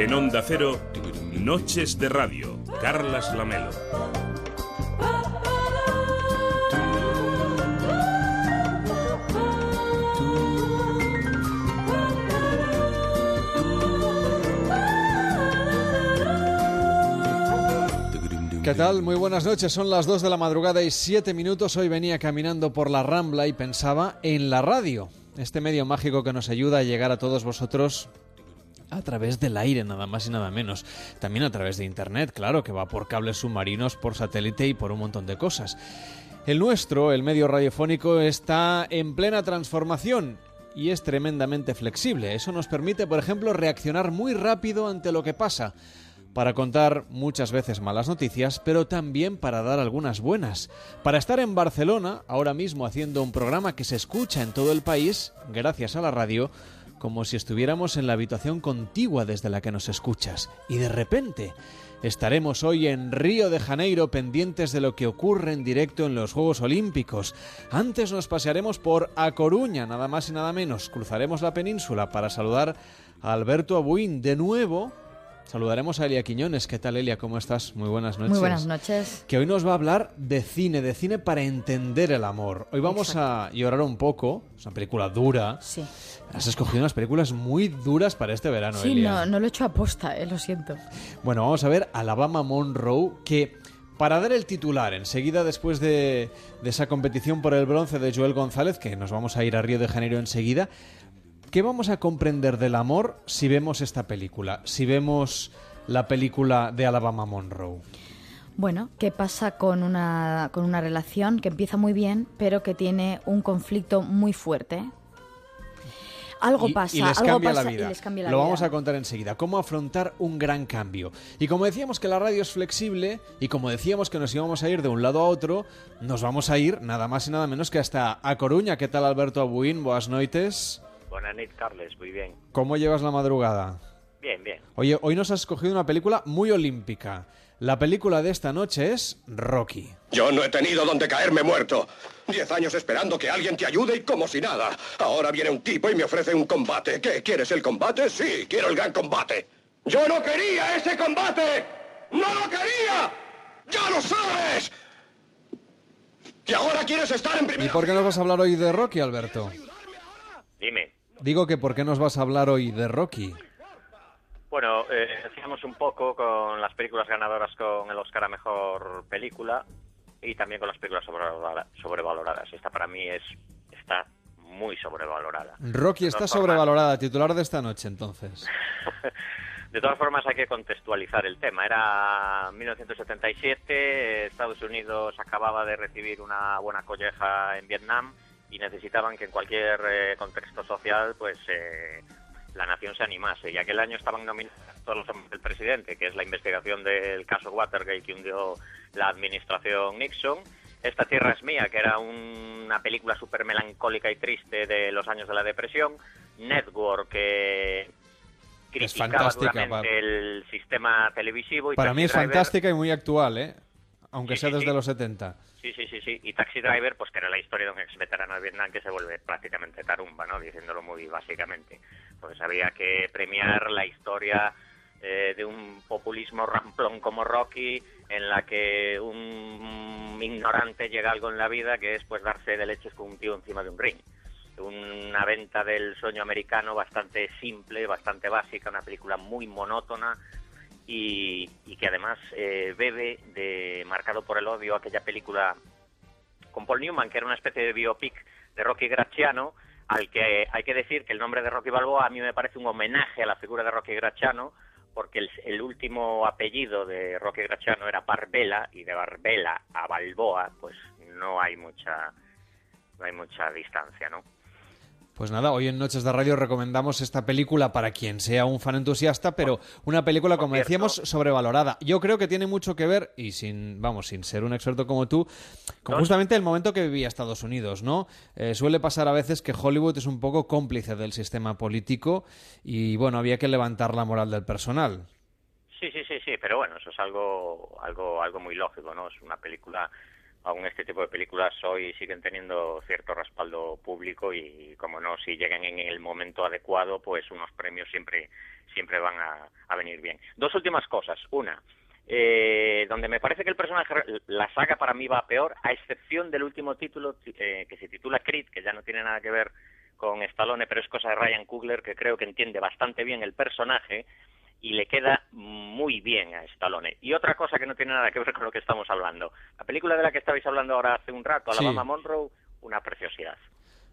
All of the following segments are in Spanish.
En Onda Cero, Noches de Radio, Carlas Lamelo. ¿Qué tal? Muy buenas noches. Son las 2 de la madrugada y 7 minutos. Hoy venía caminando por la Rambla y pensaba en la radio, este medio mágico que nos ayuda a llegar a todos vosotros a través del aire, nada más y nada menos. También a través de Internet, claro, que va por cables submarinos, por satélite y por un montón de cosas. El nuestro, el medio radiofónico, está en plena transformación y es tremendamente flexible. Eso nos permite, por ejemplo, reaccionar muy rápido ante lo que pasa para contar muchas veces malas noticias, pero también para dar algunas buenas. Para estar en Barcelona, ahora mismo haciendo un programa que se escucha en todo el país, gracias a la radio, como si estuviéramos en la habitación contigua desde la que nos escuchas. Y de repente, estaremos hoy en Río de Janeiro pendientes de lo que ocurre en directo en los Juegos Olímpicos. Antes nos pasearemos por A Coruña, nada más y nada menos. Cruzaremos la península para saludar a Alberto Abuín de nuevo Saludaremos a Elia Quiñones. ¿Qué tal, Elia? ¿Cómo estás? Muy buenas noches. Muy buenas noches. Que hoy nos va a hablar de cine, de cine para entender el amor. Hoy vamos a llorar un poco. Es una película dura. Sí. Has escogido unas películas muy duras para este verano, sí, Elia. no, no lo he hecho aposta, eh, lo siento. Bueno, vamos a ver Alabama Monroe, que para dar el titular, enseguida después de, de esa competición por el bronce de Joel González, que nos vamos a ir a Río de Janeiro enseguida, ¿Qué vamos a comprender del amor si vemos esta película? Si vemos la película de Alabama Monroe. Bueno, ¿qué pasa con una, con una relación que empieza muy bien, pero que tiene un conflicto muy fuerte? Algo Y- pasa, y les algo cambia pasa la vida. y les cambia la Lo vida. vamos a contar enseguida. Cómo afrontar un gran cambio. Y como decíamos que la radio es flexible y como decíamos que nos íbamos a ir de un lado a otro, nos vamos a ir nada más y nada menos que hasta A Coruña. ¿Qué tal Alberto Abuín? Boas noites. Buenas Carles. Muy bien. ¿Cómo llevas la madrugada? Bien, bien. Oye, hoy nos has escogido una película muy olímpica. La película de esta noche es Rocky. Yo no he tenido donde caerme muerto. Diez años esperando que alguien te ayude y como si nada. Ahora viene un tipo y me ofrece un combate. ¿Qué? ¿Quieres el combate? Sí, quiero el gran combate. Yo no quería ese combate. No lo quería. Ya lo sabes. Y ahora quieres estar en ¿Y primera. por qué nos vas a hablar hoy de Rocky, Alberto? Dime. Digo que ¿por qué nos vas a hablar hoy de Rocky? Bueno, eh, decíamos un poco con las películas ganadoras con el Oscar a Mejor Película y también con las películas sobrevalora- sobrevaloradas. Esta para mí es está muy sobrevalorada. Rocky está formas- sobrevalorada, titular de esta noche entonces. De todas formas hay que contextualizar el tema. Era 1977, Estados Unidos acababa de recibir una buena colleja en Vietnam y necesitaban que en cualquier eh, contexto social pues eh, la nación se animase. Y aquel año estaban nominados todos los hombres del presidente, que es la investigación del caso Watergate que hundió la administración Nixon. Esta tierra es mía, que era un- una película súper melancólica y triste de los años de la depresión. Network, que criticaba fantástica, duramente el sistema televisivo. Y Para mí es Driver- fantástica y muy actual, ¿eh? Aunque Sí, sea sí, desde sí. los 70. Sí, sí, sí, sí. Y Taxi Driver, pues que era la historia de un ex veterano de Vietnam que se vuelve prácticamente tarumba, ¿no? Diciéndolo muy básicamente. Pues había que premiar la historia eh, de un populismo ramplón como Rocky, en la que un ignorante llega a algo en la vida que es pues darse de leches con un tío encima de un ring. Una venta del sueño americano bastante simple, bastante básica, una película muy monótona, y, y que además eh, bebe de Marcado por el odio, aquella película con Paul Newman, que era una especie de biopic de Rocky Graciano, al que hay que decir que el nombre de Rocky Balboa a mí me parece un homenaje a la figura de Rocky Graciano, porque el, último apellido de Rocky Graciano era Barbela, y de Barbela a Balboa, pues no hay mucha, no hay mucha distancia, ¿no? Pues nada, hoy en Noches de Radio recomendamos esta película para quien sea un fan entusiasta, pero una película, como decíamos, sobrevalorada. Yo creo que tiene mucho que ver, y sin, vamos, sin ser un experto como tú, con justamente el momento que vivía Estados Unidos, ¿no? Eh, suele pasar a veces que Hollywood es un poco cómplice del sistema político y, bueno, había que levantar la moral del personal. Sí, sí, sí, sí, pero bueno, eso es algo, algo, algo muy lógico, ¿no? Es una película aún este tipo de películas hoy siguen teniendo cierto respaldo público y, como no, si llegan en el momento adecuado, pues unos premios siempre, siempre van a, venir bien. Dos últimas cosas. Una, eh, donde me parece que el personaje, la saga para mí va peor, a excepción del último título eh, que se titula Creed, que ya no tiene nada que ver con Stallone, pero es cosa de Ryan Coogler, que creo que entiende bastante bien el personaje y le queda muy bien a Stallone. Y otra cosa que no tiene nada que ver con lo que estamos hablando. La película de la que estabais hablando ahora hace un rato, Alabama Monroe, una preciosidad.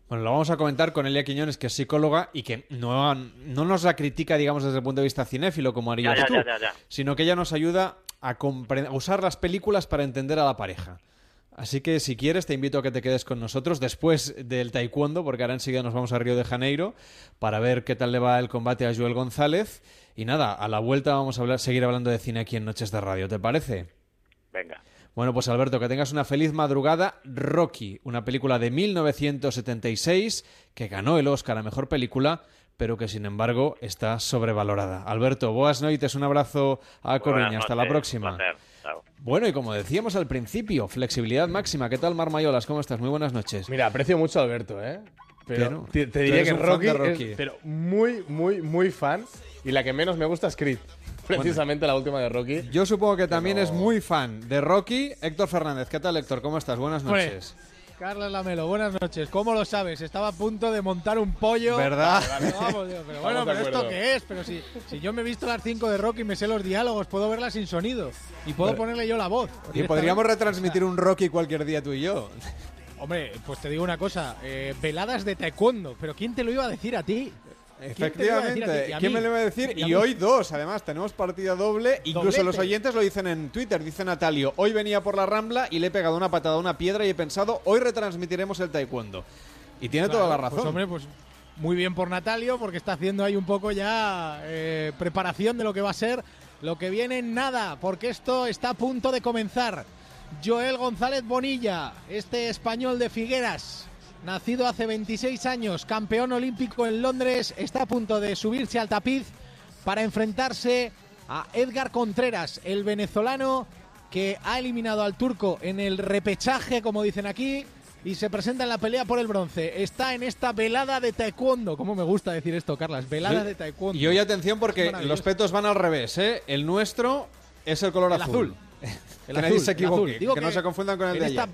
Bueno, lo vamos a comentar con Elia Quiñones, que es psicóloga y que no, no nos la critica, digamos, desde el punto de vista cinéfilo, como harías tú, sino que ella nos ayuda a, a usar las películas para entender a la pareja. Así que si quieres te invito a que te quedes con nosotros después del taekwondo, porque ahora enseguida nos vamos a Río de Janeiro para ver qué tal le va el combate a Joel González. Y nada, a la vuelta vamos a hablar, seguir hablando de cine aquí en Noches de Radio, ¿te parece? Venga. Bueno, pues Alberto, que tengas una feliz madrugada. Rocky, una película de 1976 que ganó el Oscar a Mejor Película, pero que sin embargo está sobrevalorada. Alberto, boas noites, un abrazo a Coruña. Hasta la próxima. Bueno, y como decíamos al principio, flexibilidad máxima. ¿Qué tal, Marmayolas? ¿Cómo estás? Muy buenas noches. Mira, aprecio mucho a Alberto, ¿eh? Pero, te, diría que Rocky, pero muy, muy, muy fan. Y la que menos me gusta es Creed. Precisamente la última de Rocky. Yo supongo que también es muy fan de Rocky. Héctor Fernández, ¿qué tal, Héctor? ¿Cómo estás? Buenas noches. Carlos Lamelo, buenas noches. ¿Cómo lo sabes? Estaba a punto de montar un pollo. ¿Verdad? pero bueno, pero ¿esto qué es? Pero si, si yo me he visto las 5 de Rocky y me sé los diálogos, puedo verlas sin sonido. Y puedo ponerle yo la voz. Y podríamos retransmitir un Rocky cualquier día tú y yo. Hombre, pues te digo una cosa. Eh, veladas de taekwondo. ¿Pero quién te lo iba a decir a ti? Efectivamente, ¿quién me lo iba a decir? Y, hoy dos, además, tenemos partida doble. Incluso los oyentes lo dicen en Twitter, dice Natalio, hoy venía por la Rambla y le he pegado una patada a una piedra y he pensado, hoy retransmitiremos el taekwondo. Y tiene toda la pues, razón. hombre, pues muy bien por Natalio, porque está haciendo ahí un poco ya eh, preparación de lo que va a ser lo que viene nada, porque esto está a punto de comenzar. Joel González Bonilla, este español de Figueras, nacido hace 26 años, campeón olímpico en Londres, está a punto de subirse al tapiz para enfrentarse a Edgar Contreras, el venezolano que ha eliminado al turco en el repechaje, como dicen aquí, y se presenta en la pelea por el bronce. Está en esta velada de taekwondo. ¿Cómo me gusta decir esto, Carlas? Velada de taekwondo. Y hoy atención porque los petos van al revés, ¿eh? El nuestro es el color azul. El que nadie se equivoque, que, no se confundan con el de esta,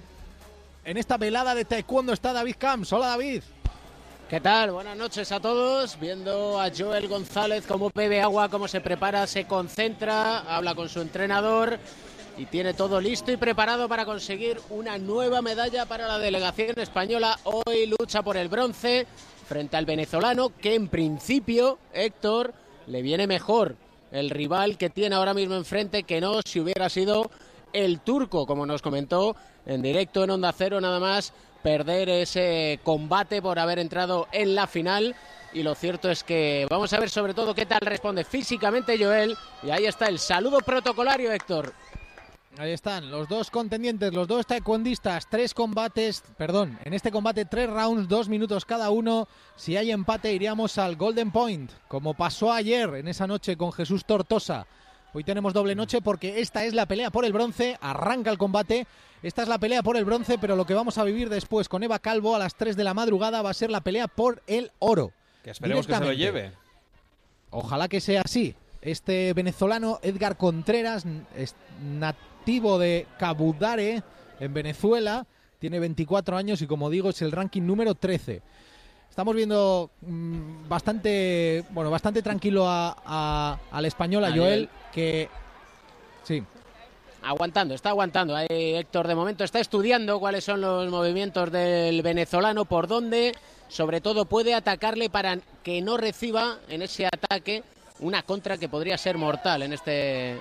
en esta velada de taekwondo está David Camps. Hola David. ¿Qué tal? Buenas noches a todos. Viendo a Joel González cómo bebe agua, cómo se prepara, se concentra, habla con su entrenador y tiene todo listo y preparado para conseguir una nueva medalla para la delegación española. Hoy lucha por el bronce frente al venezolano que en principio, Héctor, le viene mejor el rival que tiene ahora mismo enfrente que no si hubiera sido el turco, como nos comentó en directo en Onda Cero, nada más perder ese combate por haber entrado en la final. Y lo cierto es que vamos a ver sobre todo qué tal responde físicamente Joel. Y ahí está el saludo protocolario, Héctor. Ahí están los dos contendientes, los dos taekwondistas, tres combates, perdón, en este combate tres rounds, dos minutos cada uno. Si hay empate iríamos al Golden Point, como pasó ayer en esa noche con Jesús Tortosa. Hoy tenemos doble noche porque esta es la pelea por el bronce, arranca el combate. Esta es la pelea por el bronce, pero lo que vamos a vivir después con Eva Calvo a las 3 de la madrugada va a ser la pelea por el oro. Que esperemos que se lo lleve. Ojalá que sea así. Este venezolano Edgar Contreras, nativo de Cabudare, en Venezuela, tiene 24 años y como digo es el ranking número 13. Estamos viendo mm, bastante, bueno, bastante tranquilo a, al español, a Joel, que sí. Aguantando, está aguantando. Ahí Héctor de momento está estudiando cuáles son los movimientos del venezolano, por dónde, sobre todo puede atacarle para que no reciba en ese ataque una contra que podría ser mortal en este,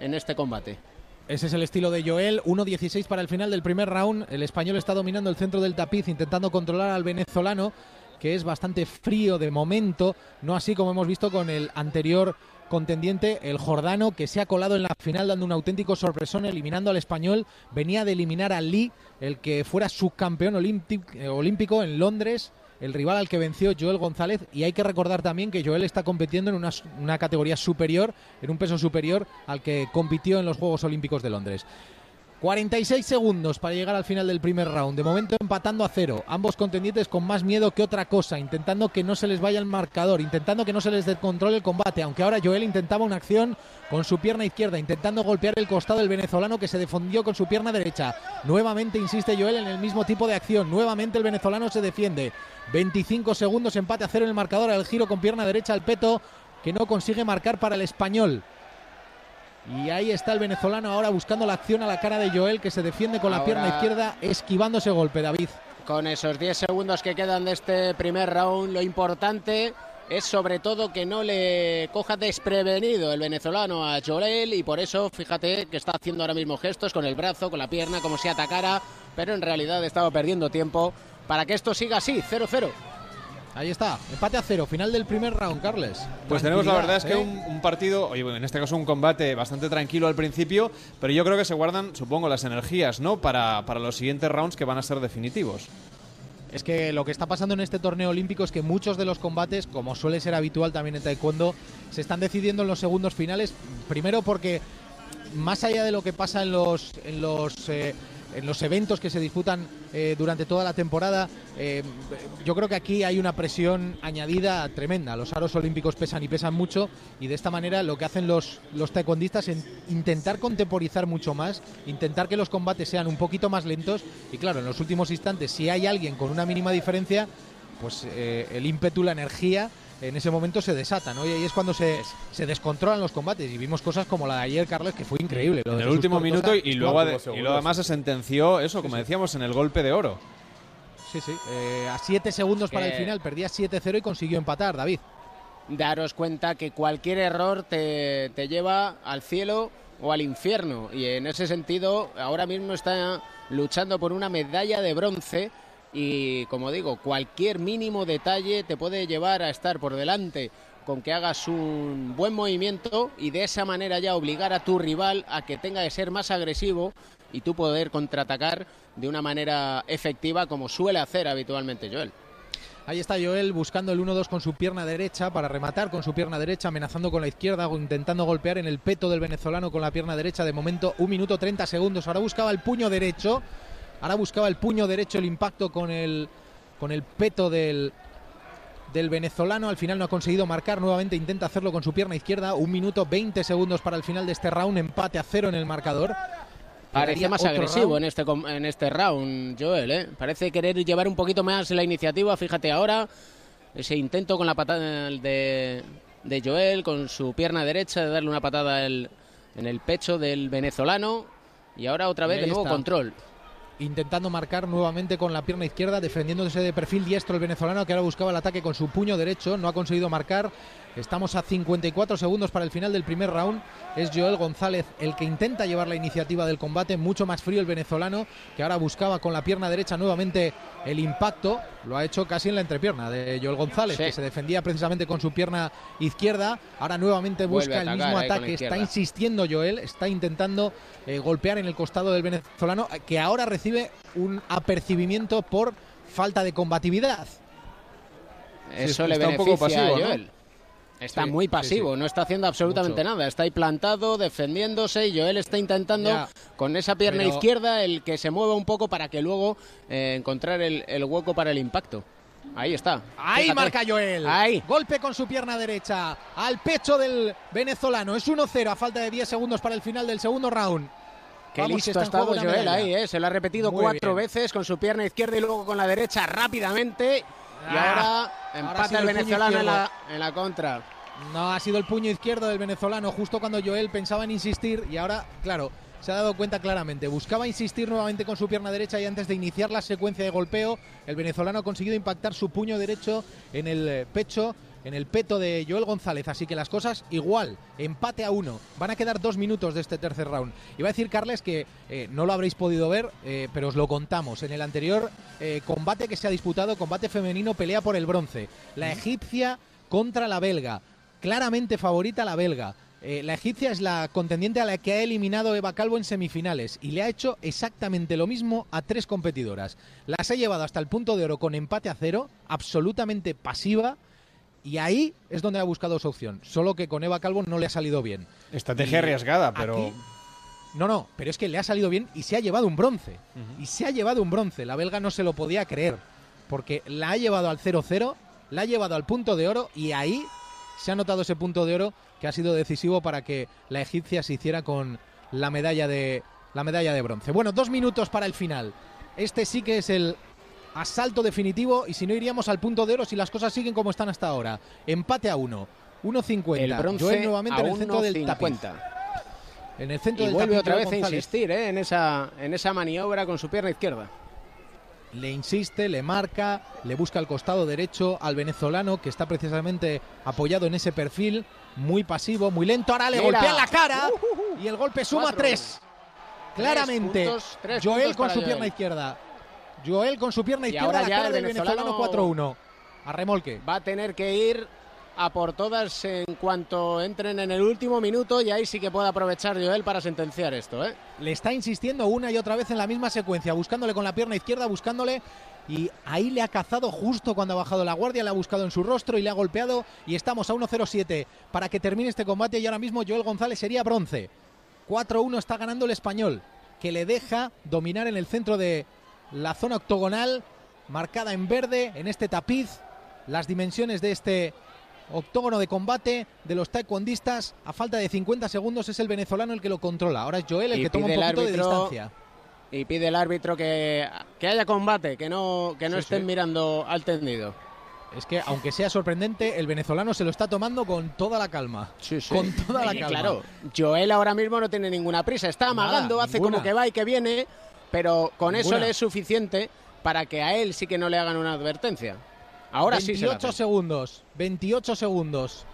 en este combate. Ese es el estilo de Joel. 1-16 para el final del primer round. El español está dominando el centro del tapiz, intentando controlar al venezolano que es bastante frío de momento, no así como hemos visto con el anterior contendiente, el Jordano, que se ha colado en la final dando un auténtico sorpresón, eliminando al español. Venía de eliminar a Lee, el que fuera subcampeón eh, olímpico en Londres, el rival al que venció Joel González. Y hay que recordar también que Joel está compitiendo en una, una categoría superior, en un peso superior al que compitió en los Juegos Olímpicos de Londres. 46 segundos para llegar al final del primer round. De momento empatando a cero. Ambos contendientes con más miedo que otra cosa. Intentando que no se les vaya el marcador. Intentando que no se les descontrole el combate. Aunque ahora Joel intentaba una acción con su pierna izquierda. Intentando golpear el costado del venezolano que se defendió con su pierna derecha. Nuevamente insiste Joel en el mismo tipo de acción. Nuevamente el venezolano se defiende. 25 segundos. Empate a cero en el marcador. Al giro con pierna derecha al peto. Que no consigue marcar para el español. Y ahí está el venezolano ahora buscando la acción a la cara de Joel, que se defiende con la pierna izquierda, esquivando ese golpe, David. Con esos 10 segundos que quedan de este primer round, lo importante es sobre todo que no le coja desprevenido el venezolano a Joel y por eso fíjate que está haciendo ahora mismo gestos con el brazo, con la pierna, como si atacara, pero en realidad estaba perdiendo tiempo para que esto siga así, 0-0. Ahí está, empate a cero, final del primer round, Carles. Pues tenemos la verdad es que ¿eh? un, partido, oye, en este caso un combate bastante tranquilo al principio, pero yo creo que se guardan, supongo, las energías, ¿no? Para, para los siguientes rounds que van a ser definitivos. Es que lo que está pasando en este torneo olímpico es que muchos de los combates, como suele ser habitual también en Taekwondo, se están decidiendo en los segundos finales. Primero porque más allá de lo que pasa en los, en los eh, en los eventos que se disputan eh, durante toda la temporada. Eh, yo creo que aquí hay una presión añadida tremenda. Los aros olímpicos pesan y pesan mucho y de esta manera lo que hacen los, taekwondistas es intentar contemporizar mucho más, intentar que los combates sean un poquito más lentos y claro, en los últimos instantes si hay alguien con una mínima diferencia, pues eh, el ímpetu, la energía en ese momento se desata, ¿no? Y ahí es cuando se, se descontrolan los combates. Y vimos cosas como la de ayer, Carles, que fue increíble. en el último minuto y luego, y luego además se sentenció eso, como decíamos, en el golpe de oro. Sí, sí. Eh, a 7 segundos para el final, perdía 7-0 y consiguió empatar, David. Daros cuenta que cualquier error te, te lleva al cielo o al infierno. Y en ese sentido, ahora mismo está luchando por una medalla de bronce y como digo, cualquier mínimo detalle te puede llevar a estar por delante con que hagas un buen movimiento y de esa manera ya obligar a tu rival a que tenga que ser más agresivo y tú poder contraatacar de una manera efectiva como suele hacer habitualmente Joel. Ahí está Joel buscando el 1-2 con su pierna derecha para rematar con su pierna derecha, amenazando con la izquierda o intentando golpear en el peto del venezolano con la pierna derecha. De momento, un minuto 30 segundos. Ahora buscaba el puño derecho Ahora buscaba el puño derecho, el impacto con el, con el peto del, del venezolano. Al final no ha conseguido marcar. Nuevamente intenta hacerlo con su pierna izquierda. Un minuto 20 segundos para el final de este round. Empate a cero en el marcador. Parecía más agresivo en este, en este round, Joel. ¿eh? Parece querer llevar un poquito más la iniciativa. Fíjate ahora ese intento con la patada de, de Joel, con su pierna derecha, de darle una patada en el pecho del venezolano. Y ahora otra vez de nuevo control intentando marcar nuevamente con la pierna izquierda, defendiéndose de perfil diestro el venezolano que ahora buscaba el ataque con su puño derecho, no ha conseguido marcar. Estamos a 54 segundos para el final del primer round. Es Joel González el que intenta llevar la iniciativa del combate. Mucho más frío el venezolano, que ahora buscaba con la pierna derecha nuevamente el impacto. Lo ha hecho casi en la entrepierna de Joel González, que se defendía precisamente con su pierna izquierda. Ahora nuevamente busca el mismo ataque. Está insistiendo Joel, está intentando eh, golpear en el costado del venezolano, que ahora recibe un apercibimiento por falta de combatividad. Eso le beneficia a Joel. Está muy pasivo, no está haciendo absolutamente nada. Está ahí plantado, defendiéndose y Joel está intentando con esa pierna izquierda el que se mueva un poco para que luego eh, encontrar el, hueco para el impacto. Ahí está. Ahí marca Joel. Ahí. Golpe con su pierna derecha al pecho del venezolano. Es 1-0 a falta de 10 segundos para el final del segundo round. Qué listo ha estado Joel ahí, ¿eh? se lo ha repetido cuatro veces con su pierna izquierda y luego con la derecha rápidamente. Y ah, ahora empata el venezolano en la, en la contra. No, ha sido el puño izquierdo del venezolano justo cuando Joel pensaba en insistir y ahora, claro, se ha dado cuenta claramente. Buscaba insistir nuevamente con su pierna derecha y antes de iniciar la secuencia de golpeo, el venezolano ha conseguido impactar su puño derecho en el eh, pecho en el peto de Joel González. Así que las cosas igual, empate a uno. Van a quedar dos minutos de este tercer round. Iba a decir, Carles, que eh, no lo habréis podido ver, eh, pero os lo contamos. En el anterior eh, combate que se ha disputado, combate femenino, pelea por el bronce. La egipcia contra la belga. Claramente favorita la belga. la egipcia es la contendiente a la que ha eliminado Eva Calvo en semifinales y le ha hecho exactamente lo mismo a tres competidoras. Las ha llevado hasta el punto de oro con empate a cero, absolutamente pasiva, y ahí es donde ha buscado su opción. Solo que con Eva Calvo no le ha salido bien. Estrategia arriesgada, pero. No, no, pero es que le ha salido bien y se ha llevado un bronce. Y se ha llevado un bronce. La belga no se lo podía creer. Porque la ha llevado al 0-0, la ha llevado al punto de oro y ahí se ha notado ese punto de oro que ha sido decisivo para que la egipcia se hiciera con la medalla de, la medalla de bronce. Bueno, dos minutos para el final. Este sí que es el asalto definitivo y si no iríamos al punto de oro si las cosas siguen como están hasta ahora. Empate a uno. 1.50. El bronce nuevamente en el centro del En el centro y vuelve otra vez a insistir ¿eh? en, esa, en esa maniobra con su pierna izquierda. Le insiste, le marca, le busca el costado derecho al venezolano que está precisamente apoyado en ese perfil, muy pasivo, muy lento. Ahora le golpea la cara y el golpe suma tres. Claramente, Joel con su pierna izquierda. Joel con su pierna izquierda, la cara del venezolano 4-1. A remolque. Va a tener que ir a por todas en cuanto entren en el último minuto y ahí sí que puede aprovechar Joel para sentenciar esto. ¿eh? Le está insistiendo una y otra vez en la misma secuencia, buscándole con la pierna izquierda, buscándole y ahí le ha cazado justo cuando ha bajado la guardia, le ha buscado en su rostro y le ha golpeado y estamos a 1-0-7 para que termine este combate y ahora mismo Joel González sería bronce. 4-1 está ganando el español, que le deja dominar en el centro de la zona octogonal, marcada en verde, en este tapiz, las dimensiones de este octógono de combate de los taekwondistas. A falta de 50 segundos es el venezolano el que lo controla. Ahora es Joel el que toma un poquito de distancia. Y pide el árbitro que, haya combate, que no, que no estén mirando al tendido. Es que, aunque sea sorprendente, el venezolano se lo está tomando con toda la calma. Sí, sí. Con toda la calma. Claro, Joel ahora mismo no tiene ninguna prisa. Está amagando, hace como que va y que viene, pero con eso le es suficiente para que a él sí que no le hagan una advertencia. Ahora sí 28 segundos. 28 segundos.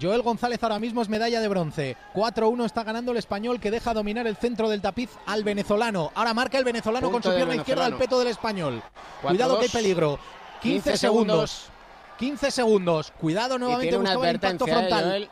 Joel González ahora mismo es medalla de bronce. 4-1 está ganando el español que deja dominar el centro del tapiz al venezolano. Ahora marca el venezolano con su pierna izquierda al peto del español. Cuidado que hay peligro. 15, segundos. 15 segundos. Cuidado nuevamente el impacto frontal. Joel.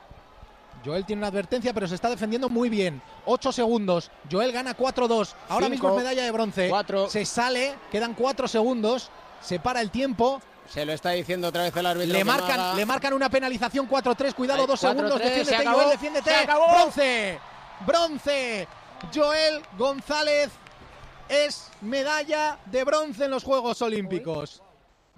Joel. tiene una advertencia, pero se está defendiendo muy bien. 8 segundos. Joel gana 4-2. Ahora mismo es medalla de bronce. Se sale, quedan 4 segundos. Se para el tiempo. Se lo está diciendo otra vez el árbitro. Le, marcan, le marcan una penalización 4-3. Cuidado, 2 segundos. Defiéndete, Joel, defiéndete. Bronce. Bronce. Joel González es medalla de bronce en los Juegos Olímpicos.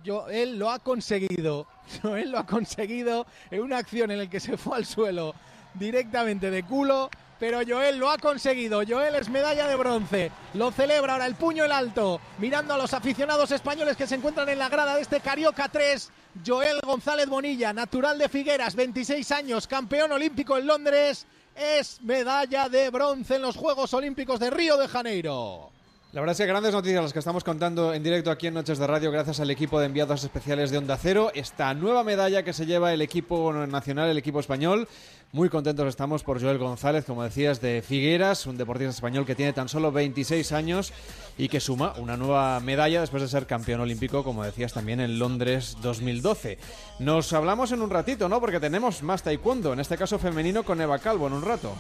Joel lo ha conseguido. Joel lo ha conseguido en una acción en la que se fue al suelo directamente de culo. Pero Joel lo ha conseguido. Joel es medalla de bronce. Lo celebra ahora el puño el alto. Mirando a los aficionados españoles que se encuentran en la grada de este Carioca 3. Joel González Bonilla, natural de Figueras, 26 años, campeón olímpico en Londres. Es medalla de bronce en los Juegos Olímpicos de Río de Janeiro. La verdad es que grandes noticias las que estamos contando en directo aquí en Noches de Radio gracias al equipo de enviados especiales de Onda Cero. Esta nueva medalla que se lleva el equipo nacional, el equipo español. Muy contentos estamos por Joel González, como decías, de Figueras, un deportista español que tiene tan solo 26 años y que suma una nueva medalla después de ser campeón olímpico, como decías también en Londres 2012. Nos hablamos en un ratito, ¿no? Porque tenemos más taekwondo, en este caso femenino con Eva Calvo en un rato.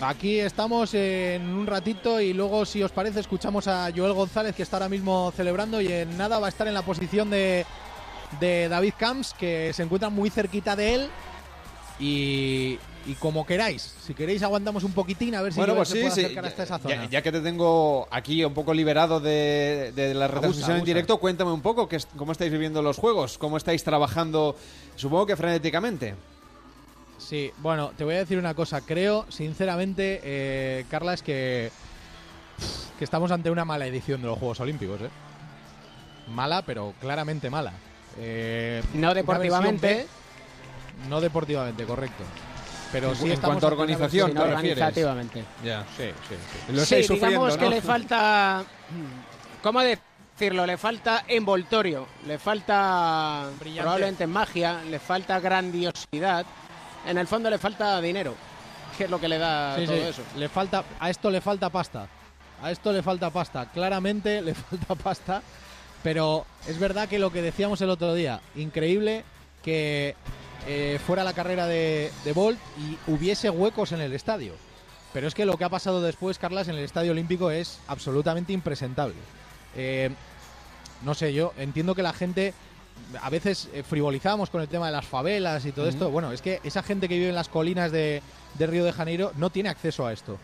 Aquí estamos en un ratito y luego, si os parece, escuchamos a Joel González que está ahora mismo celebrando y en nada va a estar en la posición de, de David Camps, que se encuentra muy cerquita de él. Y, como queráis, si queréis aguantamos un poquitín a ver si bueno, pues se puede acercar hasta esa zona. Ya, que te tengo aquí un poco liberado de, la retransmisión en directo, cuéntame un poco que, cómo estáis viviendo los juegos, cómo estáis trabajando, supongo que frenéticamente. Sí, bueno, te voy a decir una cosa. Creo, sinceramente, eh, Carla, es que, que estamos ante una mala edición de los Juegos Olímpicos. ¿eh? Mala, pero claramente mala. Eh, no deportivamente. No deportivamente, correcto. Pero sí en cuanto a organización, ¿no organizativamente. Ya, sí, sí. sí. Lo sí digamos que le falta. ¿Cómo decirlo? Le falta envoltorio, le falta probablemente magia, le falta grandiosidad en el fondo le falta dinero, que es lo que le da todo eso. Le falta, a esto le falta pasta. A esto le falta pasta. Claramente le falta pasta. Pero es verdad que lo que decíamos el otro día, increíble que eh, fuera la carrera de, de Bolt y hubiese huecos en el estadio. Pero es que lo que ha pasado después, Carlas, en el Estadio Olímpico es absolutamente impresentable. Eh, no sé, yo entiendo que la gente a veces eh, frivolizamos con el tema de las favelas y todo esto. Bueno, es que esa gente que vive en las colinas de, Río de Janeiro no tiene acceso a esto.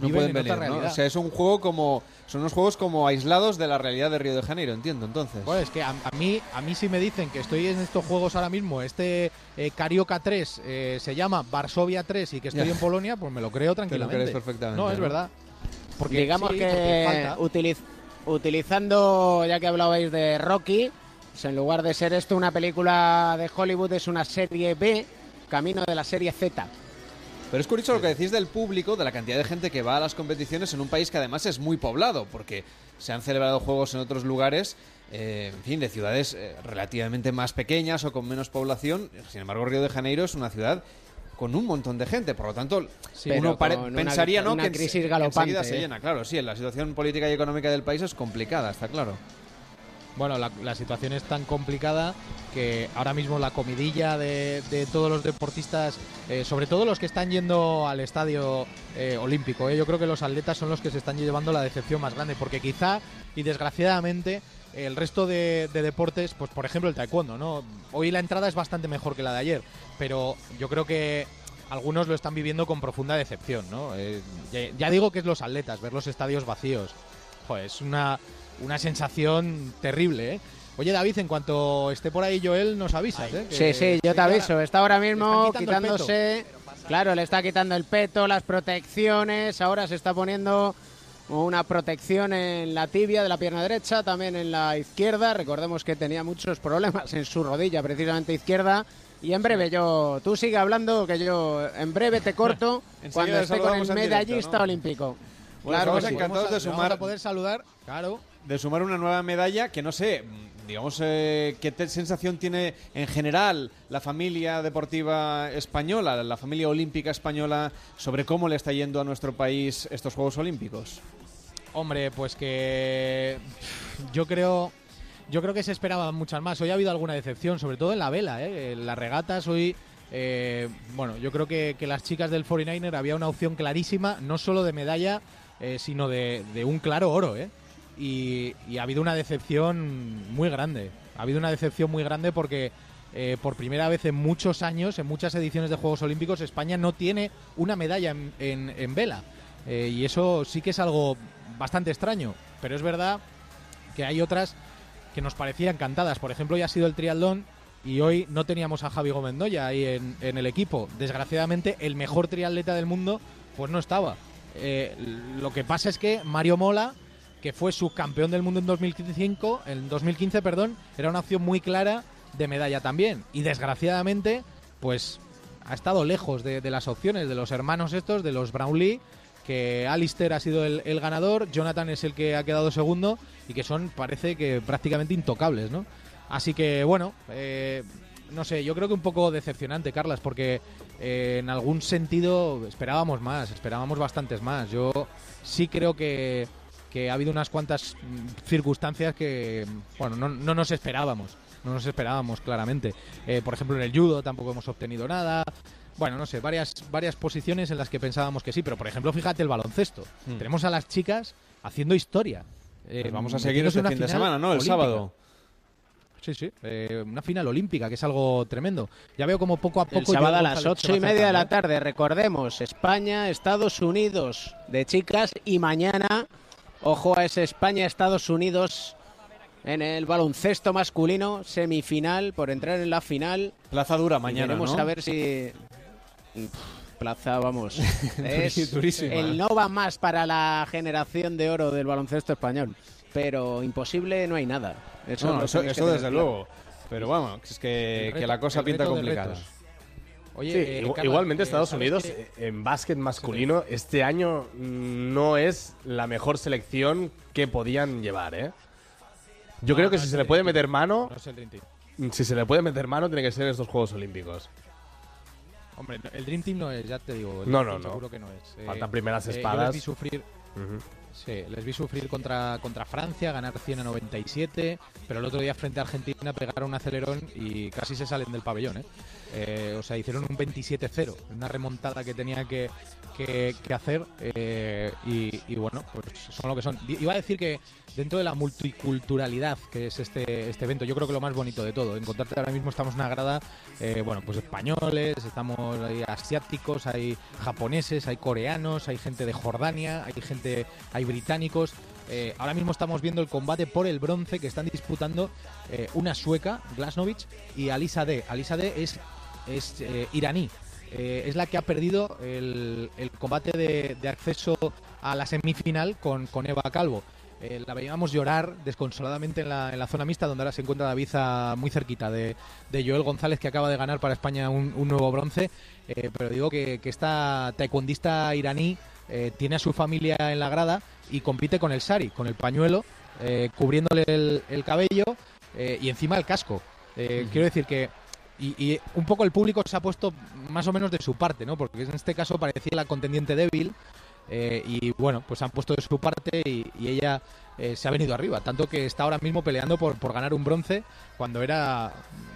no pueden venir, ¿no? O sea, es un juego como son unos juegos como aislados de la realidad de Río de Janeiro, entiendo, entonces. Bueno, es que a, mí a mí si me dicen que estoy en estos juegos ahora mismo, este eh, Carioca 3 eh, se llama Varsovia 3 y que estoy en Polonia, pues me lo creo tranquilamente. Te lo perfectamente. No, es verdad. Porque digamos que utilizando ya que hablabais de Rocky, pues en lugar de ser esto una película de Hollywood es una serie B, camino de la serie Z. Pero es curioso lo que decís del público, de la cantidad de gente que va a las competiciones en un país que además es muy poblado, porque se han celebrado juegos en otros lugares, eh, en fin, de ciudades eh, relativamente más pequeñas o con menos población. Sin embargo, Río de Janeiro es una ciudad con un montón de gente, por lo tanto, uno pensaría ¿no? que crisis galopante, se ¿eh? llena. Claro, sí, la situación política y económica del país es complicada, está claro. Bueno, la, situación es tan complicada que ahora mismo la comidilla de, todos los deportistas, eh, sobre todo los que están yendo al estadio eh, olímpico, eh, yo creo que los atletas son los que se están llevando la decepción más grande, porque quizá y desgraciadamente el resto de, deportes, pues por ejemplo el taekwondo, ¿no? Hoy la entrada es bastante mejor que la de ayer, pero yo creo que algunos lo están viviendo con profunda decepción, ¿no? Ya, ya, digo que es los atletas, ver los estadios vacíos. Es una una sensación terrible, ¿eh? Oye, David, en cuanto esté por ahí Joel, nos avisas, ¿eh? sí, sí, yo te aviso. Está ahora mismo quitándose... Claro, le está quitando el peto, las protecciones, ahora se está poniendo una protección en la tibia de la pierna derecha, también en la izquierda. Recordemos que tenía muchos problemas en su rodilla, precisamente izquierda. Y en breve yo, tú sigue hablando, que yo en breve te corto cuando esté con el medallista olímpico. claro, estamos encantados de sumar. a poder saludar, claro de sumar una nueva medalla que no sé, digamos, eh, qué sensación tiene en general la familia deportiva española, la familia olímpica española, sobre cómo le está yendo a nuestro país estos Juegos Olímpicos. Hombre, pues que yo creo, yo creo que se esperaban muchas más. Hoy ha habido alguna decepción, sobre todo en la vela, ¿eh? en las regatas hoy. Eh, bueno, yo creo que, las chicas del 49er había una opción clarísima, no solo de medalla, eh, sino de, de, un claro oro, ¿eh? Y, ha habido una decepción muy grande. Ha habido una decepción muy grande porque eh, por primera vez en muchos años, en muchas ediciones de Juegos Olímpicos, España no tiene una medalla en, vela. Eh, y eso sí que es algo bastante extraño. Pero es verdad que hay otras que nos parecían cantadas. Por ejemplo, ya ha sido el triatlón y hoy no teníamos a Javi Gomendoya ahí en, el equipo. Desgraciadamente, el mejor triatleta del mundo pues no estaba. Eh, lo que pasa es que Mario Mola que fue subcampeón del mundo en 2015, en 2015, perdón, era una opción muy clara de medalla también. Y desgraciadamente, pues ha estado lejos de, las opciones de los hermanos estos, de los Brownlee, que Alistair ha sido el, ganador, Jonathan es el que ha quedado segundo y que son, parece que prácticamente intocables, ¿no? Así que, bueno, eh, no sé, yo creo que un poco decepcionante, Carlas, porque eh, en algún sentido esperábamos más, esperábamos bastantes más. Yo sí creo que que ha habido unas cuantas mm, circunstancias que, bueno, no, no nos esperábamos. No nos esperábamos, claramente. Eh, por ejemplo, en el judo tampoco hemos obtenido nada. Bueno, no sé, varias, varias posiciones en las que pensábamos que sí, pero por ejemplo, fíjate el baloncesto. Mm. Tenemos a las chicas haciendo historia. Eh, pues vamos a seguir este fin de semana, ¿no? El sábado. Sí, sí, eh, una final olímpica, que es algo tremendo. Ya veo como poco a poco... El sábado a las ocho y media de la tarde, recordemos, España, Estados Unidos de chicas y mañana Ojo a ese España-Estados Unidos en el baloncesto masculino, semifinal, por entrar en la final. Plaza dura mañana. Vamos a ver si. Plaza, vamos. es el no va más para la generación de oro del baloncesto español. Pero imposible no hay nada. Eso, desde luego. Pero vamos, es que, que la cosa pinta complicada. Oye, eh, igualmente eh, Estados Unidos en básquet masculino este año no es la mejor selección que podían llevar, ¿eh? Yo creo que si se le puede meter mano, si se le puede meter mano tiene que ser estos Juegos Olímpicos. Hombre, el Dream Team no es, ya te digo. No, no, no. Seguro que no es. Faltan primeras espadas. sufrir. Sí, les vi sufrir contra, contra Francia, ganar 100 a 97, pero el otro día frente a Argentina pegaron un acelerón y casi se salen del pabellón. ¿eh? Eh, o sea, hicieron un 27-0, una remontada que tenía que, que, hacer eh, y, bueno, pues son lo que son. Iba a decir que dentro de la multiculturalidad que es este, este evento, yo creo que lo más bonito de todo, encontrarte ahora mismo estamos en una grada, bueno, pues españoles, estamos hay asiáticos, hay japoneses, hay coreanos, hay gente de Jordania, hay gente, hay británicos. Eh, ahora mismo estamos viendo el combate por el bronce que están disputando eh, una sueca, Glasnovich, y Alisa D. Alisa D es, es eh, es la que ha perdido el, combate de, acceso a la semifinal con, con Eva Calvo. la veíamos llorar desconsoladamente en la, en la, zona mixta, donde ahora se encuentra David muy cerquita de, Joel González, que acaba de ganar para España un, nuevo bronce. pero digo que, que esta taekwondista iraní eh, tiene a su familia en la grada y compite con el sari, con el pañuelo, eh, cubriéndole el, cabello eh, y encima el casco. Quiero decir que y, un poco el público se ha puesto más o menos de su parte, ¿no? Porque en este caso parecía la contendiente débil y bueno, pues han puesto de su parte y, ella se ha venido arriba, tanto que está ahora mismo peleando por, por ganar un bronce cuando era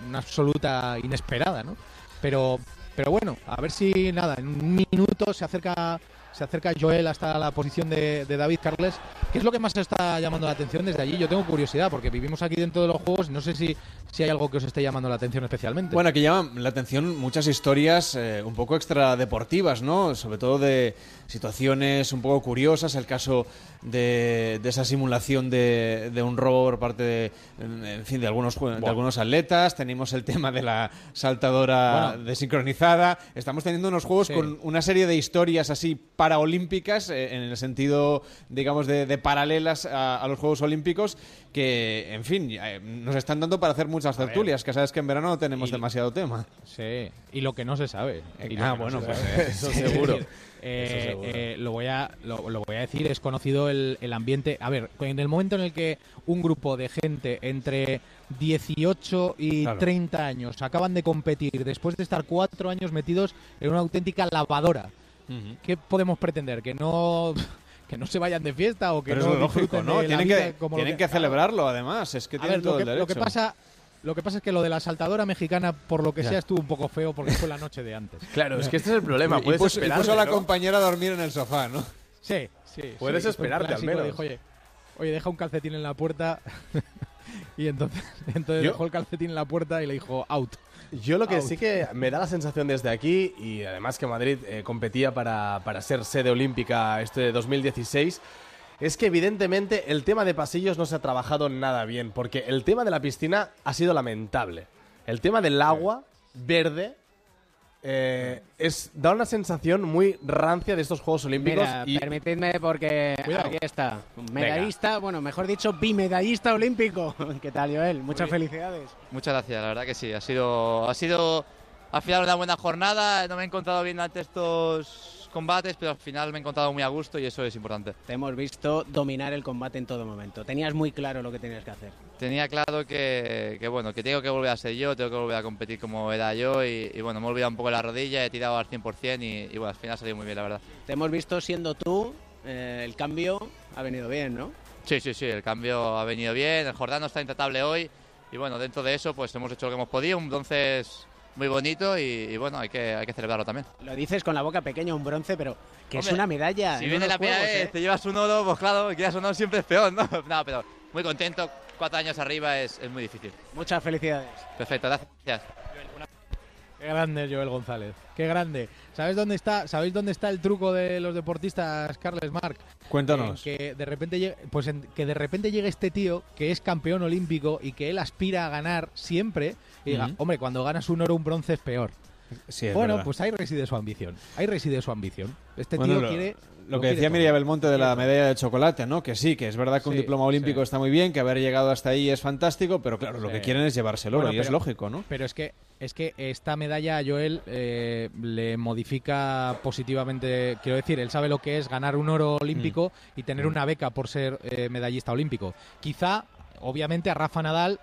una absoluta inesperada, ¿no? Pero, pero bueno, a ver si nada, en un minuto se acerca se acerca Joel hasta la posición de, David Carles. ¿Qué es lo que más está llamando la atención desde allí? Yo tengo curiosidad porque vivimos aquí dentro de los juegos no sé si, si hay algo que os esté llamando la atención especialmente. Bueno, aquí llaman la atención muchas historias eh, un poco extradeportivas, ¿no? Sobre todo de situaciones un poco curiosas. El caso de, esa simulación de, un robo por parte de, en fin, de algunos, de algunos atletas. Tenemos el tema de la saltadora desincronizada. Estamos teniendo unos juegos con una serie de historias así paraolímpicas, eh, en el sentido, digamos, de, paralelas a, los Juegos Olímpicos, que, en fin, eh, nos están dando para hacer muchas tertulias, que sabes que en verano no tenemos demasiado tema. Sí, y lo que no se sabe. ah, bueno, pues eso seguro. Eh, lo, voy a, lo, voy a decir, es conocido el, el, ambiente. A ver, en el momento en el que un grupo de gente entre 18 y 30 años acaban de competir después de estar cuatro años metidos en una auténtica lavadora ¿Qué podemos pretender? ¿Que no que no se vayan de fiesta o que no es lógico, ¿no? Tienen que, tienen que, celebrarlo, además. Es que tienen todo lo que, Lo que pasa lo que pasa es que lo de la saltadora mexicana, por lo que sea, estuvo un poco feo porque fue la noche de antes. Claro, es que este es el problema. Puedes y puso, a la compañera a dormir en el sofá, ¿no? Sí, sí. Puedes esperarte al menos. oye, oye, deja un calcetín en la puerta. y entonces, entonces dejó el calcetín en la puerta y le dijo out. Yo lo que sí que me da la sensación desde aquí, y además que Madrid eh, competía para, ser sede olímpica este 2016, es que evidentemente el tema de pasillos no se ha trabajado nada bien, porque el tema de la piscina ha sido lamentable. El tema del agua verde eh, es, da una sensación muy rancia de estos Juegos Olímpicos. y... permitidme porque aquí está. Medallista, bueno, mejor dicho, bimedallista olímpico. ¿Qué tal, Joel? Muchas felicidades. Muchas gracias, la verdad que sí. Ha sido, ha sido al final una buena jornada. No me he encontrado bien ante estos combates, pero al final me he encontrado muy a gusto y eso es importante. Te hemos visto dominar el combate en todo momento. Tenías muy claro lo que tenías que hacer. Tenía claro que, bueno, que tengo que volver a ser yo, tengo que volver a competir como era yo y, bueno, me he olvidado un poco la rodilla, he tirado al 100% y, y bueno, al final ha salido muy bien, la verdad. Te hemos visto siendo tú, eh, el cambio ha venido bien, ¿no? Sí, sí, sí, el cambio ha venido bien, el Jordano está intratable hoy y bueno, dentro de eso pues hemos hecho lo que hemos podido, entonces muy bonito y, bueno, hay que, hay que celebrarlo también. Lo dices con la boca pequeña, un bronce, pero que es una medalla. Si viene la PAE, ¿eh? te llevas un oro, pues claro, quieras o no, siempre es peor, ¿no? No, pero muy contento, cuatro años arriba es, es muy difícil. Muchas felicidades. Perfecto, gracias. Qué grande Joel González, qué grande. ¿Sabes dónde está? ¿Sabéis dónde está el truco de los deportistas, Carles Marc? Cuéntanos. que de repente llegue, pues que de repente llegue este tío que es campeón olímpico y que él aspira a ganar siempre y diga, hombre, cuando ganas un oro un bronce es peor. bueno, pues ahí reside su ambición. Ahí reside su ambición. Este tío quiere lo que decía Miriam Belmonte de la medalla de chocolate, ¿no? Que sí, que es verdad que un diploma olímpico está muy bien, que haber llegado hasta ahí es fantástico, pero claro, lo que quieren es llevárselo y es lógico, ¿no? Pero es que es que esta medalla a Joel eh, le modifica positivamente, quiero decir, él sabe lo que es ganar un oro olímpico mm. y tener mm. una beca por ser eh, medallista olímpico. Quizá, obviamente, a Rafa Nadal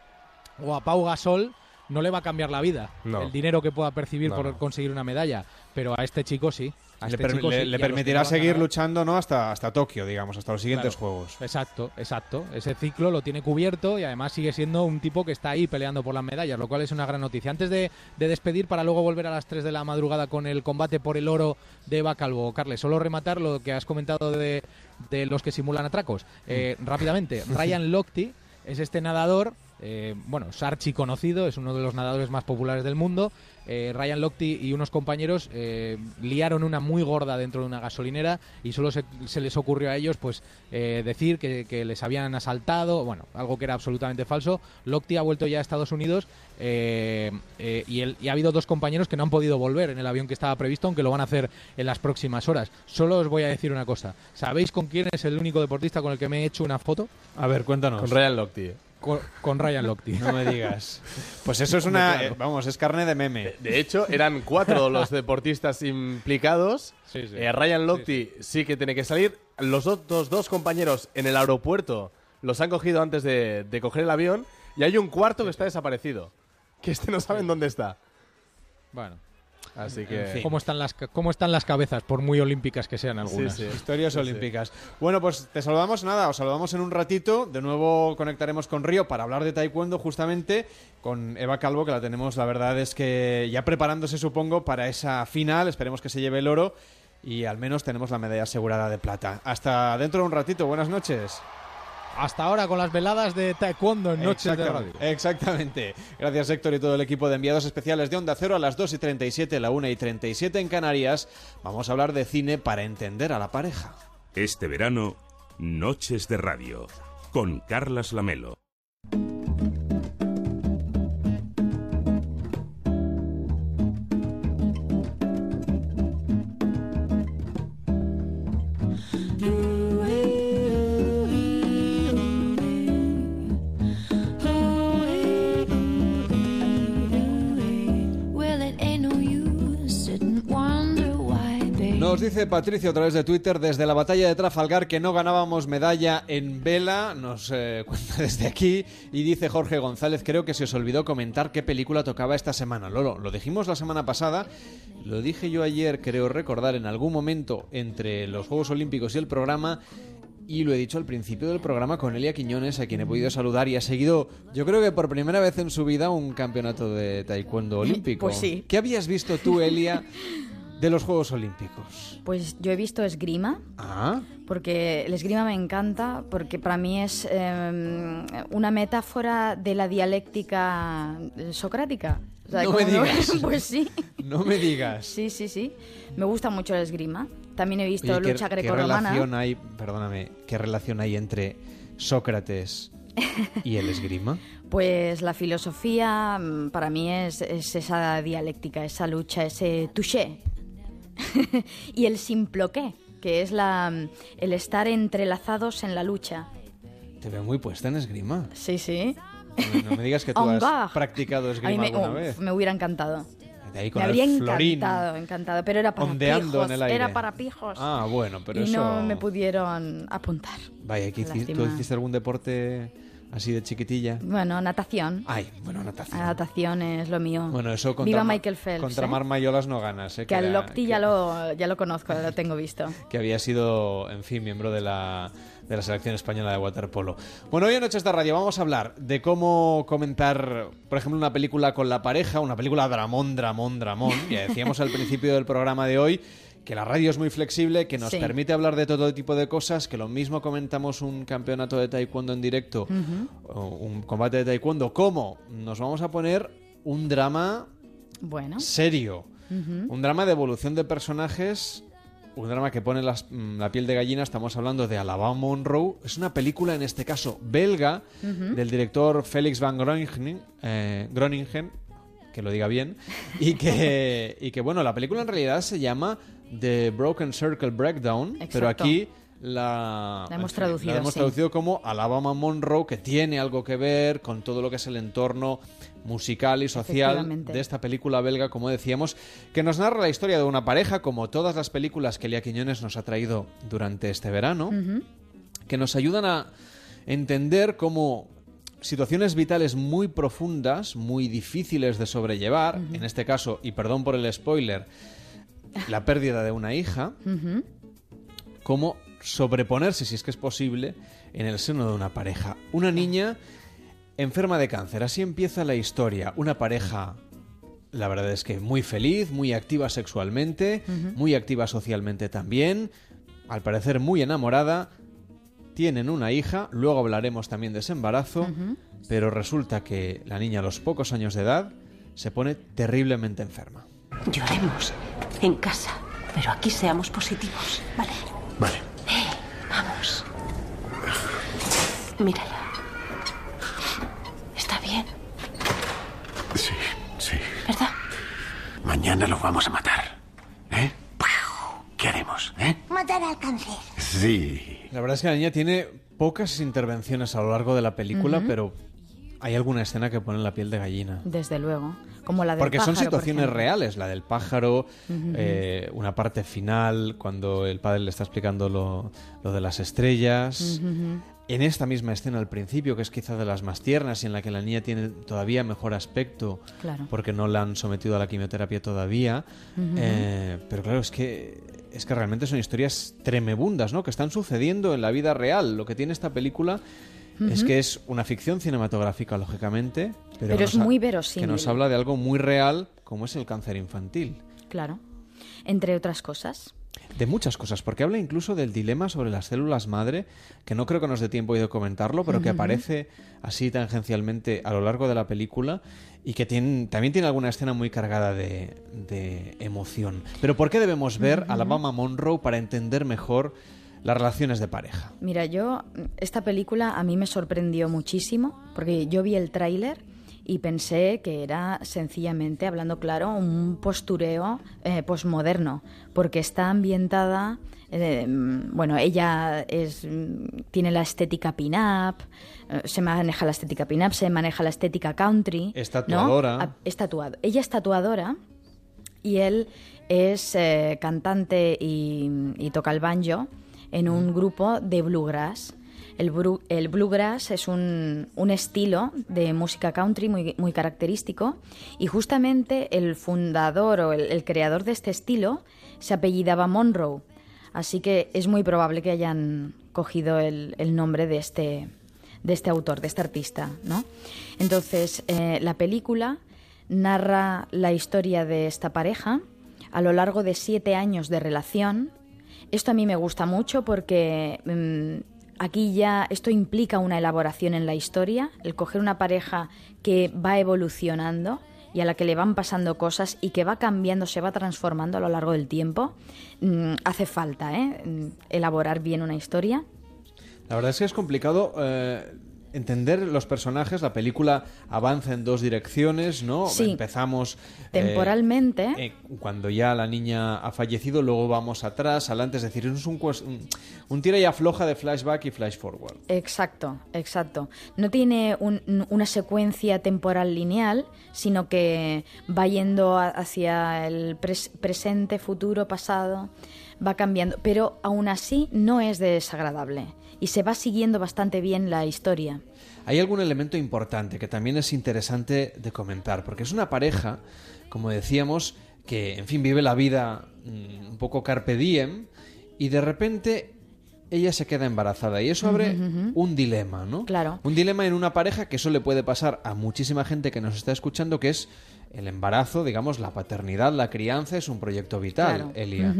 o a Pau Gasol no le va a cambiar la vida el dinero que pueda percibir por conseguir una medalla, pero a este chico sí. A le, este chico le- sí, le y a los permitirá seguir luchando no hasta, hasta Tokio, digamos, hasta los siguientes Claro. juegos. Exacto, exacto. Ese ciclo lo tiene cubierto y además sigue siendo un tipo que está ahí peleando por las medallas, lo cual es una gran noticia. Antes de, de despedir, para luego volver a las 3 de la madrugada con el combate por el oro de Eva Calvo. Carles, solo rematar lo que has comentado de, de los que simulan atracos. Eh, rápidamente, Ryan Lochte es este nadador, eh, bueno, es archi conocido, es uno de los nadadores más populares del mundo. Eh, Ryan Lochte y unos compañeros eh, liaron una muy gorda dentro de una gasolinera y solo se, se les ocurrió a ellos pues eh, decir que, que les habían asaltado, bueno, algo que era absolutamente falso. Lochte ha vuelto ya a Estados Unidos eh, eh, y, él- y ha habido dos compañeros que no han podido volver en el avión que estaba previsto, aunque lo van a hacer en las próximas horas. Solo os voy a decir una cosa. ¿Sabéis con quién es el único deportista con el que me he hecho una foto? A ver, cuéntanos. Con Ryan Lochte. Con, con Ryan Lochte. No me digas. Pues eso es una. Claro. eh, vamos, es carne de meme. De hecho, eran cuatro los deportistas implicados. Sí, sí. Eh, Ryan Lochte sí, que tiene que salir. Los otros dos compañeros en el aeropuerto los han cogido antes de, de coger el avión. Y hay un cuarto que está desaparecido. Que este no saben dónde está. Bueno, Así que. En fin. ¿cómo están, las, ¿cómo están las cabezas, por muy olímpicas que sean algunas? sí. Historias Sí, sí. olímpicas. Bueno, pues te saludamos nada, os saludamos en un ratito. De nuevo conectaremos con Río para hablar de taekwondo justamente con Eva Calvo, que la tenemos, la verdad es que ya preparándose, supongo, para esa final. Esperemos que se lleve el oro y al menos tenemos la medalla asegurada de plata. Hasta dentro de un ratito. Buenas noches. Hasta ahora con las veladas de taekwondo en Noches de Radio. Exactamente, Exactamente. Gracias Héctor y todo el equipo de enviados especiales de Onda Cero a las 2 y 37, la 1 y 37 en Canarias. Vamos a hablar de cine para entender a la pareja. Este verano, Noches de Radio, con Carlas Lamelo. Nos dice Patricio a través de Twitter desde la batalla de Trafalgar que no ganábamos medalla en vela, nos eh, cuenta desde aquí y dice Jorge González, creo que se os olvidó comentar qué película tocaba esta semana. Lolo, lo dijimos la semana pasada, lo dije yo ayer, creo recordar en algún momento entre los Juegos Olímpicos y el programa y lo he dicho al principio del programa con Elia Quiñones, a quien he podido saludar y ha seguido, yo creo que por primera vez en su vida, un campeonato de taekwondo olímpico. Pues sí. ¿Qué habías visto tú, Elia, de los Juegos Olímpicos? Pues yo he visto esgrima, Ah, porque el esgrima me encanta, porque para mí es eh, una metáfora de la dialéctica socrática. O sea, No me digas. Pues sí, no me digas. sí, sí, sí. Me gusta mucho el esgrima. También he visto Oye, ¿qué- lucha ¿qué, grecorromana. relación hay, perdóname, qué relación hay entre Sócrates y el esgrima? Pues la filosofía mm, para mí es, es esa dialéctica, esa lucha, ese touché. y el simploqué, que es la, el estar entrelazados en la lucha. Te veo muy puesta en esgrima. Sí, sí. No, no me digas que tú has practicado esgrima me, alguna vez. me hubiera encantado. De ahí con me el habría florín encantado, encantado. Pero era para pijos. Era para pijos. Ah, bueno, pero y eso... no me pudieron apuntar. Vaya, ¿qué hici- ¿tú hiciste algún deporte así de chiquitilla? Bueno, natación. Ay, bueno, natación. La natación es lo mío. Bueno, eso contra, Viva Michael Phelps. Contra ¿eh? Mar Mayolas no ganas, ¿eh? Que al Locti ya que- lo, ya lo conozco, lo tengo visto. que había sido, en fin, miembro de la, de la selección española de waterpolo. Bueno, hoy en Noches de Radio vamos a hablar de cómo comentar, por ejemplo, una película con la pareja, una película dramón, dramón, dramón. Ya decíamos al principio del programa de hoy que la radio es muy flexible, que nos Sí. permite hablar de todo tipo de cosas, que lo mismo comentamos un campeonato de taekwondo en directo, o un combate de taekwondo, como nos vamos a poner un drama Bueno. serio. Un drama de evolución de personajes. Un drama que pone las- mm, la piel de gallina. Estamos hablando de Alabama Monroe. Es una película, en este caso, belga, del director Félix van Groningen, eh, Groningen, que lo diga bien. Y que, y que, bueno, la película en realidad se llama The Broken Circle Breakdown. Pero aquí la, La hemos fin, traducido, la hemos sí. traducido como Alabama Monroe, que tiene algo que ver con todo lo que es el entorno musical y social de esta película belga, como decíamos, que nos narra la historia de una pareja, como todas las películas que Elia Quiñones nos ha traído durante este verano, que nos ayudan a entender cómo situaciones vitales muy profundas, muy difíciles de sobrellevar, en este caso, y perdón por el spoiler, la pérdida de una hija, Ujú. cómo sobreponerse, si es que es posible, en el seno de una pareja. Una niña enferma de cáncer, así empieza la historia. Una pareja, la verdad es que muy feliz, muy activa sexualmente, muy activa socialmente también, al parecer muy enamorada. Tienen una hija, luego hablaremos también de ese embarazo, pero resulta que la niña a los pocos años de edad se pone terriblemente enferma. Lloremos en casa, pero aquí seamos positivos, ¿vale? Vale. Vamos. Mírala. Está bien, Sí, sí. ¿verdad? Mañana lo vamos a matar. ¿Eh? ¿Qué haremos, eh? Matar al cáncer. Sí. La verdad es que la niña tiene pocas intervenciones a lo largo de la película, pero hay alguna escena que pone la piel de gallina. Desde luego. Como la del Porque son pájaro, situaciones reales, la del pájaro, eh, una parte final cuando el padre le está explicando lo, lo de las estrellas. En esta misma escena al principio, que es quizá de las más tiernas y en la que la niña tiene todavía mejor aspecto, Claro. porque no la han sometido a la quimioterapia todavía. Eh, pero claro, es que, es que realmente son historias tremebundas, ¿no? Que están sucediendo en la vida real. Lo que tiene esta película es que es una ficción cinematográfica, lógicamente, pero, Pero que es muy Que verosímil. nos habla de algo muy real, como es el cáncer infantil. Claro. Entre otras cosas. De muchas cosas, porque habla incluso del dilema sobre las células madre, que no creo que nos dé tiempo de comentarlo, pero que aparece así tangencialmente a lo largo de la película y que tiene, también tiene alguna escena muy cargada de, de emoción. Pero ¿por qué debemos ver a Ujú. Alabama Monroe para entender mejor las relaciones de pareja? Mira, yo, esta película a mí me sorprendió muchísimo, porque yo vi el tráiler y pensé que era sencillamente, hablando claro, un postureo eh, posmoderno, porque está ambientada, eh, bueno, ella es, tiene la estética pin-up, eh, se maneja la estética pin-up, se maneja la estética country. Es ¿no? tatuadora. Es tatuado. Ella es tatuadora y él es eh, cantante y, y toca el banjo en un grupo de bluegrass. El, bluegrass es un, un estilo de música country muy, muy característico y justamente el fundador o el, el creador de este estilo se apellidaba Monroe. Así que es muy probable que hayan cogido el, el nombre de este, de este autor, de este artista, ¿no? Entonces, eh, la película narra la historia de esta pareja a lo largo de siete años de relación. Esto a mí me gusta mucho porque mm, aquí ya esto implica una elaboración en la historia, el coger una pareja que va evolucionando y a la que le van pasando cosas y que va cambiando, se va transformando a lo largo del tiempo, mm, hace falta ¿eh? Mm, elaborar bien una historia. La verdad es que es complicado eh, entender los personajes. La película avanza en dos direcciones, ¿no? Sí. Empezamos eh, Temporalmente, eh, cuando ya la niña ha fallecido, luego vamos atrás, adelante. Es decir, es un, un, un tira y afloja de flashback y flash forward. Exacto, exacto. No tiene un- una secuencia temporal lineal, sino que va yendo a- hacia el pres- presente, futuro, pasado, va cambiando. Pero aún así no es desagradable y se va siguiendo bastante bien la historia. Hay algún elemento importante que también es interesante de comentar, porque es una pareja, como decíamos, que, en fin, vive la vida mm, un poco carpe diem y de repente ella se queda embarazada y eso abre un dilema, ¿no? Claro. Un dilema en una pareja que eso le puede pasar a muchísima gente que nos está escuchando, que es el embarazo, digamos, la paternidad, la crianza es un proyecto vital, Claro. Elia.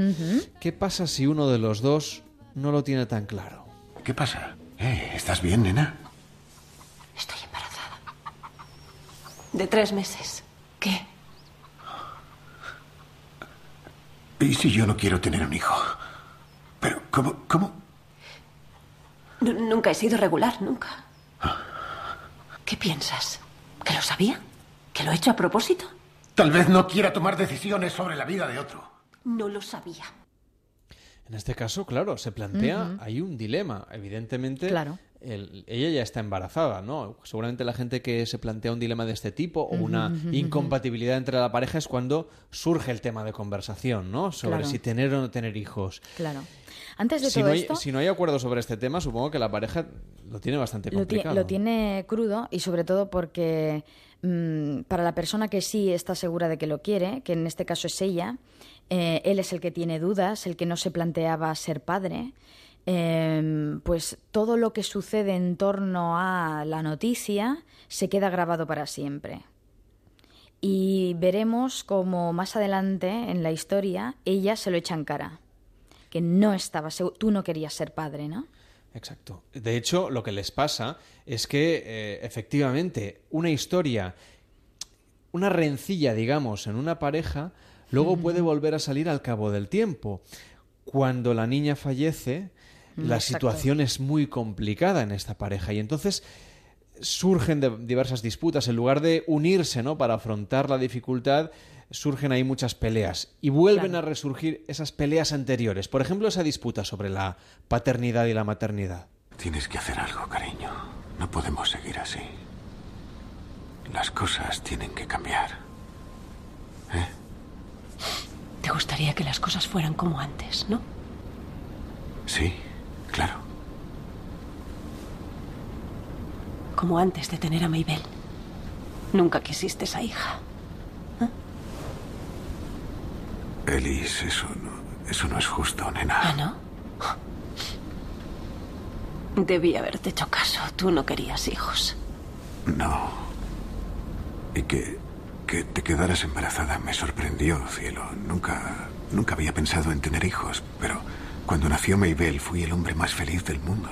¿Qué pasa si uno de los dos no lo tiene tan claro? ¿Qué pasa? Eh, ¿Estás bien, nena? Estoy embarazada. De tres meses. ¿Qué? ¿Y si yo no quiero tener un hijo? Pero, ¿cómo? ¿Cómo? Nu- nunca he sido regular, nunca. ¿Qué piensas? ¿Que lo sabía? ¿Que lo he hecho a propósito? Tal vez no quiera tomar decisiones sobre la vida de otro. No lo sabía. En este caso, claro, se plantea, Ujú. hay un dilema. Evidentemente, Claro. el- ella ya está embarazada, ¿no? Seguramente la gente que se plantea un dilema de este tipo o una incompatibilidad entre la pareja es cuando surge el tema de conversación, ¿no? Sobre Claro. si tener o no tener hijos. Claro. Antes de Si todo no, hay, esto, si no hay acuerdo sobre este tema, supongo que la pareja lo tiene bastante complicado. lo tiene crudo y sobre todo porque mm, para la persona que sí está segura de que lo quiere, que en este caso es ella, eh, él es el que tiene dudas, el que no se planteaba ser padre, eh, pues todo lo que sucede en torno a la noticia se queda grabado para siempre. Y veremos como más adelante en la historia ella se lo echa en cara, que no estaba seguro, tú no querías ser padre, ¿no? Exacto. De hecho, lo que les pasa es que eh, efectivamente una historia, una rencilla, digamos, en una pareja, luego puede volver a salir al cabo del tiempo. Cuando la niña fallece, Mm, la exacto. situación es muy complicada en esta pareja y entonces surgen de- diversas disputas. En lugar de unirse ¿no? para afrontar la dificultad, surgen ahí muchas peleas y vuelven Claro. a resurgir esas peleas anteriores. Por ejemplo, esa disputa sobre la paternidad y la maternidad. Tienes que hacer algo, cariño. No podemos seguir así. Las cosas tienen que cambiar. Te gustaría que las cosas fueran como antes, ¿no? Sí, claro. Como antes de tener a Maybell. Nunca quisiste esa hija. Elise, eso no, eso no es justo, nena. ¿Ah, no? Debí haberte hecho caso. Tú no querías hijos. No. Y que, que te quedaras embarazada me sorprendió, cielo. Nunca, nunca había pensado en tener hijos, pero cuando nació Maybell fui el hombre más feliz del mundo.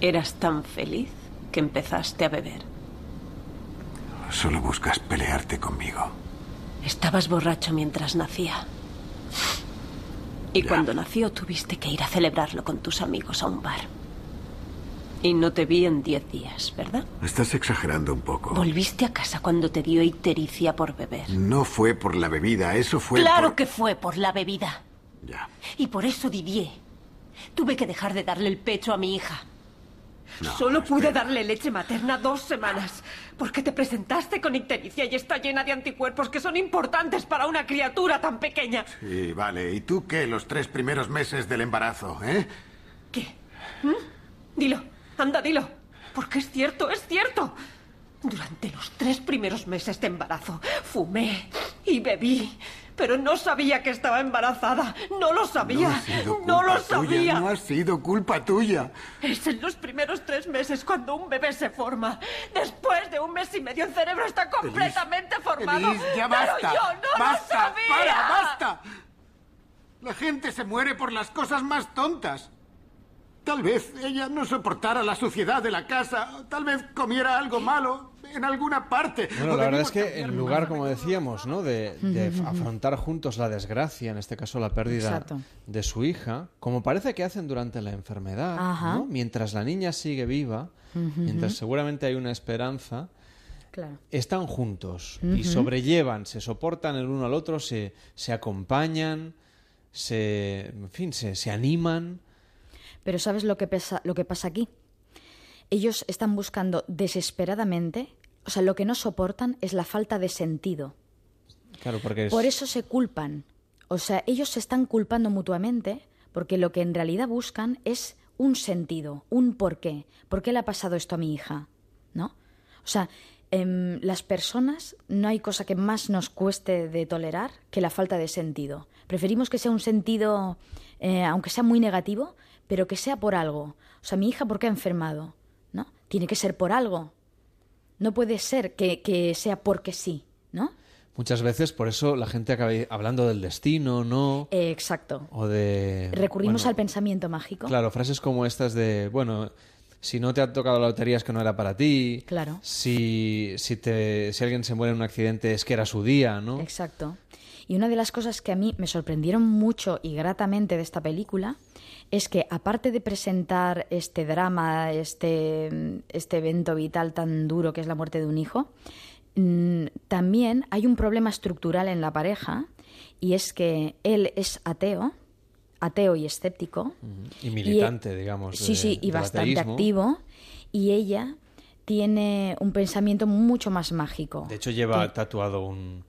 Eras tan feliz que empezaste a beber. Solo buscas pelearte conmigo. Estabas borracho mientras nacía. Y cuando nació tuviste que ir a celebrarlo con tus amigos a un bar. Y no te vi en diez días, ¿verdad? Estás exagerando un poco. Volviste a casa cuando te dio ictericia por beber. No fue por la bebida, eso fue claro por... que fue por la bebida. Ya. Y por eso Didier. Tuve que dejar de darle el pecho a mi hija. No, Solo pude darle leche materna dos semanas. Porque te presentaste con ictericia y está llena de anticuerpos que son importantes para una criatura tan pequeña. Sí, vale. ¿Y tú qué? Los tres primeros meses del embarazo, ¿eh? ¿Qué? ¿Mm? Dilo, anda, dilo. Porque es cierto, es cierto. Durante los tres primeros meses de embarazo fumé y bebí. Pero no sabía que estaba embarazada. No lo sabía. No ha sido No, culpa lo tuya, sabía. No ha sido culpa tuya. Es en los primeros tres meses cuando un bebé se forma. Después de un mes y medio el cerebro está completamente formado. Elise, ya Pero basta. yo no basta, lo sabía. para, basta. La gente se muere por las cosas más tontas. Tal vez ella no soportara la suciedad de la casa. Tal vez comiera algo malo en alguna parte. Bueno, O la verdad es que en lugar, como decíamos, ¿no? de, afrontar juntos la desgracia, en este caso la pérdida Exacto. de su hija, como parece que hacen durante la enfermedad. ¿no? mientras la niña sigue viva, mientras seguramente hay una esperanza, Claro. están juntos y sobrellevan, se soportan el uno al otro, se, se acompañan, se, en fin, se, se animan. Pero ¿sabes lo que, pasa, lo que pasa aquí? Ellos están buscando desesperadamente, o sea, lo que no soportan es la falta de sentido. Claro, porque es- Por eso se culpan. O sea, ellos se están culpando mutuamente porque lo que en realidad buscan es un sentido, un porqué. ¿Por qué le ha pasado esto a mi hija? ¿No? O sea, em, las personas no hay cosa que más nos cueste de tolerar que la falta de sentido. Preferimos que sea un sentido, eh, aunque sea muy negativo, pero que sea por algo. O sea, mi hija, ¿por qué ha enfermado? ¿No? Tiene que ser por algo. No puede ser que, que sea porque sí, ¿no? muchas veces por eso la gente acaba hablando del destino, ¿no? Eh, exacto. O de... Recurrimos bueno, al pensamiento mágico. Claro, frases como estas de, bueno, si no te ha tocado la lotería es que no era para ti. Claro. Si, si, te, si alguien se muere en un accidente es que era su día, ¿no? Exacto. Y una de las cosas que a mí me sorprendieron mucho y gratamente de esta película es que aparte de presentar este drama, este, este evento vital tan duro que es la muerte de un hijo, mm, también hay un problema estructural en la pareja y es que él es ateo, ateo y escéptico. Y militante, digamos. Sí, de- sí, y bastante ateísmo. activo. Y ella tiene un pensamiento mucho más mágico. De hecho, lleva Que- tatuado un.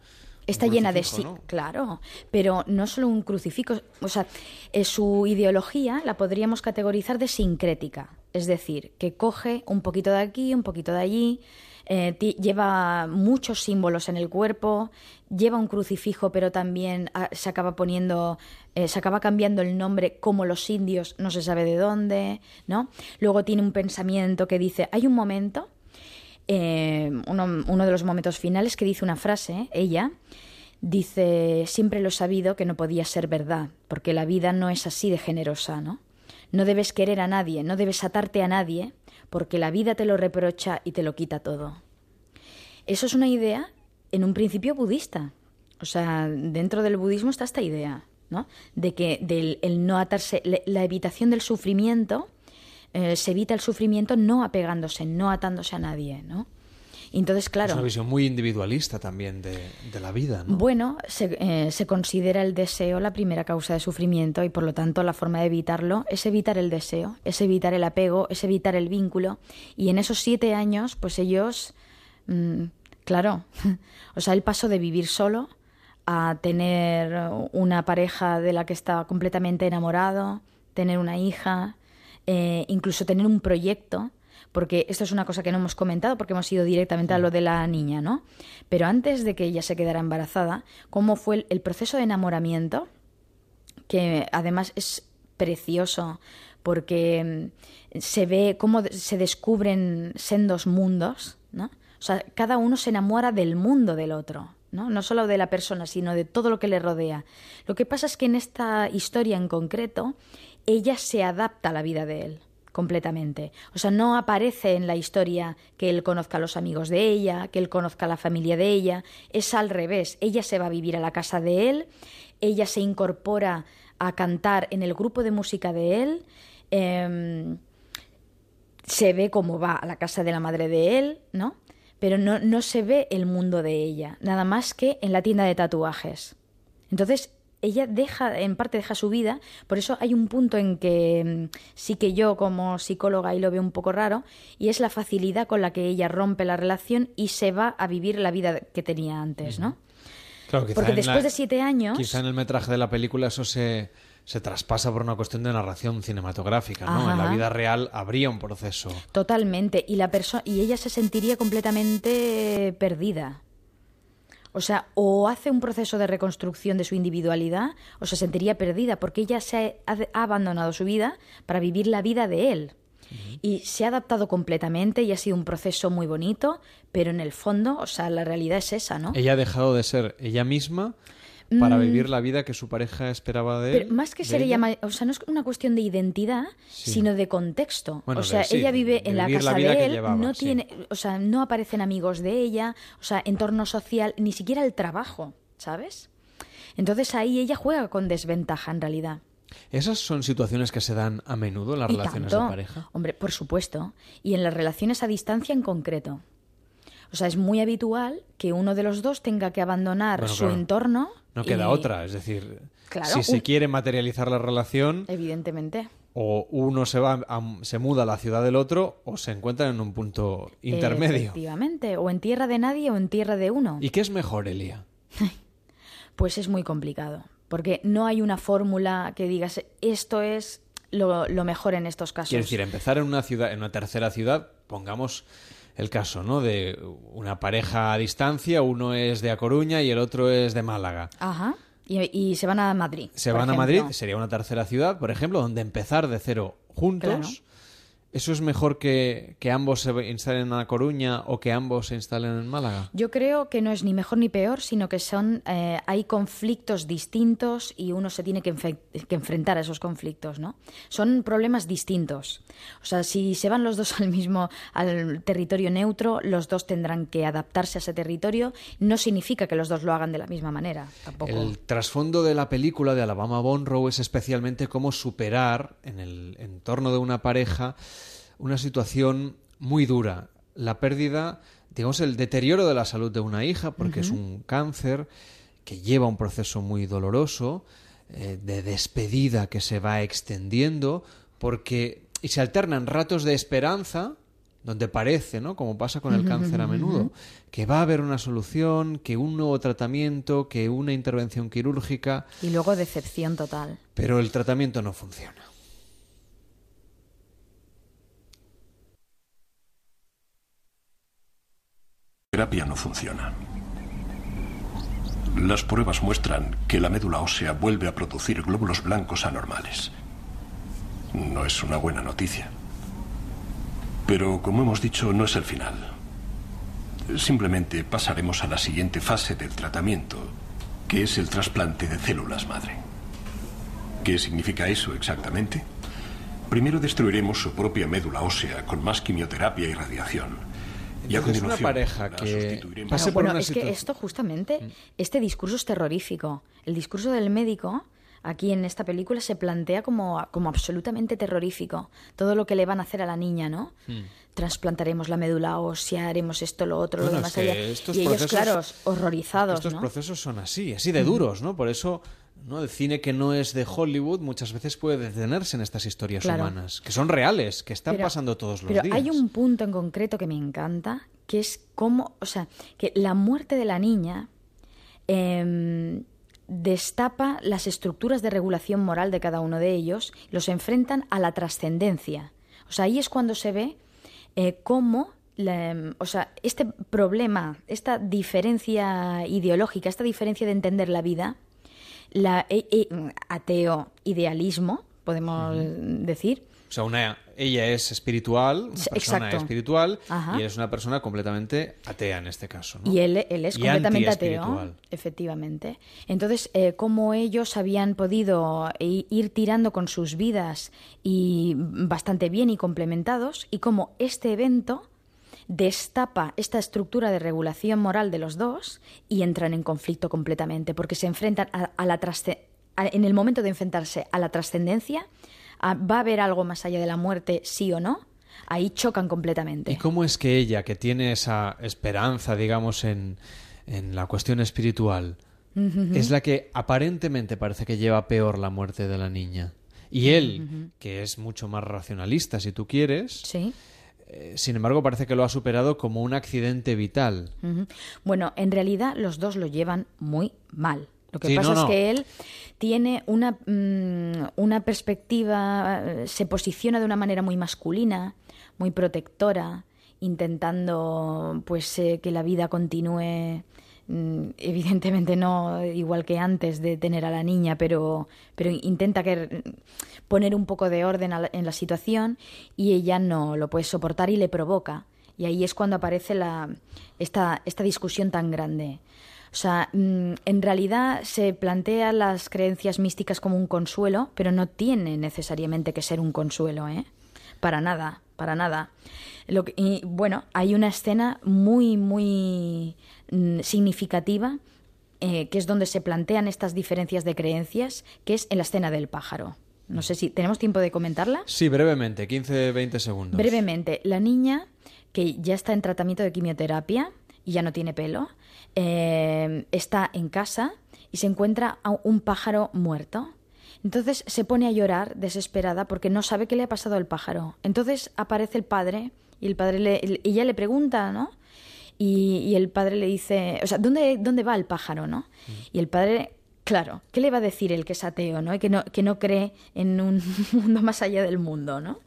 Está llena de sí, ¿no? claro, pero no solo un crucifijo, o sea, eh, su ideología la podríamos categorizar de sincrética, es decir, que coge un poquito de aquí, un poquito de allí, eh, lleva muchos símbolos en el cuerpo, lleva un crucifijo, pero también ah, se acaba poniendo, eh, se acaba cambiando el nombre como los indios, no se sabe de dónde, ¿no? Luego tiene un pensamiento que dice, hay un momento eh, uno, de los momentos finales que dice una frase, ella dice, siempre lo he sabido que no podía ser verdad, porque la vida no es así de generosa, ¿no? No debes querer a nadie, no debes atarte a nadie, porque la vida te lo reprocha y te lo quita todo. Eso es una idea en un principio budista. O sea, dentro del budismo está esta idea, ¿no? De que del el no atarse, la evitación del sufrimiento, eh, se evita el sufrimiento no apegándose, no atándose a nadie, ¿no? Entonces, Es claro, una visión muy individualista también de, de la vida, ¿no? bueno, se, eh, se considera el deseo la primera causa de sufrimiento y por lo tanto la forma de evitarlo es evitar el deseo, es evitar el apego, es evitar el vínculo. Y en esos siete años, pues ellos, mm, claro, o sea, el paso de vivir solo a tener una pareja de la que está completamente enamorado, tener una hija, eh, incluso tener un proyecto, porque esto es una cosa que no hemos comentado porque hemos ido directamente a lo de la niña, ¿no? Pero antes de que ella se quedara embarazada, ¿cómo fue el, el proceso de enamoramiento? Que además es precioso porque mm, se ve cómo se descubren sendos mundos, ¿no? O sea, cada uno se enamora del mundo del otro, ¿no? No solo de la persona, sino de todo lo que le rodea. Lo que pasa es que en esta historia en concreto, ella se adapta a la vida de él completamente. O sea, no aparece en la historia que él conozca a los amigos de ella, que él conozca a la familia de ella. Es al revés. Ella se va a vivir a la casa de él, ella se incorpora a cantar en el grupo de música de él. em, se ve cómo va a la casa de la madre de él, ¿no? Pero no, no se ve el mundo de ella, nada más que en la tienda de tatuajes. Entonces, ella deja, en parte deja su vida, por eso hay un punto en que mm, sí que yo como psicóloga ahí lo veo un poco raro, y es la facilidad con la que ella rompe la relación y se va a vivir la vida que tenía antes, ¿no? Claro, quizá Porque después la- de siete años... Quizá en el metraje de la película eso se, se traspasa por una cuestión de narración cinematográfica, ¿no? En la vida real habría un proceso. Totalmente. Y la persona y ella se sentiría completamente perdida. O sea, o hace un proceso de reconstrucción de su individualidad, o se sentiría perdida, porque ella se ha, ha abandonado su vida para vivir la vida de él. Y se ha adaptado completamente y ha sido un proceso muy bonito, pero en el fondo, o sea, la realidad es esa, ¿no? Ella ha dejado de ser ella misma para Mm. vivir la vida que su pareja esperaba de él. Pero más que de ser ella. o sea, no es una cuestión de identidad, Sí. sino de contexto. Bueno, o sea, de- sí, ella vive en la casa de él, llevaba, no sí. tiene, o sea, no aparecen amigos de ella, o sea, entorno social, ni siquiera el trabajo, ¿sabes? Entonces ahí ella juega con desventaja en realidad. Esas son situaciones que se dan a menudo en las Y relaciones tanto. de pareja. Hombre, por supuesto. Y en las relaciones a distancia en concreto. O sea, es muy habitual que uno de los dos tenga que abandonar Bueno, su claro. entorno. No queda y- otra, es decir, Claro, si se quiere materializar la relación, Evidentemente. o uno se va a- se muda a la ciudad del otro o se encuentran en un punto intermedio. Efectivamente. O en tierra de nadie o en tierra de uno. ¿Y qué es mejor, Elia? Pues es muy complicado. Porque no hay una fórmula que digas esto es lo, lo mejor en estos casos. Quiero decir, empezar en una ciudad, en una tercera ciudad, pongamos el caso, ¿no? De una pareja a distancia, uno es de A Coruña y el otro es de Málaga. Ajá. Y, y se van a Madrid. Se van a. Madrid, sería una tercera ciudad, por ejemplo, donde empezar de cero juntos. Claro. ¿Eso es mejor que, que ambos se instalen en A Coruña o que ambos se instalen en Málaga? Yo creo que no es ni mejor ni peor, sino que son eh, hay conflictos distintos y uno se tiene que, que enfrentar a esos conflictos, ¿no? Son problemas distintos. O sea, si se van los dos al mismo al territorio neutro, los dos tendrán que adaptarse a ese territorio. No significa que los dos lo hagan de la misma manera, tampoco. El trasfondo de la película de Alabama Bonrow es especialmente cómo superar en el entorno de una pareja una situación muy dura. La pérdida, digamos, el deterioro de la salud de una hija, porque es un cáncer que lleva un proceso muy doloroso. eh, de despedida que se va extendiendo, porque y se alternan ratos de esperanza, donde parece, ¿no? Como pasa con el cáncer a menudo, que va a haber una solución, que un nuevo tratamiento, que una intervención quirúrgica, Y luego decepción total. pero el tratamiento no funciona. La terapia no funciona. Las pruebas muestran que la médula ósea vuelve a producir glóbulos blancos anormales. No es una buena noticia. Pero, como hemos dicho, no es el final. Simplemente pasaremos a la siguiente fase del tratamiento, que es el trasplante de células madre. ¿Qué significa eso exactamente? Primero destruiremos su propia médula ósea con más quimioterapia y radiación. Y a Entonces, una continuación pareja la que pase por bueno, una es que situación- esto justamente, este discurso es terrorífico. El discurso del médico aquí en esta película se plantea como, como absolutamente terrorífico. Todo lo que le van a hacer a la niña, ¿no? Hmm. Trasplantaremos la médula ósea, haremos esto, lo otro, Bueno, lo demás allá. estos Y ellos, claro, horrorizados, Estos ¿no? procesos son así, así de duros, ¿no? Por eso, ¿no? El cine que no es de Hollywood muchas veces puede detenerse en estas historias Claro. humanas, que son reales, que están Pero- pasando todos los Pero días. hay un punto en concreto que me encanta, que es cómo, o sea, que la muerte de la niña em, destapa las estructuras de regulación moral de cada uno de ellos, los enfrentan a la trascendencia. O sea, ahí es cuando se ve eh, cómo, la, em, o sea, este problema, esta diferencia ideológica, esta diferencia de entender la vida, la e- e- ateo idealismo, podemos decir, O sea, una, ella es espiritual, una persona exacto. espiritual, Ajá. y es una persona completamente atea en este caso. ¿no? Y él, él es Y completamente ateo, efectivamente. Entonces, eh, cómo ellos habían podido ir tirando con sus vidas y bastante bien y complementados, y cómo este evento destapa esta estructura de regulación moral de los dos y entran en conflicto completamente, porque se enfrentan a, a la en el momento de enfrentarse a la trascendencia, va a haber algo más allá de la muerte, sí o no, ahí chocan completamente. ¿Y cómo es que ella, que tiene esa esperanza, digamos, en, en la cuestión espiritual, es la que aparentemente parece que lleva peor la muerte de la niña? Y él, que es mucho más racionalista, si tú quieres, Sí. eh, sin embargo parece que lo ha superado como un accidente vital. Bueno, en realidad los dos lo llevan muy mal. Lo que Sí, pasa no, es que él tiene una, mm, una perspectiva, eh, se posiciona de una manera muy masculina, muy protectora, intentando pues eh, que la vida continúe mm, evidentemente no igual que antes de tener a la niña, pero, pero intenta que, poner un poco de orden en la situación y ella no lo puede soportar y le provoca. Y ahí es cuando aparece la, esta, esta discusión tan grande. O sea, mm, en realidad se plantea las creencias místicas como un consuelo, pero no tiene necesariamente que ser un consuelo, ¿eh? Para nada, para nada. Lo que- y, bueno, hay una escena muy, muy mm, significativa eh, que es donde se plantean estas diferencias de creencias, que es en la escena del pájaro. No sé si tenemos tiempo de comentarla. Sí, brevemente, 15-20 segundos. Brevemente, la niña que ya está en tratamiento de quimioterapia y ya no tiene pelo, eh, está en casa y se encuentra a un pájaro muerto. Entonces se pone a llorar desesperada porque no sabe qué le ha pasado al pájaro. Entonces aparece el padre y el padre le, ella le pregunta, ¿no? Y, y el padre le dice, o sea, ¿dónde, dónde va el pájaro, no? Y el padre, claro, ¿qué le va a decir el que es ateo, no? Y que no, que no cree en un mundo más allá del mundo, ¿no?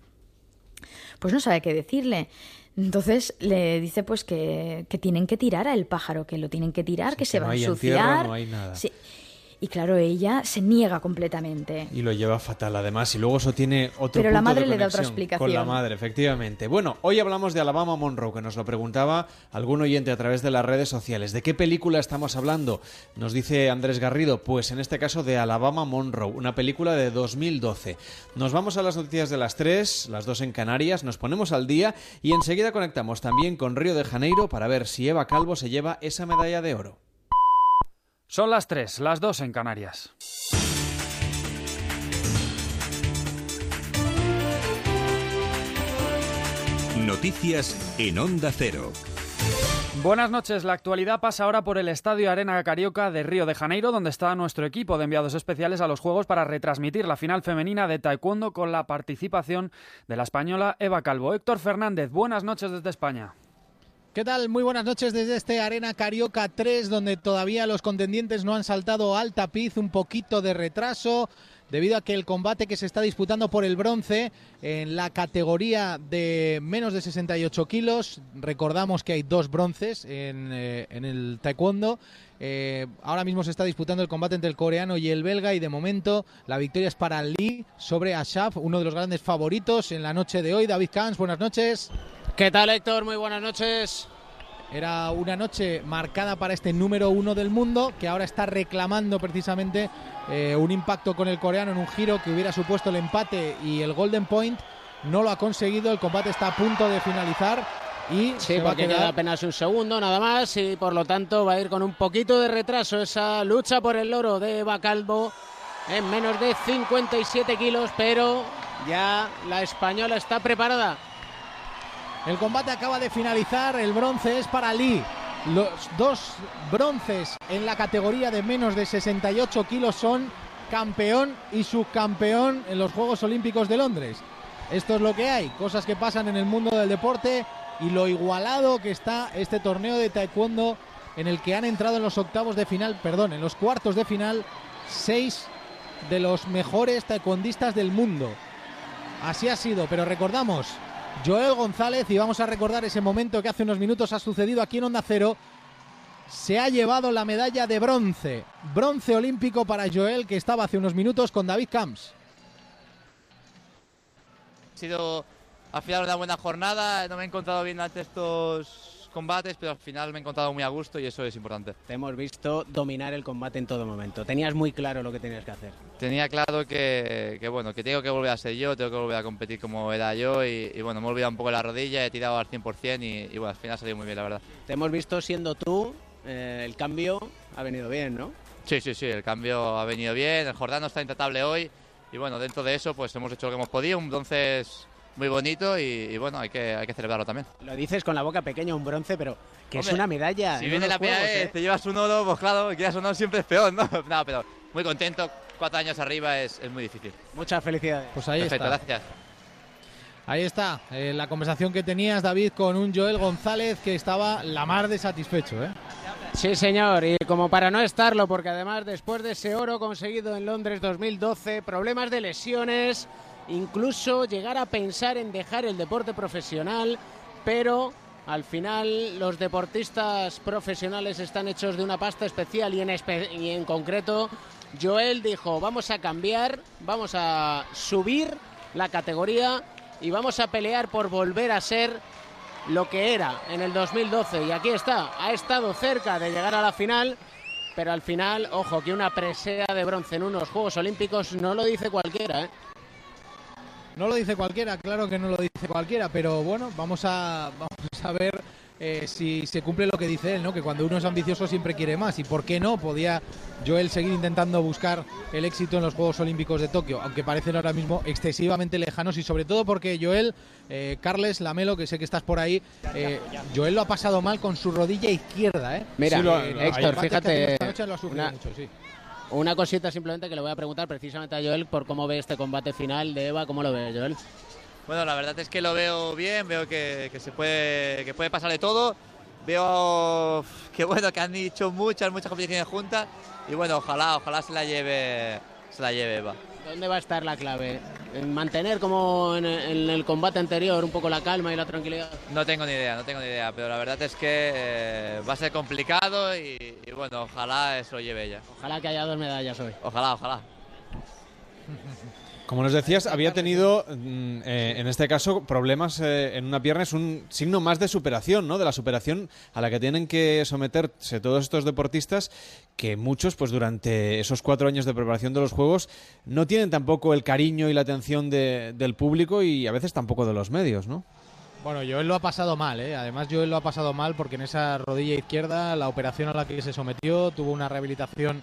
Pues no sabe qué decirle. Entonces le dice pues que, que tienen que tirar al pájaro, que lo tienen que tirar, que se que va no a ensuciar. entierro, no hay nada. Sí. Y claro, ella se niega completamente. Y lo lleva fatal además. Y luego eso tiene otro Pero la de madre le da otra explicación. Con la madre, efectivamente. Bueno, hoy hablamos de Alabama Monroe, que nos lo preguntaba algún oyente a través de las redes sociales. ¿De qué película estamos hablando? Nos dice Andrés Garrido. Pues en este caso de Alabama Monroe, una película de 2012. Nos vamos a las noticias de las 3, las 2 en Canarias, nos ponemos al día y enseguida conectamos también con Río de Janeiro para ver si Eva Calvo se lleva esa medalla de oro. Son las 3, las 2 en Canarias. Noticias en Onda Cero. Buenas noches. La actualidad pasa ahora por el Estadio Arena Carioca de Río de Janeiro, donde está nuestro equipo de enviados especiales a los Juegos para retransmitir la final femenina de Taekwondo con la participación de la española Eva Calvo. Héctor Fernández, buenas noches desde España. ¿Qué tal? Muy buenas noches desde este Arena Carioca 3, donde todavía los contendientes no han saltado al tapiz, un poquito de retraso debido a que el combate que se está disputando por el bronce en la categoría de menos de 68 kilos, recordamos que hay dos bronces en, eh, en el taekwondo, eh, ahora mismo se está disputando el combate entre el coreano y el belga y de momento la victoria es para Lee sobre Ashaf, uno de los grandes favoritos en la noche de hoy. David Kans, buenas noches. ¿Qué tal Héctor? Muy buenas noches. Era una noche marcada para este número uno del mundo que ahora está reclamando precisamente eh, un impacto con el coreano en un giro que hubiera supuesto el empate y el golden point. No lo ha conseguido, el combate está a punto de finalizar y Sí, se va a porque quedar queda apenas un segundo nada más y por lo tanto va a ir con un poquito de retraso esa lucha por el oro de Eva Calvo en menos de 57 kilos, pero ya la española está preparada. El combate acaba de finalizar, el bronce es para Lee. Los dos bronces en la categoría de menos de 68 kilos son campeón y subcampeón en los Juegos Olímpicos de Londres. Esto es lo que hay, cosas que pasan en el mundo del deporte y lo igualado que está este torneo de taekwondo en el que han entrado en los octavos de final, perdón, en los cuartos de final, seis de los mejores taekwondistas del mundo. Así ha sido, pero recordamos, Joel González, y vamos a recordar ese momento que hace unos minutos ha sucedido aquí en Onda Cero, se ha llevado la medalla de bronce. Bronce olímpico para Joel, que estaba hace unos minutos con David Camps. Ha sido al final una buena jornada, no me he encontrado bien ante estos combates, pero al final me he encontrado muy a gusto y eso es importante. Te hemos visto dominar el combate en todo momento. Tenías muy claro lo que tenías que hacer. Tenía claro que, que, bueno, que tengo que volver a ser yo, tengo que volver a competir como era yo y, y, bueno, me he olvidado un poco la rodilla, he tirado al 100% y, y bueno, al final ha salido muy bien, la verdad. Te hemos visto siendo tú, eh, el cambio ha venido bien, ¿no? Sí, sí, sí, el cambio ha venido bien, el Jordano está intratable hoy y bueno, dentro de eso pues hemos hecho lo que hemos podido, entonces muy bonito y, y, bueno, hay que, hay que celebrarlo también. Lo dices con la boca pequeña, un bronce, pero que Hombre, es una medalla. Si en viene la primera juegos, vez, ¿eh? te llevas un oro, pues claro, quieras o no, siempre es peor, ¿no? No, pero muy contento, cuatro años arriba es, es muy difícil. Muchas felicidades. Pues ahí Perfecto, está. gracias. Ahí está, eh, la conversación que tenías, David, con un Joel González que estaba la mar de satisfecho. ¿eh? Sí, señor, y como para no estarlo, porque además después de ese oro conseguido en Londres 2012, problemas de lesiones, incluso llegar a pensar en dejar el deporte profesional, pero al final los deportistas profesionales están hechos de una pasta especial y en, concreto Joel dijo, vamos a cambiar, vamos a subir la categoría y vamos a pelear por volver a ser lo que era en el 2012 y aquí está, ha estado cerca de llegar a la final, pero al final, ojo, que una presea de bronce en unos Juegos Olímpicos no lo dice cualquiera, ¿eh? No lo dice cualquiera, claro que no lo dice cualquiera, pero bueno, vamos a, vamos a ver eh, si se cumple lo que dice él, ¿no? Que cuando uno es ambicioso siempre quiere más. ¿Y por qué no? Podía Joel seguir intentando buscar el éxito en los Juegos Olímpicos de Tokio, aunque parecen ahora mismo excesivamente lejanos y sobre todo porque Joel, eh, Carles Lamelo, que sé que estás por ahí, eh, Joel lo ha pasado mal con su rodilla izquierda, ¿eh? Mira, Sí, lo- lo- Héctor, fíjate, noche lo ha sufrido una- mucho, sí. Una cosita simplemente que le voy a preguntar precisamente a Joel por cómo ve este combate final de Eva, ¿cómo lo ve Joel? Bueno, la verdad es que lo veo bien, veo que, que se puede, que puede pasar de todo. Veo que bueno, que han dicho muchas, muchas competiciones juntas y bueno, ojalá, ojalá se la lleve, se la lleve Eva. ¿Dónde va a estar la clave? ¿En mantener como en el, combate anterior un poco la calma y la tranquilidad? No tengo ni idea, no tengo ni idea, pero la verdad es que eh, va a ser complicado y, y bueno, ojalá eso lleve ella. Ojalá que haya dos medallas hoy. Ojalá, ojalá. Como nos decías, había tenido, mm, eh, en este caso, problemas eh, en una pierna. Es un signo más de superación, ¿no? De la superación a la que tienen que someterse todos estos deportistas, que muchos, pues durante esos cuatro años de preparación de los Juegos, no tienen tampoco el cariño y la atención de- del público y a veces tampoco de los medios, ¿no? Bueno, Joel lo ha pasado mal, ¿eh? Además, Joel lo ha pasado mal porque en esa rodilla izquierda, la operación a la que se sometió, tuvo una rehabilitación,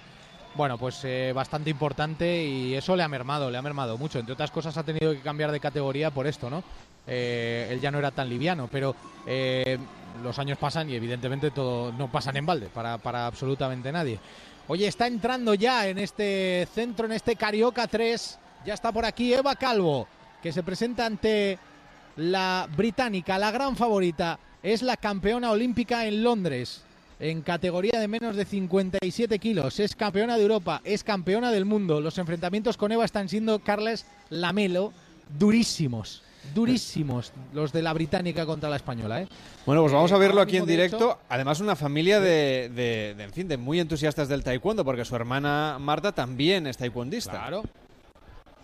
bueno, pues eh, bastante importante y eso le ha mermado, le ha mermado mucho. Entre otras cosas, ha tenido que cambiar de categoría por esto, ¿no? eh, él ya no era tan liviano, pero eh, los años pasan y evidentemente todo no pasan en balde para, para absolutamente nadie. Oye, está entrando ya en este centro, en este Carioca 3, ya está por aquí Eva Calvo, que se presenta ante la británica, la gran favorita, es la campeona olímpica en Londres, en categoría de menos de 57 kilos, es campeona de Europa, es campeona del mundo. Los enfrentamientos con Eva están siendo, Carles Lamelo, durísimos durísimos los de la británica contra la española. ¿eh? Bueno, pues vamos a Eh, verlo aquí en directo. Además, una familia de, de- de, en fin, de muy entusiastas del taekwondo, porque su hermana Marta también es taekwondista. Claro.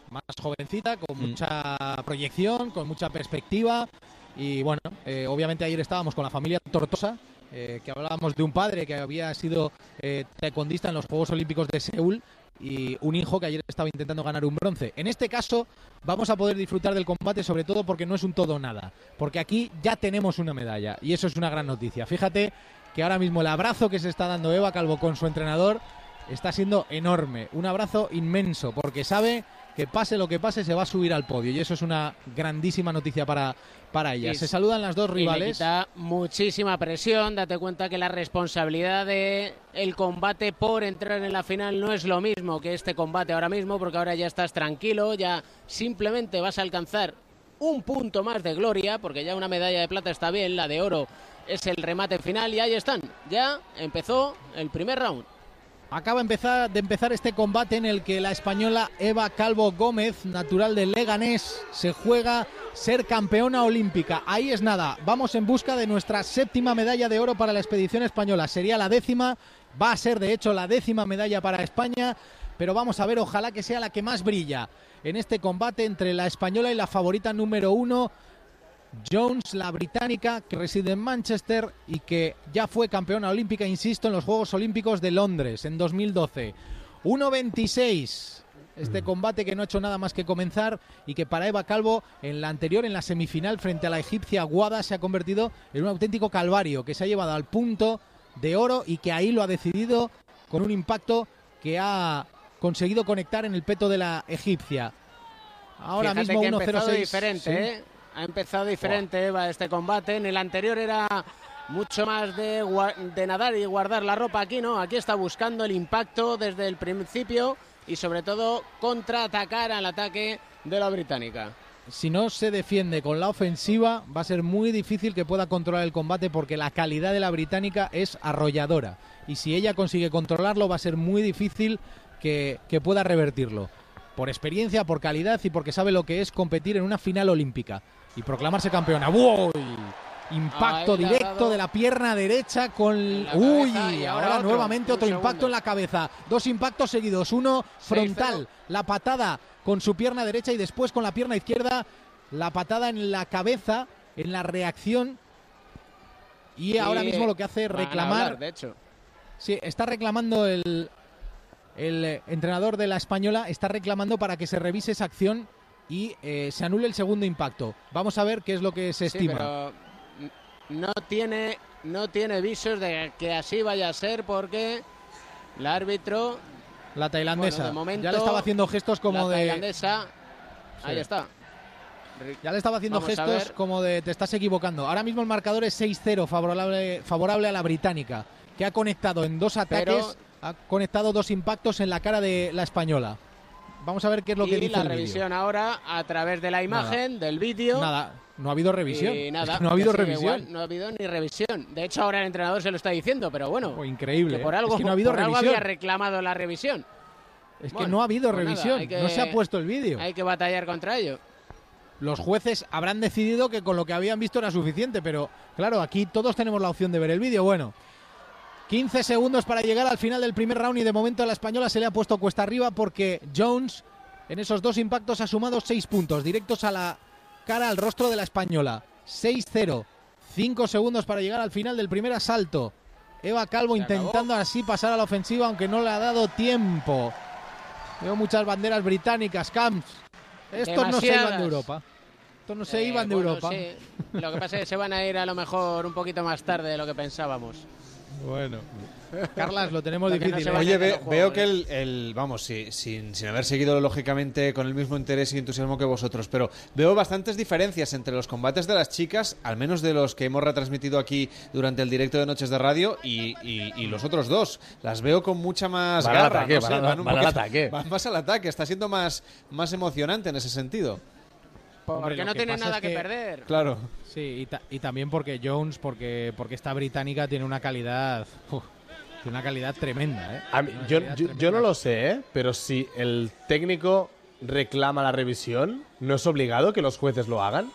Más jovencita, con Mm. mucha proyección, con mucha perspectiva. Y bueno, eh, obviamente ayer estábamos con la familia Tortosa, eh, que hablábamos de un padre que había sido eh, taekwondista en los Juegos Olímpicos de Seúl y un hijo que ayer estaba intentando ganar un bronce. En este caso vamos a poder disfrutar del combate sobre todo porque no es un todo nada, porque aquí ya tenemos una medalla y eso es una gran noticia. Fíjate que ahora mismo el abrazo que se está dando Eva Calvo con su entrenador está siendo enorme, un abrazo inmenso, porque sabe que pase lo que pase se va a subir al podio y eso es una grandísima noticia para, para ella. Y- Se saludan las dos Y le rivales. quita muchísima presión. Date cuenta que la responsabilidad de el combate por entrar en la final no es lo mismo que este combate ahora mismo, porque ahora ya estás tranquilo, ya simplemente vas a alcanzar un punto más de gloria, porque ya una medalla de plata está bien, la de oro es el remate final y ahí están. Ya empezó el primer round. Acaba empezar, de empezar este combate en el que la española Eva Calvo Gómez, natural de Leganés, se juega ser campeona olímpica. Ahí es nada, vamos en busca de nuestra séptima medalla de oro para la expedición española. Sería la décima, va a ser de hecho la décima medalla para España, pero vamos a ver, ojalá que sea la que más brilla en este combate entre la española y la favorita número uno. Jones, la británica, que reside en Manchester y que ya fue campeona olímpica, insisto, en los Juegos Olímpicos de Londres en 2012. 1.26. Este combate que no ha hecho nada más que comenzar y que para Eva Calvo en la anterior, en la semifinal frente a la egipcia Guada, se ha convertido en un auténtico calvario que se ha llevado al punto de oro y que ahí lo ha decidido con un impacto que ha conseguido conectar en el peto de la egipcia. Ahora Fíjate mismo que ha empezado 1-0-6. diferente, Sí. ¿eh? Ha empezado diferente Eva este combate. En el anterior era mucho más de, nadar y guardar la ropa. Aquí no, aquí está buscando el impacto desde el principio y sobre todo contraatacar al ataque de la británica. si no se defiende con la ofensiva, va a ser muy difícil que pueda controlar el combate porque la calidad de la británica es arrolladora. Y si ella consigue controlarlo, va a ser muy difícil que, que pueda revertirlo. Por experiencia, por calidad y porque sabe lo que es competir en una final olímpica y proclamarse campeona. ¡Wow! Impacto Ahí directo de la pierna derecha con... ¡Uy! y ahora ahora otro, nuevamente un otro impacto segundo. en la cabeza. Dos impactos seguidos. Uno frontal, la patada con su pierna derecha y después con la pierna izquierda la patada en la cabeza, en la reacción. Y ahora mismo lo que hace reclamar. hablar, de hecho. Sí, está reclamando el, el entrenador de la española, está reclamando para que se revise esa acción y eh, se anule el segundo impacto. Vamos a ver qué es lo que se Sí, estima. pero no tiene, no tiene visos de que así vaya a ser porque el árbitro, La tailandesa. Bueno, de momento, ya le estaba haciendo gestos como la de. tailandesa, ahí Sí. está. Ya le estaba haciendo Vamos gestos como de te estás equivocando. Ahora mismo el marcador es 6-0 favorable, favorable a la británica, que ha conectado en dos ataques, Pero- ha conectado dos impactos en la cara de la española. Vamos a ver qué es lo que y dice la el revisión ahora a través de la imagen, del vídeo. Nada, no ha habido revisión. Y Es nada, que no ha habido que revisión. igual, no ha habido ni revisión. De hecho, ahora el entrenador se lo está diciendo, pero bueno. Oh, increíble, Que por ¿eh? algo, Es que no ha habido por algo revisión. había reclamado la revisión. Es que Bueno, no ha habido pues nada, revisión, hay que- no se ha puesto el vídeo. Hay que batallar contra ello. Los jueces habrán decidido que con lo que habían visto era suficiente, pero claro, aquí todos tenemos la opción de ver el vídeo. Bueno, 15 segundos para llegar al final del primer round y de momento a la española se le ha puesto cuesta arriba porque Jones en esos dos impactos ha sumado 6 puntos directos a la cara, al rostro de la española. 6-0. 5 segundos para llegar al final del primer asalto. Eva Calvo Se acabó. intentando así pasar a la ofensiva, aunque no le ha dado tiempo. Veo muchas banderas británicas, Camps. Estos no se iban de Europa. Estos no se Eh, iban de bueno, Europa. sí. Lo que pasa es que se van a ir a lo mejor un poquito más tarde de lo que pensábamos. Bueno. Carlas, lo tenemos no difícil. se ¿eh? Oye, ve- veo juegos, que ¿eh? el, el- vamos, sí, sin, sin haber seguido lógicamente con el mismo interés y entusiasmo que vosotros, pero veo bastantes diferencias entre los combates de las chicas, al menos de los que hemos retransmitido aquí durante el directo de Noches de Radio, y, y- y los otros dos. Las veo con mucha más Van al garra, ataque, no sé, van al- ataque. Van más al ataque, está siendo más, más emocionante en ese sentido. Porque no que tiene nada es que, que- perder. Claro. Sí, y, ta- y también porque Jones, porque, porque esta británica tiene una calidad. uf, tiene una calidad tremenda, ¿eh? A mí- yo, calidad yo- tremenda. yo no lo sé, ¿eh? pero si el técnico reclama la revisión, ¿no es obligado que los jueces lo hagan?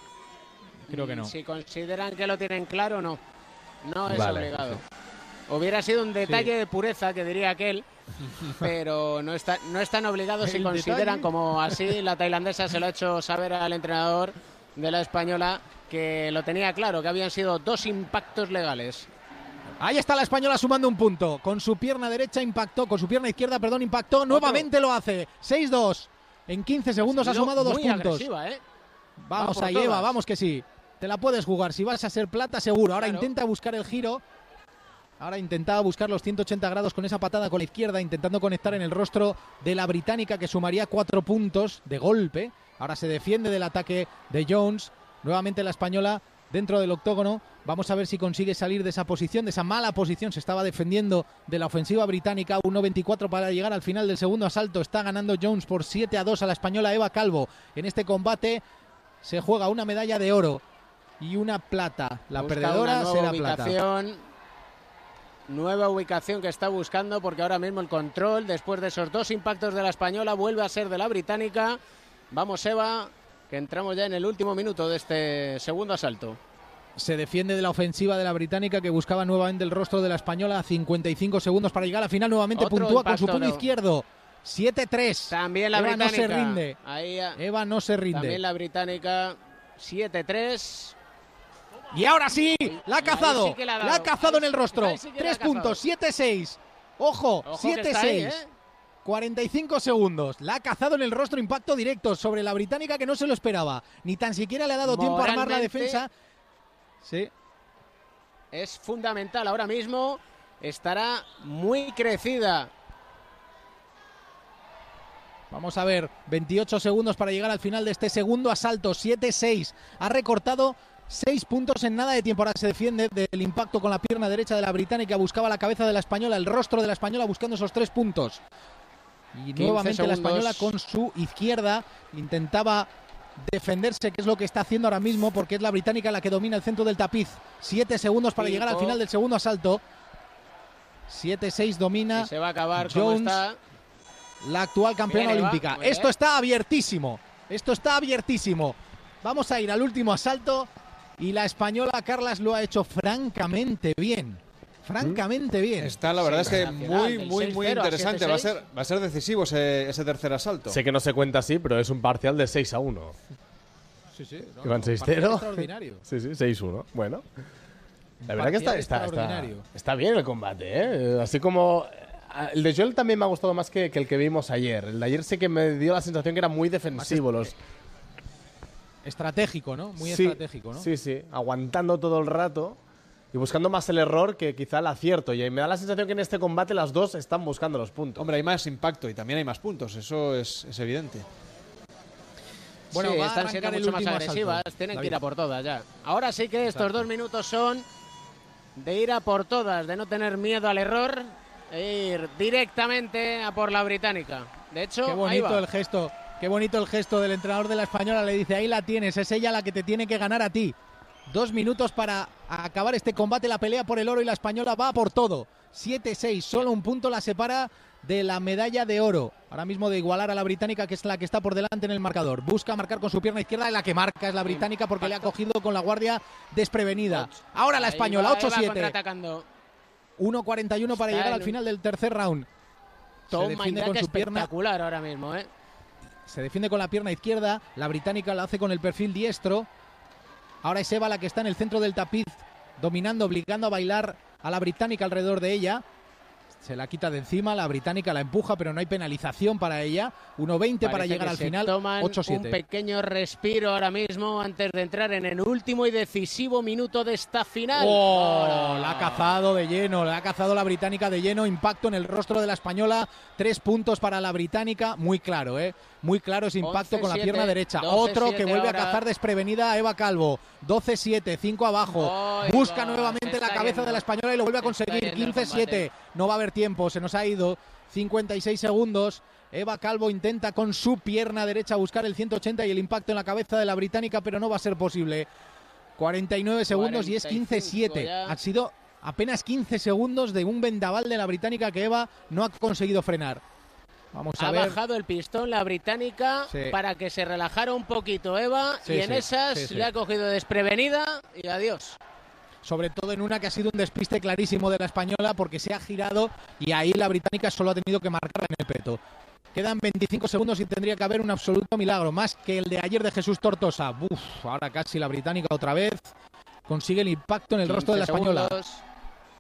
Creo que no. Si consideran que lo tienen claro, no. No es Vale, obligado. Hubiera sido un detalle de pureza, que diría aquel, pero no, está, no están obligados si ¿El consideran, detalle? como así la tailandesa se lo ha hecho saber al entrenador de la española, que lo tenía claro, que habían sido dos impactos legales. Ahí está la española sumando un punto. Con su pierna derecha impactó, con su pierna izquierda, perdón, impactó. Nuevamente lo hace. 6-2. En 15 segundos ha sumado dos puntos. ¿eh? Vamos Va por ahí, Eva, todas. vamos que sí. Te la puedes jugar. Si vas a ser plata, seguro. Ahora Claro. intenta buscar el giro. Ahora intentaba buscar los 180 grados con esa patada con la izquierda, intentando conectar en el rostro de la británica que sumaría cuatro puntos de golpe. Ahora se defiende del ataque de Jones. Nuevamente la española dentro del octógono. Vamos a ver si consigue salir de esa posición, de esa mala posición. Se estaba defendiendo de la ofensiva británica. 1.24 para llegar al final del segundo asalto. Está ganando Jones por 7 a 2 a la española Eva Calvo. En este combate se juega una medalla de oro y una plata. La Busca perdedora será plata. Nueva ubicación que está buscando porque ahora mismo el control, después de esos dos impactos de la española, vuelve a ser de la británica. Vamos, Eva, que entramos ya en el último minuto de este segundo asalto. Se defiende de la ofensiva de la británica que buscaba nuevamente el rostro de la española a 55 segundos para llegar a la final. Nuevamente Otro puntúa con su puño no. izquierdo. 7-3. También la Eva no británica. se rinde. Ahí, a- Eva no se rinde. También la británica 7-3. Y ahora sí, la ha cazado. sí la ha la, ha dado. cazado en el rostro. Sí Tres puntos, 7-6. Ojo, Ojo que está 7-6. ahí, ¿eh? 45 segundos. La ha cazado en el rostro, impacto directo sobre la británica que no se lo esperaba. Ni tan siquiera le ha dado tiempo a armar la defensa. Sí. Es fundamental ahora mismo. Estará muy crecida. Vamos a ver, 28 segundos para llegar al final de este segundo asalto, 7-6. Ha recortado 6 puntos en nada de tiempo. Ahora se defiende del impacto con la pierna derecha de la británica. Buscaba la cabeza de la española, el rostro de la española buscando esos 3 puntos. Y 15 nuevamente la española con su izquierda intentaba defenderse, que es lo que está haciendo ahora mismo, porque es la británica la que domina el centro del tapiz. 7 segundos para Cinco. llegar al final del segundo asalto. 7-6 domina Y se va a acabar Jones está. la actual campeona Bien, olímpica. Esto está abiertísimo. Esto está abiertísimo. Vamos a ir al último asalto y la española Carlas lo ha hecho francamente bien. Francamente bien. Está, la verdad es que muy, muy, muy 6-0 a interesante. Va a 7-6. ser, va a ser decisivo ese, ese tercer asalto. Sé que no se cuenta así, pero es un parcial de 6 a 1. Sí, sí. no, partido 6-0. extraordinario. Sí, sí, 6-1. Bueno. La verdad que está, está, está, está bien el combate, ¿eh? Así como... eh, El de Joel también me ha gustado más que, que el que vimos ayer. El de ayer sí que me dio la sensación que era muy defensivo. Los... Estratégico, ¿no? Muy Sí, estratégico, ¿no? Sí, sí, aguantando todo el rato y buscando más el error que quizá el acierto. Y me da la sensación que en este combate las dos están buscando los puntos. Hombre, hay más impacto y también hay más puntos. Eso es, es evidente. Bueno, sí, están siendo mucho más agresivas. asalto. Tienen que ir David. a por todas ya. Ahora sí que estos dos minutos son de ir a por todas, de no tener miedo al error e ir directamente a por la británica. De hecho, Qué ahí bonito va. el gesto. Qué bonito el gesto del entrenador de la española. Le dice, ahí la tienes, es ella la que te tiene que ganar a ti. Dos minutos para acabar este combate, la pelea por el oro y la española va por todo. 7-6, solo un punto la separa de la medalla de oro. Ahora mismo de igualar a la británica, que es la que está por delante en el marcador. Busca marcar con su pierna izquierda, y la que marca es la británica porque le ha cogido con la guardia desprevenida. Ahora la española, va Eva 8-7. contraatacando. 1.41 para llegar al final del tercer round. Se Toma con su pierna espectacular ahora mismo, ¿eh? Se defiende con la pierna izquierda, la británica la hace con el perfil diestro. Ahora es Eva la que está en el centro del tapiz, dominando, obligando a bailar a la británica alrededor de ella. Se la quita de encima, la británica la empuja, pero no hay penalización para ella. 1.20 para llegar al final, toman 8-7. un pequeño respiro ahora mismo antes de entrar en el último y decisivo minuto de esta final. Oh, la ha cazado de lleno, la ha cazado la británica de lleno, impacto en el rostro de la española, tres puntos para la británica, muy claro, ¿eh? Muy claro ese impacto con la 11-7, pierna derecha. 12-7 Otro que vuelve ahora. a cazar desprevenida a Eva Calvo. 12-7, 5 abajo. Busca va, nuevamente la cabeza yendo. de la española y lo vuelve a conseguir. yendo el 15-7, combate. No va a haber tiempo, se nos ha ido. 56 segundos. Eva Calvo intenta con su pierna derecha buscar el 180 y el impacto en la cabeza de la británica, pero no va a ser posible. 49 segundos y es 45 15-7. ya. Ha sido apenas 15 segundos de un vendaval de la británica que Eva no ha conseguido frenar. Vamos a ha ver. bajado el pistón la británica Sí. para que se relajara un poquito Eva Sí, y en sí, esas le ha cogido desprevenida y adiós. Sobre todo en una que ha sido un despiste clarísimo de la española porque se ha girado y ahí la británica solo ha tenido que marcarla en el peto. Quedan 25 segundos y tendría que haber un absoluto milagro, más que el de ayer de Jesús Tortosa. Uf, ahora casi la británica otra vez consigue el impacto en el rostro de la 15 española. segundos.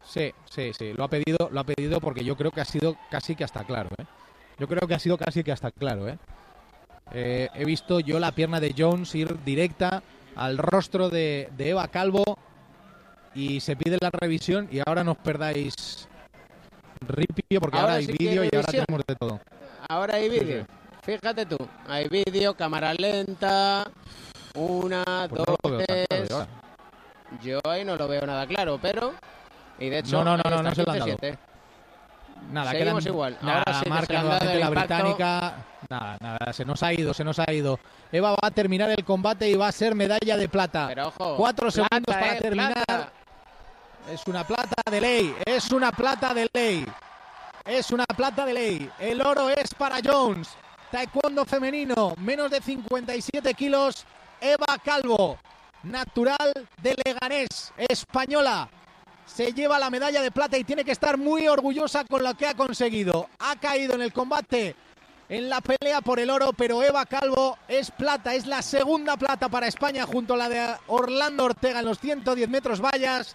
Sí, sí, sí, lo ha pedido, lo ha pedido porque yo creo que ha sido casi que hasta claro, ¿eh? Yo creo que ha sido casi que hasta claro, ¿eh? Eh, he visto yo la pierna de Jones ir directa al rostro de, de Eva Calvo y se pide la revisión y ahora no os perdáis ripio porque ahora, Ahora hay sí vídeo y ahora tenemos de todo. Ahora hay vídeo. Fíjate tú, hay vídeo, cámara lenta, una, Pues dos, claro tres. yo ahí no lo veo nada claro, pero... Y de hecho, No, no, no, no, no se lo han dado. 15-7. Nada, Seguimos quedan- igual. Nada, Ahora sí marca nuevamente la impacto. británica. Nada, nada, se nos ha ido, se nos ha ido. Eva va a terminar el combate y va a ser medalla de plata. Pero ojo, Cuatro plata, segundos para eh, terminar. plata. Es una plata de ley, es una plata de ley. Es una plata de ley. El oro es para Jones. Taekwondo femenino, menos de 57 kilos. Eva Calvo, natural de Leganés, española. Se lleva la medalla de plata y tiene que estar muy orgullosa con lo que ha conseguido. Ha caído en el combate, en la pelea por el oro, pero Eva Calvo es plata. Es la segunda plata para España junto a la de Orlando Ortega en los 110 metros vallas.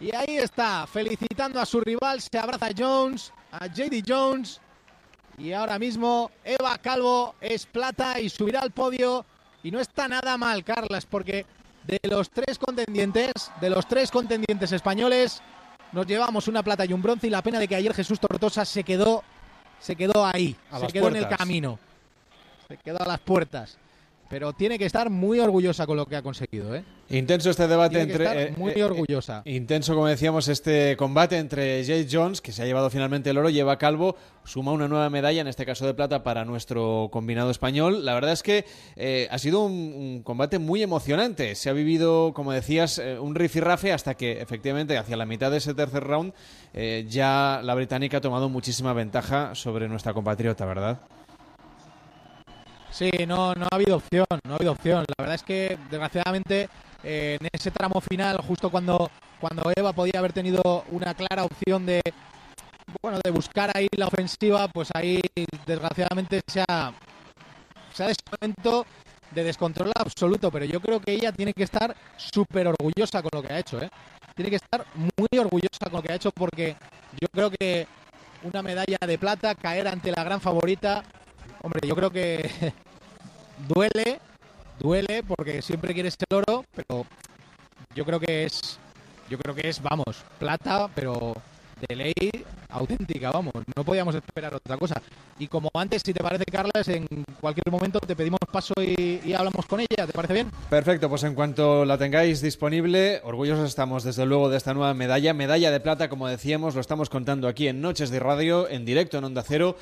Y ahí está, felicitando a su rival, se abraza a Jones, a JD Jones. Y ahora mismo Eva Calvo es plata y subirá al podio. Y no está nada mal, Carlas, porque de los tres contendientes, de los tres contendientes españoles, nos llevamos una plata y un bronce. Y la pena de que ayer Jesús Tortosa se quedó, se quedó ahí, A se quedó en el camino, se quedó a las puertas. Pero tiene que estar muy orgullosa con lo que ha conseguido, ¿eh? Intenso este debate Tiene que entre. estar muy orgullosa. Intenso, como decíamos, este combate entre Jay Jones, que se ha llevado finalmente el oro, lleva Calvo, suma una nueva medalla, en este caso de plata, para nuestro combinado español. La verdad es que eh, ha sido un, un combate muy emocionante. Se ha vivido, como decías, eh, un rifirrafe hasta que, efectivamente, hacia la mitad de ese tercer round, eh, ya la británica ha tomado muchísima ventaja sobre nuestra compatriota, ¿verdad? Sí, no, no ha habido opción, no ha habido opción. La verdad es que, desgraciadamente, eh, en ese tramo final, justo cuando, cuando Eva podía haber tenido una clara opción de, bueno, de buscar ahí la ofensiva, pues ahí, desgraciadamente, se ha, se ha de descontrol absoluto. Pero yo creo que ella tiene que estar súper orgullosa con lo que ha hecho, ¿eh? Tiene que estar muy orgullosa con lo que ha hecho porque yo creo que una medalla de plata, caer ante la gran favorita, hombre, yo creo que duele, duele porque siempre quieres el oro, pero yo creo que es, yo creo que es, vamos, plata, pero de ley auténtica, vamos, no podíamos esperar otra cosa. Y como antes, si te parece, Carlas, en cualquier momento te pedimos paso y, y hablamos con ella, ¿te parece bien? Perfecto, pues en cuanto la tengáis disponible, orgullosos estamos desde luego de esta nueva medalla, medalla de plata, como decíamos, lo estamos contando aquí en Noches de Radio, en directo en Onda Cero.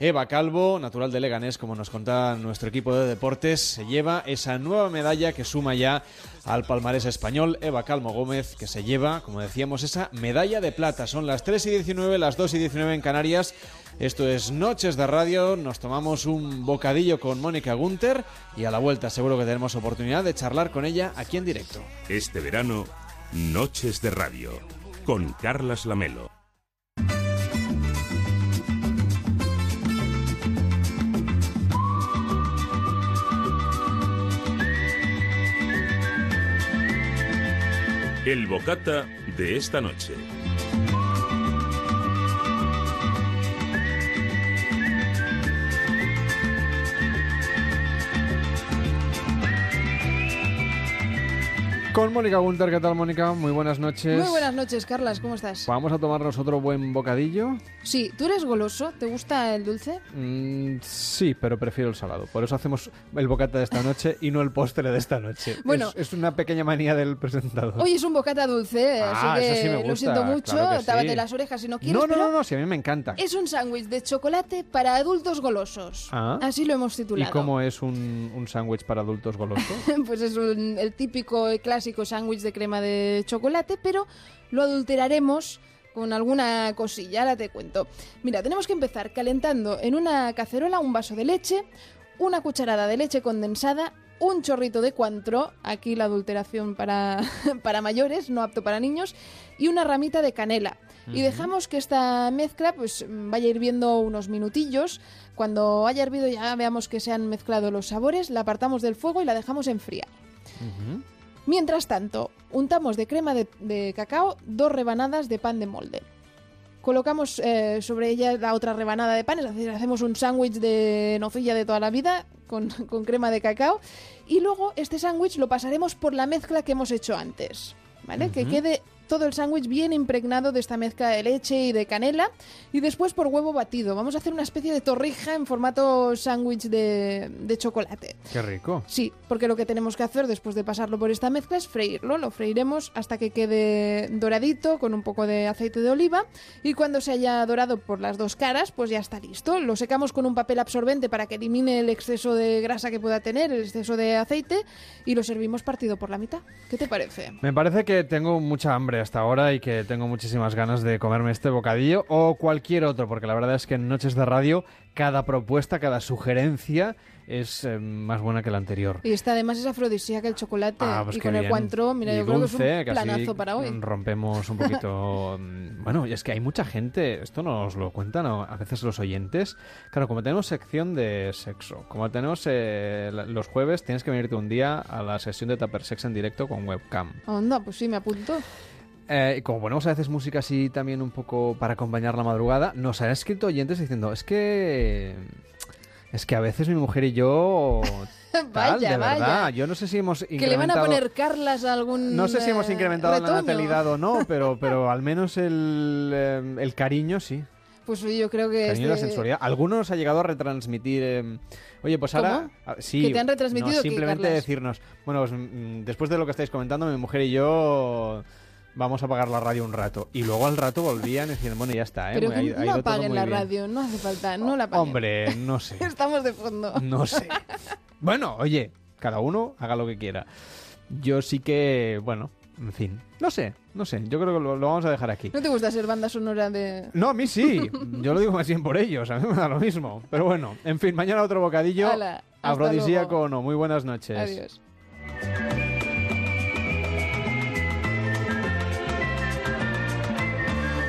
Eva Calvo, natural de Leganés, como nos contaba nuestro equipo de deportes, se lleva esa nueva medalla que suma ya al palmarés español. Eva Calvo Gómez, que se lleva, como decíamos, esa medalla de plata. Son las 3 y 19, las 2 y 19 en Canarias. Esto es Noches de Radio. Nos tomamos un bocadillo con Mónica Gunter y a la vuelta seguro que tenemos oportunidad de charlar con ella aquí en directo. Este verano, Noches de Radio, con Carlas Lamelo. El bocata de esta noche. Con Mónica Gunter, ¿qué tal Mónica? Muy buenas noches. Muy buenas noches, Carlas, ¿cómo estás? Vamos a tomarnos otro buen bocadillo. Sí, ¿tú eres goloso? ¿Te gusta el dulce? Mm, sí, pero prefiero el salado. Por eso hacemos el bocata de esta noche y no el postre de esta noche. Bueno. es, es una pequeña manía del presentador. Hoy es un bocata dulce, Ah, así que eso sí me lo gusta, siento mucho, claro que tábate sí. las orejas si no quieres, no, no, no, no, si a mí me encanta. es un sándwich de chocolate para adultos golosos. Ah. Así lo hemos ¿Y titulado. cómo es un, un sándwich para adultos golosos? pues es un- el típico y clásico sándwich de crema de chocolate, pero lo adulteraremos con alguna cosilla, ahora te cuento. Mira, tenemos que empezar calentando en una cacerola un vaso de leche, una cucharada de leche condensada, un chorrito de cuantro, aquí la adulteración para, para mayores, no apto para niños, y una ramita de canela. Y dejamos que esta mezcla pues vaya hirviendo unos minutillos. Cuando haya hervido ya veamos que se han mezclado los sabores, la apartamos del fuego y la dejamos enfriar. Mientras tanto, untamos de crema de, de cacao dos rebanadas de pan de molde. Colocamos eh, sobre ella la otra rebanada de pan, es decir, hacemos un sándwich de nocilla de toda la vida con, con crema de cacao. Y luego este sándwich lo pasaremos por la mezcla que hemos hecho antes. ¿Vale? Que quede todo el sándwich bien impregnado de esta mezcla de leche y de canela. Y después por huevo batido. Vamos a hacer una especie de torrija en formato sándwich de, de chocolate. Qué rico. Sí, porque lo que tenemos que hacer después de pasarlo por esta mezcla es freírlo. Lo freiremos hasta que quede doradito con un poco de aceite de oliva y cuando se haya dorado por las dos caras, pues ya está listo. Lo secamos con un papel absorbente para que elimine el exceso de grasa que pueda tener, el exceso de aceite y lo servimos partido por la mitad. ¿Qué te parece? Me parece que tengo mucha hambre hasta ahora y que tengo muchísimas ganas de comerme este bocadillo o cualquier otro, porque la verdad es que en Noches de Radio cada propuesta, cada sugerencia es eh, más buena que la anterior. Y está además es afrodisíaca el chocolate Ah, pues y con el cuantro, mira, Y yo creo que es un planazo para hoy. Rompemos un poquito. mm, bueno, y es que hay mucha gente, esto nos lo cuentan a a veces los oyentes. Claro, como tenemos sección de sexo, como tenemos eh, los jueves, tienes que venirte un día a la sesión de Tupper Sex en directo con webcam. Onda, pues sí, me apunto. Eh, como ponemos a veces música así también un poco para acompañar la madrugada, nos han escrito oyentes diciendo, es que... Es que a veces mi mujer y yo... Tal, Vaya, de verdad. vaya. Yo no sé si hemos Que le van a incrementado- poner Carlas a algún no sé si hemos eh, incrementado la retoño. natalidad o no, pero, pero al menos el, eh, el cariño sí. Pues yo creo que El es cariño y la de- sensualidad. Algunos nos ha llegado a retransmitir. eh, oye, pues ahora. ¿Cómo? a- sí, ¿Que te han retransmitido no, simplemente decirnos. Bueno, pues, mm, después de lo que estáis comentando, mi mujer y yo. Vamos a apagar la radio un rato. Y luego al rato volvían y decían, bueno, ya está, ¿eh? Pero que ha no apaguen la bien". radio, no hace falta, no la apaguen. Hombre, no sé. Estamos de fondo. No sé. Bueno, oye, cada uno haga lo que quiera. Yo sí que, bueno, en fin. No sé, no sé. Yo creo que lo, lo vamos a dejar aquí. ¿No te gusta ser banda sonora de...? No, a mí sí. Yo lo digo más bien por ellos. A mí me da lo mismo. Pero bueno, en fin, mañana otro bocadillo. Hala, Afrodisíaco o no. Muy buenas noches. Adiós.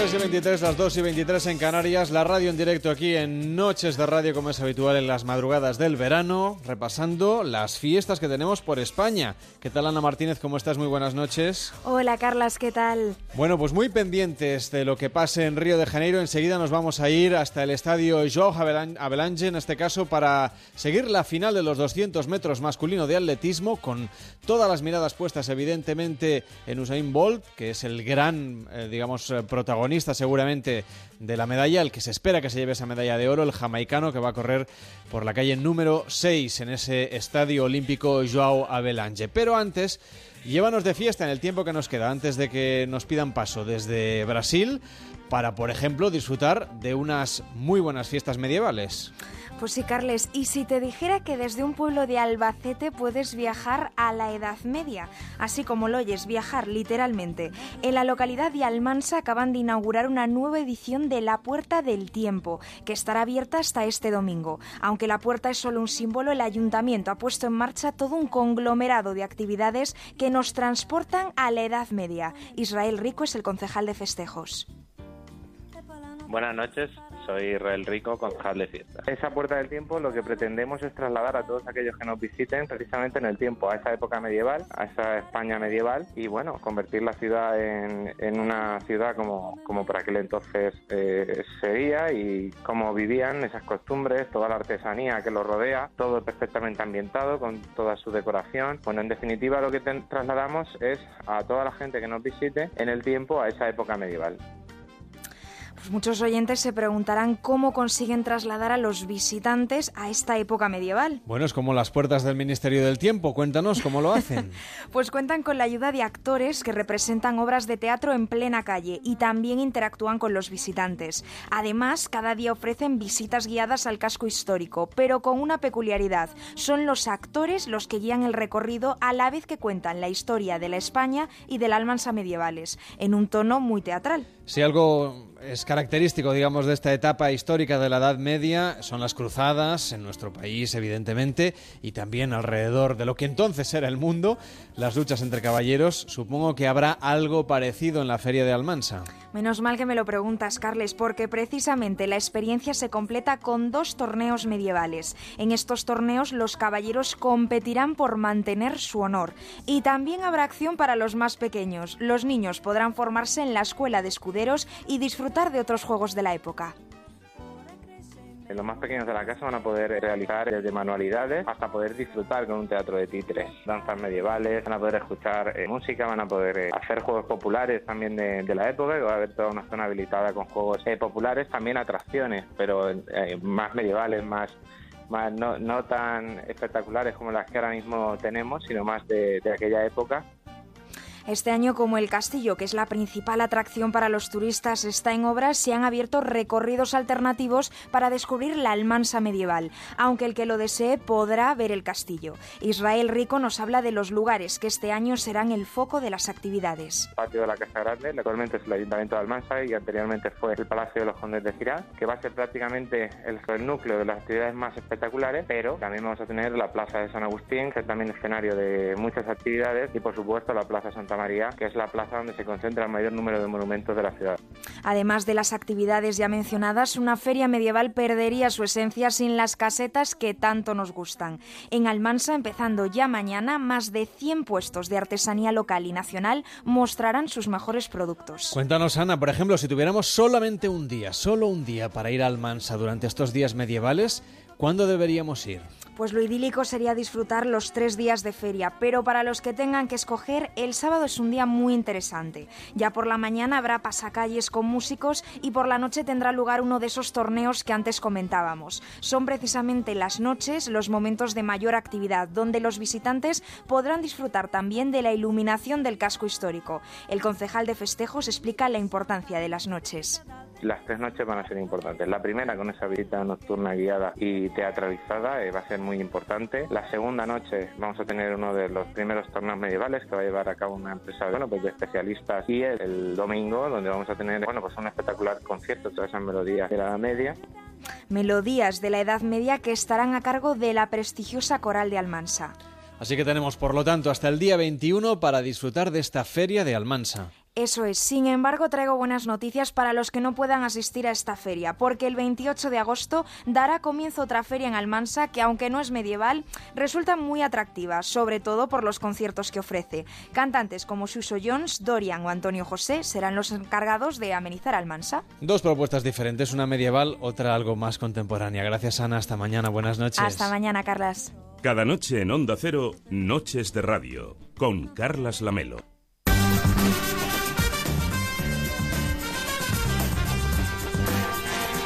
3 y 23, las 2 y 23 en Canarias, la radio en directo aquí en Noches de Radio, como es habitual en las madrugadas del verano, repasando las fiestas que tenemos por España. ¿Qué tal, Ana Martínez? ¿Cómo estás? Muy buenas noches. Hola Carlas, ¿qué tal? Bueno, pues muy pendientes de lo que pase en Río de Janeiro. Enseguida nos vamos a ir hasta el estadio Avelan- Avelange, en este caso, para seguir la final de los 200 metros masculino de atletismo, con todas las miradas puestas, evidentemente, en Usain Bolt, que es el gran, eh, digamos, eh, seguramente de la medalla, el que se espera que se lleve esa medalla de oro, el jamaicano que va a correr por la calle número 6 en ese estadio olímpico Joao Avelange. Pero antes... Llévanos de fiesta en el tiempo que nos queda antes de que nos pidan paso desde Brasil para, por ejemplo, disfrutar de unas muy buenas fiestas medievales. Pues sí, Carles, y si te dijera que desde un pueblo de Albacete puedes viajar a la Edad Media, así como lo oyes, viajar literalmente. En la localidad de Almansa acaban de inaugurar una nueva edición de La Puerta del Tiempo, que estará abierta hasta este domingo. Aunque la puerta es solo un símbolo, el ayuntamiento ha puesto en marcha todo un conglomerado de actividades que nos transportan a la Edad Media. Israel Rico es el concejal de festejos. Buenas noches, soy Israel Rico, concejal de fiesta. Esa puerta del tiempo lo que pretendemos es trasladar a todos aquellos que nos visiten precisamente en el tiempo, a esa época medieval, a esa España medieval y bueno, convertir la ciudad en, una ciudad como, como por aquel entonces eh, sería y cómo vivían esas costumbres, toda la artesanía que los rodea, todo perfectamente ambientado con toda su decoración. Bueno, en definitiva lo que trasladamos es a toda la gente que nos visite en el tiempo a esa época medieval. Pues muchos oyentes se preguntarán cómo consiguen trasladar a los visitantes a esta época medieval. Bueno, es como las puertas del Ministerio del Tiempo. Cuéntanos cómo lo hacen. Pues cuentan con la ayuda de actores que representan obras de teatro en plena calle y también interactúan con los visitantes. Además, cada día ofrecen visitas guiadas al casco histórico, pero con una peculiaridad. Son los actores los que guían el recorrido a la vez que cuentan la historia de la España y de la Almansa medievales, en un tono muy teatral. Si algo es característico, digamos, de esta etapa histórica de la Edad Media, son las cruzadas en nuestro país, evidentemente, y también alrededor de lo que entonces era el mundo, las luchas entre caballeros. Supongo que habrá algo parecido en la Feria de Almansa. Menos mal que me lo preguntas, Carles, porque precisamente la experiencia se completa con dos torneos medievales. En estos torneos los caballeros competirán por mantener su honor. Y también habrá acción para los más pequeños. Los niños podrán formarse en la escuela de escuderos y disfrutar de otros juegos de la época. Eh, Los más pequeños de la casa van a poder realizar desde manualidades hasta poder disfrutar con un teatro de títeres, danzas medievales, van a poder escuchar eh, música, van a poder eh, hacer juegos populares también de, de la época, y va a haber toda una zona habilitada con juegos eh, populares, también atracciones, pero eh, más medievales, más más no, no tan espectaculares como las que ahora mismo tenemos, sino más de, de aquella época. Este año, como el castillo, que es la principal atracción para los turistas, está en obras, se han abierto recorridos alternativos para descubrir la Almansa medieval, aunque el que lo desee podrá ver el castillo. Israel Rico nos habla de los lugares que este año serán el foco de las actividades. El patio de la Casa Grande, actualmente es el Ayuntamiento de Almansa y anteriormente fue el Palacio de los Condes de Girard, que va a ser prácticamente el, el núcleo de las actividades más espectaculares, pero también vamos a tener la Plaza de San Agustín, que es también escenario de muchas actividades, y por supuesto la Plaza Santa María, que es la plaza donde se concentra el mayor número de monumentos de la ciudad. Además de las actividades ya mencionadas, una feria medieval perdería su esencia sin las casetas que tanto nos gustan. En Almansa, empezando ya mañana, más de 100 puestos de artesanía local y nacional mostrarán sus mejores productos. Cuéntanos, Ana, por ejemplo, si tuviéramos solamente un día, solo un día para ir a Almansa durante estos días medievales, ¿cuándo deberíamos ir? Pues lo idílico sería disfrutar los tres días de feria, pero para los que tengan que escoger, el sábado es un día muy interesante. Ya por la mañana habrá pasacalles con músicos y por la noche tendrá lugar uno de esos torneos que antes comentábamos. Son precisamente las noches los momentos de mayor actividad, donde los visitantes podrán disfrutar también de la iluminación del casco histórico. El concejal de festejos explica la importancia de las noches. Las tres noches van a ser importantes. La primera con esa visita nocturna guiada y teatralizada eh, va a ser muy importante. La segunda noche vamos a tener uno de los primeros torneos medievales que va a llevar a cabo una empresa bueno, pues de especialistas y el, el domingo donde vamos a tener bueno, pues un espectacular concierto, todas esas melodías de la Edad Media. Melodías de la Edad Media que estarán a cargo de la prestigiosa coral de Almansa. Así que tenemos, por lo tanto, hasta el día 21 para disfrutar de esta feria de Almansa. Eso es. Sin embargo, traigo buenas noticias para los que no puedan asistir a esta feria, porque el 28 de agosto dará comienzo otra feria en Almansa que, aunque no es medieval, resulta muy atractiva, sobre todo por los conciertos que ofrece. Cantantes como Suso Jones, Dorian o Antonio José serán los encargados de amenizar Almansa. Dos propuestas diferentes, una medieval, otra algo más contemporánea. Gracias, Ana. Hasta mañana. Buenas noches. Hasta mañana, Carlas. Cada noche en Onda Cero, Noches de Radio, con Carlas Lamelo.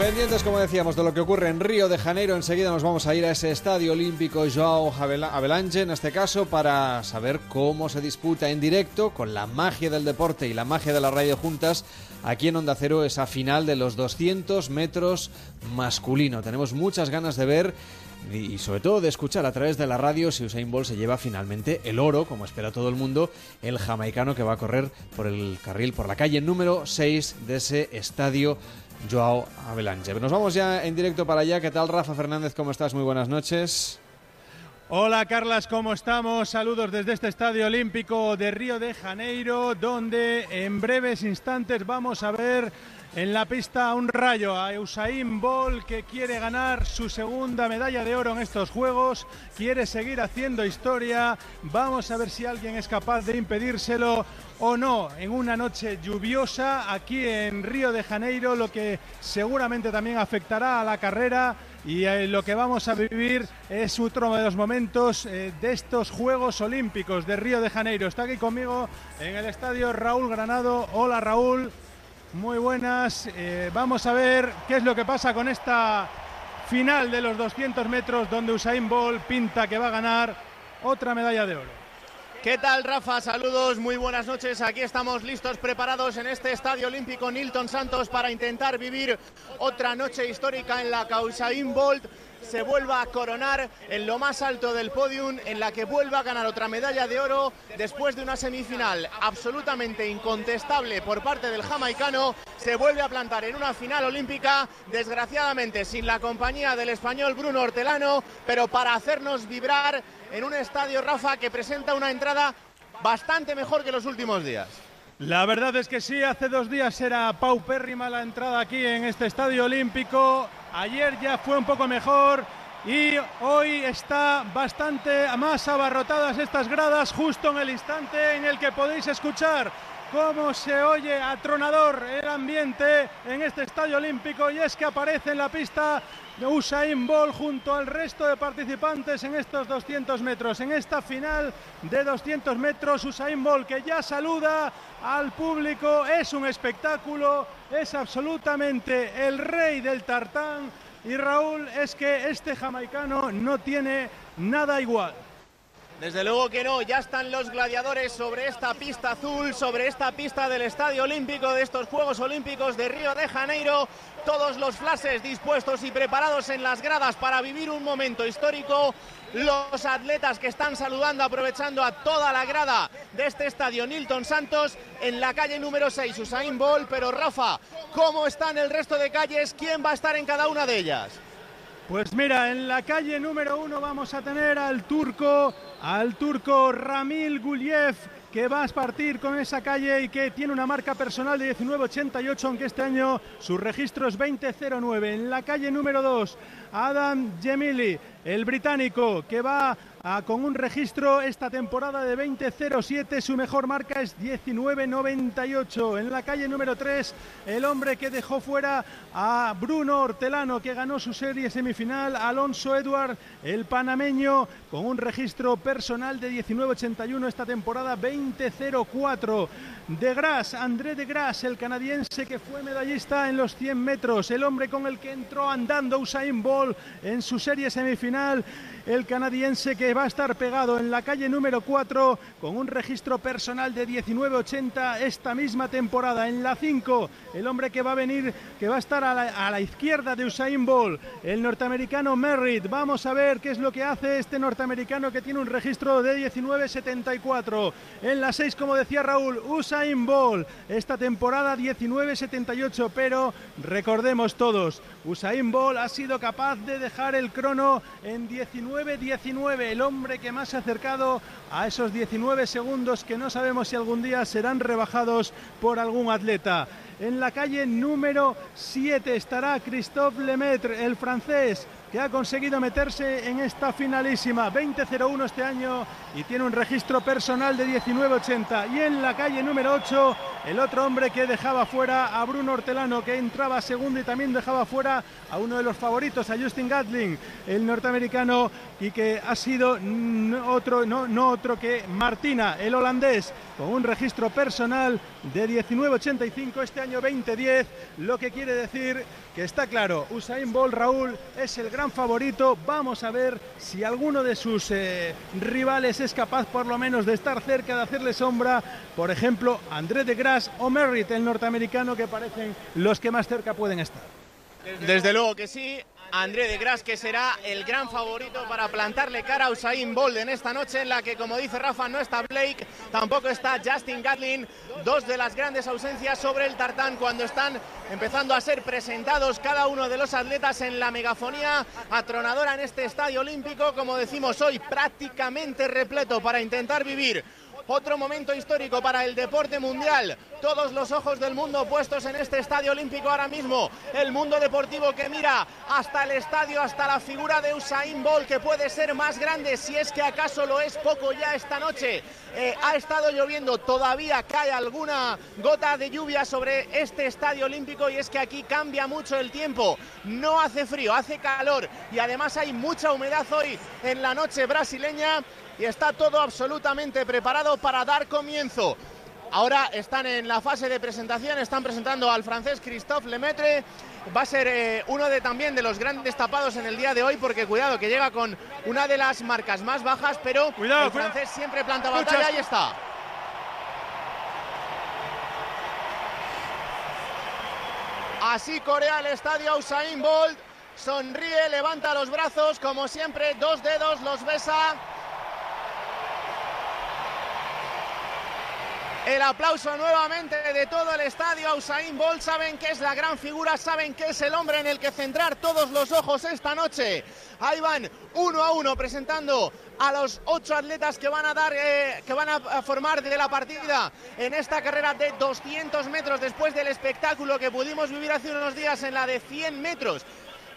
Pendientes, como decíamos, de lo que ocurre en Río de Janeiro, enseguida nos vamos a ir a ese estadio olímpico Joao Avelange, en este caso, para saber cómo se disputa en directo, con la magia del deporte y la magia de la radio juntas, aquí en Onda Cero, esa final de los 200 metros masculino. Tenemos muchas ganas de ver y sobre todo de escuchar a través de la radio si Usain Bolt se lleva finalmente el oro, como espera todo el mundo, el jamaicano que va a correr por el carril, por la calle número 6 de ese estadio Joao Avelange. Nos vamos ya en directo para allá. ¿Qué tal, Rafa Fernández? ¿Cómo estás? Muy buenas noches. Hola Carlas, ¿cómo estamos? Saludos desde este Estadio Olímpico de Río de Janeiro, donde en breves instantes vamos a ver en la pista un rayo a Usain Bolt que quiere ganar su segunda medalla de oro en estos Juegos, quiere seguir haciendo historia. Vamos a ver si alguien es capaz de impedírselo o no en una noche lluviosa aquí en Río de Janeiro, lo que seguramente también afectará a la carrera y eh, lo que vamos a vivir es otro de los momentos eh, de estos Juegos Olímpicos de Río de Janeiro. Está aquí conmigo en el estadio Raúl Granado. Hola Raúl, muy buenas. Eh, vamos a ver qué es lo que pasa con esta final de los 200 metros donde Usain Bolt pinta que va a ganar otra medalla de oro. ¿Qué tal, Rafa? Saludos, muy buenas noches. Aquí estamos listos, preparados en este Estadio Olímpico Nilton Santos para intentar vivir otra noche histórica en la causa Bolt se vuelva a coronar en lo más alto del podium, en la que vuelva a ganar otra medalla de oro después de una semifinal absolutamente incontestable por parte del jamaicano, se vuelve a plantar en una final olímpica, desgraciadamente sin la compañía del español Bruno Hortelano, pero para hacernos vibrar en un estadio, Rafa, que presenta una entrada bastante mejor que los últimos días. La verdad es que sí, hace dos días era paupérrima la entrada aquí en este estadio olímpico. Ayer ya fue un poco mejor y hoy está bastante más abarrotadas estas gradas justo en el instante en el que podéis escuchar cómo se oye atronador el ambiente en este estadio olímpico y es que aparece en la pista Usain Bolt junto al resto de participantes en estos 200 metros. En esta final de 200 metros, Usain Bolt que ya saluda al público, es un espectáculo, es absolutamente el rey del tartán. Y Raúl, es que este jamaicano no tiene nada igual. Desde luego que no, ya están los gladiadores sobre esta pista azul, sobre esta pista del Estadio Olímpico de estos Juegos Olímpicos de Río de Janeiro. Todos los flashes dispuestos y preparados en las gradas para vivir un momento histórico. Los atletas que están saludando, aprovechando a toda la grada de este estadio Nilton Santos en la calle número 6, Usain Bolt. Pero Rafa, ¿cómo están el resto de calles? ¿Quién va a estar en cada una de ellas? Pues mira, en la calle número uno vamos a tener al turco, al turco Ramil Guliev, que va a partir con esa calle y que tiene una marca personal de 19.88, aunque este año su registro es 20.09. En la calle número 2, Adam Gemili, el británico, que va con un registro esta temporada de 20.07. Su mejor marca es 19.98. En la calle número 3, el hombre que dejó fuera a Bruno Hortelano, que ganó su serie semifinal. Alonso Edward, el panameño, con un registro personal de 19.81 esta temporada 20.04. De Gras, André de Gras, el canadiense que fue medallista en los 100 metros, el hombre con el que entró andando Usain Bolt en su serie semifinal, el canadiense que va a estar pegado en la calle número 4 con un registro personal de 19.80 esta misma temporada. En la 5, el hombre que va a venir, que va a estar a la, izquierda de Usain Bolt, el norteamericano Merritt. Vamos a ver qué es lo que hace este norteamericano que tiene un registro de 19.74. En la 6, como decía Raúl, Usain Bolt esta temporada 19.78, pero recordemos todos, Usain Bolt ha sido capaz de dejar el crono en 19.19, el hombre que más se ha acercado a esos 19 segundos que no sabemos si algún día serán rebajados por algún atleta. En la calle número 7 estará Christophe Lemaitre, el francés, que ha conseguido meterse en esta finalísima 20-01 este año y tiene un registro personal de 19-80. Y en la calle número 8, el otro hombre que dejaba fuera a Bruno Hortelano, que entraba segundo y también dejaba fuera a uno de los favoritos, a Justin Gatling, el norteamericano, y que ha sido otro, no, no otro que Martina, el holandés, con un registro personal de 19.85 este año 2010, lo que quiere decir que está claro, Usain Bolt Raúl es el gran favorito. Vamos a ver si alguno de sus eh, rivales es capaz por lo menos de estar cerca, de hacerle sombra. Por ejemplo, André de Grasse o Merritt, el norteamericano, que parecen los que más cerca pueden estar. Desde luego que sí. André de Gras, que será el gran favorito para plantarle cara a Usain Bolt en esta noche en la que, como dice Rafa, no está Blake, tampoco está Justin Gatlin, dos de las grandes ausencias sobre el tartán cuando están empezando a ser presentados cada uno de los atletas en la megafonía atronadora en este estadio olímpico, como decimos hoy, prácticamente repleto para intentar vivir Otro momento histórico para el deporte mundial. Todos los ojos del mundo puestos en este estadio olímpico ahora mismo. El mundo deportivo que mira hasta el estadio, hasta la figura de Usain Bolt, que puede ser más grande si es que acaso lo es poco ya esta noche. Eh, ha estado lloviendo, todavía cae alguna gota de lluvia sobre este estadio olímpico y es que aquí cambia mucho el tiempo. No hace frío, hace calor y además hay mucha humedad hoy en la noche brasileña y está todo absolutamente preparado para dar comienzo. Ahora están en la fase de presentación, están presentando al francés Christophe Lemaitre. Va a ser eh, uno de también de los grandes tapados en el día de hoy, porque cuidado que llega con una de las marcas más bajas, pero Cuidado, el cuidado. francés siempre planta batalla. Ahí está. Así corea el estadio Usain Bolt. Sonríe, levanta los brazos, como siempre, dos dedos, los besa. El aplauso nuevamente de todo el estadio a Usain Bolt. Saben que es la gran figura, saben que es el hombre en el que centrar todos los ojos esta noche. Ahí van uno a uno presentando a los ocho atletas que van a dar, eh, que van a, formar de la partida en esta carrera de 200 metros después del espectáculo que pudimos vivir hace unos días en la de 100 metros.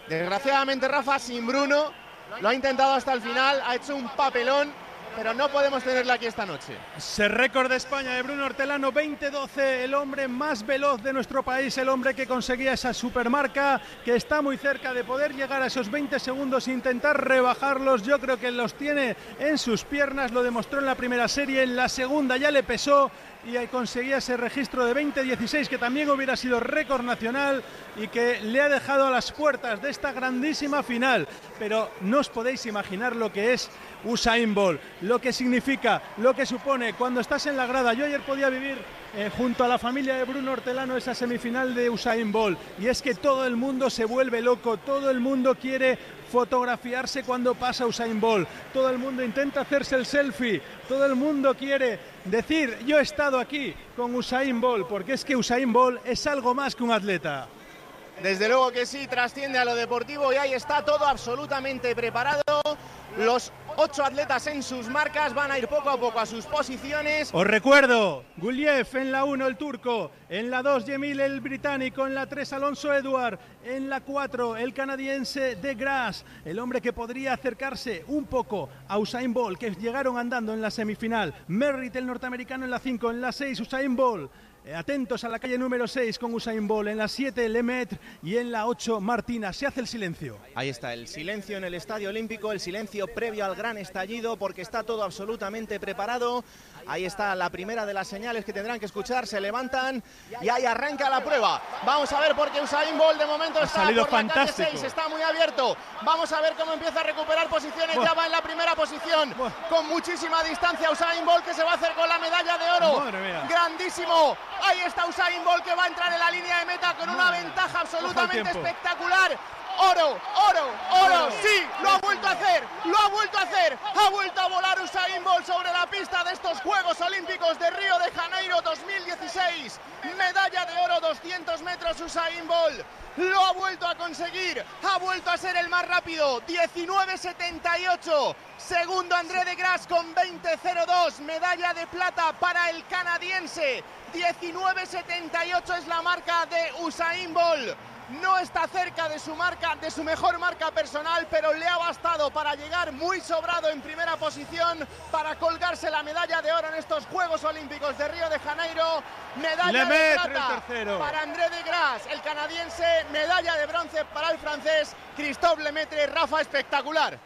Desgraciadamente Rafa sin Bruno lo ha intentado hasta el final, ha hecho un papelón, pero no podemos tenerla aquí esta noche. Se récord de España de Bruno Hortelano, 2012, el hombre más veloz de nuestro país, el hombre que conseguía esa supermarca, que está muy cerca de poder llegar a esos 20 segundos e intentar rebajarlos. Yo creo que los tiene en sus piernas, lo demostró en la primera serie, en la segunda ya le pesó y ahí conseguía ese registro de 20-16 que también hubiera sido récord nacional y que le ha dejado a las puertas de esta grandísima final. Pero no os podéis imaginar lo que es Usain Bolt, lo que significa, lo que supone cuando estás en la grada. Yo ayer podía vivir eh, junto a la familia de Bruno Hortelano esa semifinal de Usain Bolt y es que todo el mundo se vuelve loco, todo el mundo quiere fotografiarse cuando pasa Usain Bolt, todo el mundo intenta hacerse el selfie, todo el mundo quiere decir yo he estado aquí con Usain Bolt, porque es que Usain Bolt es algo más que un atleta. Desde luego que sí, trasciende a lo deportivo y ahí está todo absolutamente preparado. Los ocho atletas en sus marcas van a ir poco a poco a sus posiciones. Os recuerdo, Guliev en la 1 el turco, en la 2 Yemil el británico, en la 3 Alonso Edward, en la 4 el canadiense De Grasse, el hombre que podría acercarse un poco a Usain Bolt, que llegaron andando en la semifinal, Merritt el norteamericano en la 5, en la 6 Usain Bolt. Eh, Atentos a la calle número 6 con Usain Bolt, en la 7 Lemet y en la 8 Martina. Se hace el silencio. Ahí está el silencio en el Estadio Olímpico, el silencio previo al gran estallido porque está todo absolutamente preparado. Ahí está la primera de las señales que tendrán que escuchar, se levantan y ahí arranca la prueba. Vamos a ver porque Usain Bolt de momento Ha está salido por la calle fantástico. 6, está muy abierto. Vamos a ver cómo empieza a recuperar posiciones, Buah. ya va en la primera posición con muchísima distancia Usain Bolt que se va a hacer con la medalla de oro. Grandísimo. Ahí está Usain Bolt que va a entrar en la línea de meta con una ventaja absolutamente espectacular. Oro, oro, oro, sí, lo ha vuelto a hacer, lo ha vuelto a hacer, ha vuelto a volar Usain Bolt sobre la pista de estos Juegos Olímpicos de Río de Janeiro 2016. Medalla de oro 200 metros Usain Bolt. Lo ha vuelto a conseguir, ha vuelto a ser el más rápido, 19.78. Segundo André de Gras con 20.02, medalla de plata para el canadiense. 19.78 es la marca de Usain Bolt. No está cerca de su marca, de su mejor marca personal, pero le ha bastado para llegar muy sobrado en primera posición para colgarse la medalla de oro en estos Juegos Olímpicos de Río de Janeiro. Medalla de plata para André de Gras, el canadiense, medalla de bronce para el francés Christophe Lemaitre, Rafa espectacular.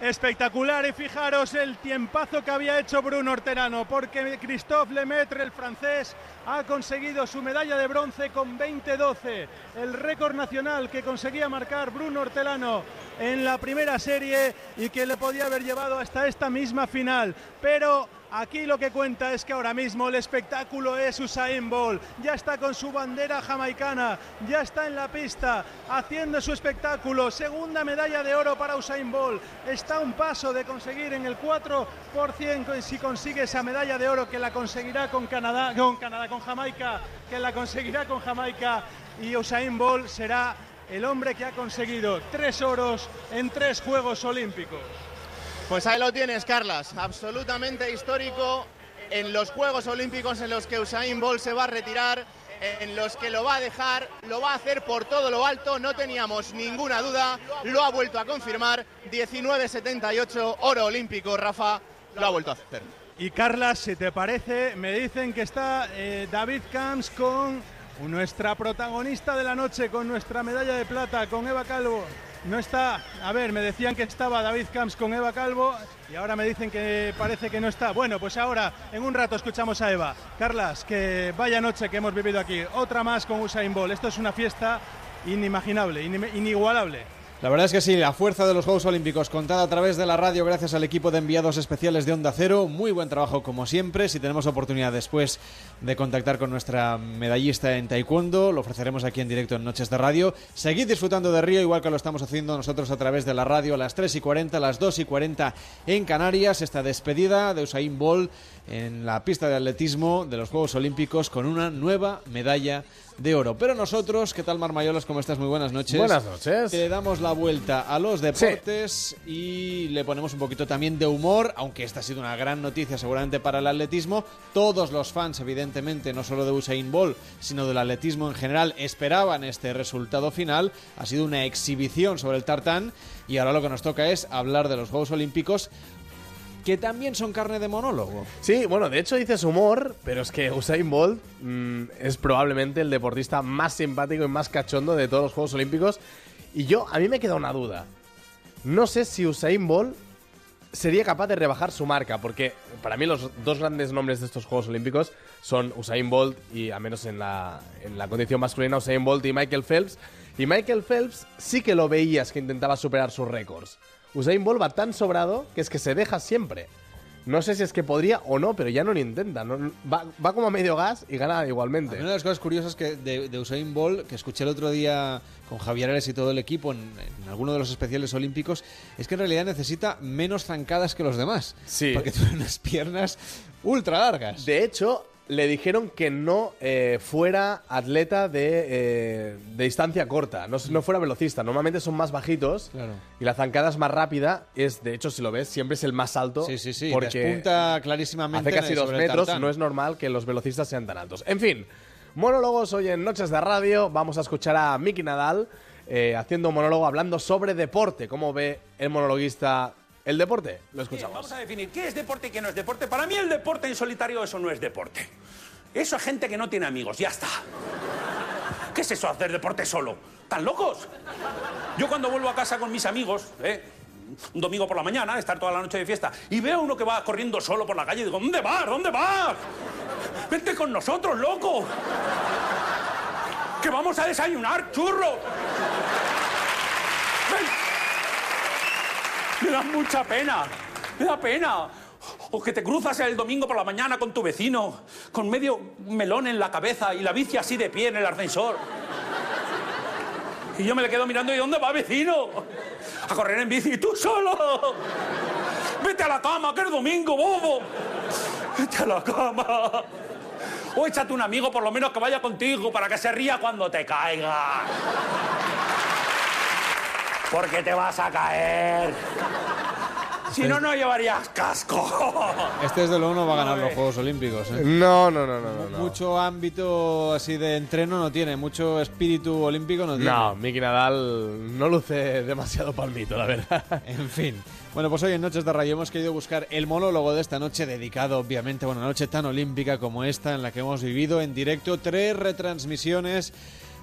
Espectacular y fijaros el tiempazo que había hecho Bruno Horterano, porque Christophe Lemaitre, el francés, ha conseguido su medalla de bronce con 20-12, el récord nacional que conseguía marcar Bruno Hortelano en la primera serie y que le podía haber llevado hasta esta misma final. Pero aquí lo que cuenta es que ahora mismo el espectáculo es Usain Bolt, ya está con su bandera jamaicana, ya está en la pista haciendo su espectáculo, segunda medalla de oro para Usain Bolt, está a un paso de conseguir en el 4% si consigue esa medalla de oro que la conseguirá con Canadá, con Canadá, con Jamaica, que la conseguirá con Jamaica. Y Usain Bolt será el hombre que ha conseguido tres oros en tres Juegos Olímpicos. Pues ahí lo tienes, Carlas. Absolutamente histórico en los Juegos Olímpicos en los que Usain Bolt se va a retirar, en los que lo va a dejar, lo va a hacer por todo lo alto, no teníamos ninguna duda, lo ha vuelto a confirmar, 1978, oro olímpico, Rafa, lo ha vuelto a hacer. Y Carla, si te parece, me dicen que está eh, David Camps con nuestra protagonista de la noche, con nuestra medalla de plata, con Eva Calvo. No está, a ver, me decían que estaba David Camps con Eva Calvo y ahora me dicen que parece que no está. Bueno, pues ahora en un rato escuchamos a Eva. Carlas, que vaya noche que hemos vivido aquí. Otra más con Usain Bolt. Esto es una fiesta inimaginable, inigualable. La verdad es que sí, la fuerza de los Juegos Olímpicos contada a través de la radio gracias al equipo de enviados especiales de Onda Cero. Muy buen trabajo como siempre. Si tenemos oportunidad después de contactar con nuestra medallista en Taekwondo, lo ofreceremos aquí en directo en Noches de Radio. Seguid disfrutando de Río igual que lo estamos haciendo nosotros a través de la radio a las 3 y 40, a las 2 y 40 en Canarias. Esta despedida de Usain Bolt en la pista de atletismo de los Juegos Olímpicos con una nueva medalla de oro. Pero nosotros, ¿qué tal Marmayolas? ¿Cómo estás? Muy buenas noches. Buenas noches. Te damos la vuelta a los deportes y le ponemos un poquito también de humor, aunque esta ha sido una gran noticia seguramente para el atletismo. Todos los fans, evidentemente, no solo de Usain Bolt, sino del atletismo en general, esperaban este resultado final. Ha sido una exhibición sobre el tartán y ahora lo que nos toca es hablar de los Juegos Olímpicos que también son carne de monólogo. Sí, bueno, de hecho dices humor, pero es que Usain Bolt mm, es probablemente el deportista más simpático y más cachondo de todos los Juegos Olímpicos. Y yo, a mí me queda una duda. No sé si Usain Bolt sería capaz de rebajar su marca, porque para mí los dos grandes nombres de estos Juegos Olímpicos son Usain Bolt y, al menos en la, en la condición masculina, Usain Bolt y Michael Phelps. Y Michael Phelps sí que lo veías que intentaba superar sus récords. Usain Bolt va tan sobrado que es que se deja siempre. No sé si es que podría o no, pero ya no lo intenta. va, como a medio gas y gana igualmente. Una de las cosas curiosas que de, Usain Bolt, que escuché el otro día con Javier Ares y todo el equipo en, en, alguno de los especiales olímpicos, es que en realidad necesita menos zancadas que los demás. Sí. Porque tiene unas piernas ultra largas. De hecho, le dijeron que no eh, fuera atleta de, eh, de distancia corta, no, no, fuera velocista. Normalmente son más bajitos y la zancada es más rápida. Es, de hecho, si lo ves, siempre es el más alto. Sí, sí, sí. Porque despunta clarísimamente. Hace casi dos metros. No es normal que los velocistas sean tan altos. En fin, monólogos hoy en Noches de Radio. Vamos a escuchar a Miki Nadal eh, haciendo un monólogo hablando sobre deporte. ¿Cómo ve el monologuista el deporte, lo escuchamos. vamos a definir qué es deporte y qué no es deporte. Para mí el deporte en solitario eso no es deporte. Eso es gente que no tiene amigos, ya está. ¿Qué es eso hacer deporte solo? ¿Tan locos? Yo cuando vuelvo a casa con mis amigos, ¿eh? un domingo por la mañana, estar toda la noche de fiesta, y veo a uno que va corriendo solo por la calle y digo, ¿dónde vas? ¿Dónde vas? Vente con nosotros, loco. Que vamos a desayunar, churro. Me da mucha pena. Me da pena. O que te cruzas el domingo por la mañana con tu vecino, con medio melón en la cabeza y la bici así de pie en el ascensor. Y yo me le quedo mirando, ¿y dónde va vecino? A correr en bici, tú solo. Vete a la cama, que es domingo, bobo. Vete a la cama. O échate un amigo por lo menos que vaya contigo para que se ría cuando te caiga porque te vas a caer. Si no, no llevarías casco. Este desde luego no va a ganar los Juegos Olímpicos. ¿eh? No, no, no, no, no. Mucho ámbito así de entreno no tiene, mucho espíritu olímpico no tiene. No, Miki Nadal no luce demasiado palmito, la verdad. En fin. Bueno, pues hoy en Noches de Radio hemos querido buscar el monólogo de esta noche dedicado, obviamente, a una noche tan olímpica como esta en la que hemos vivido en directo tres retransmisiones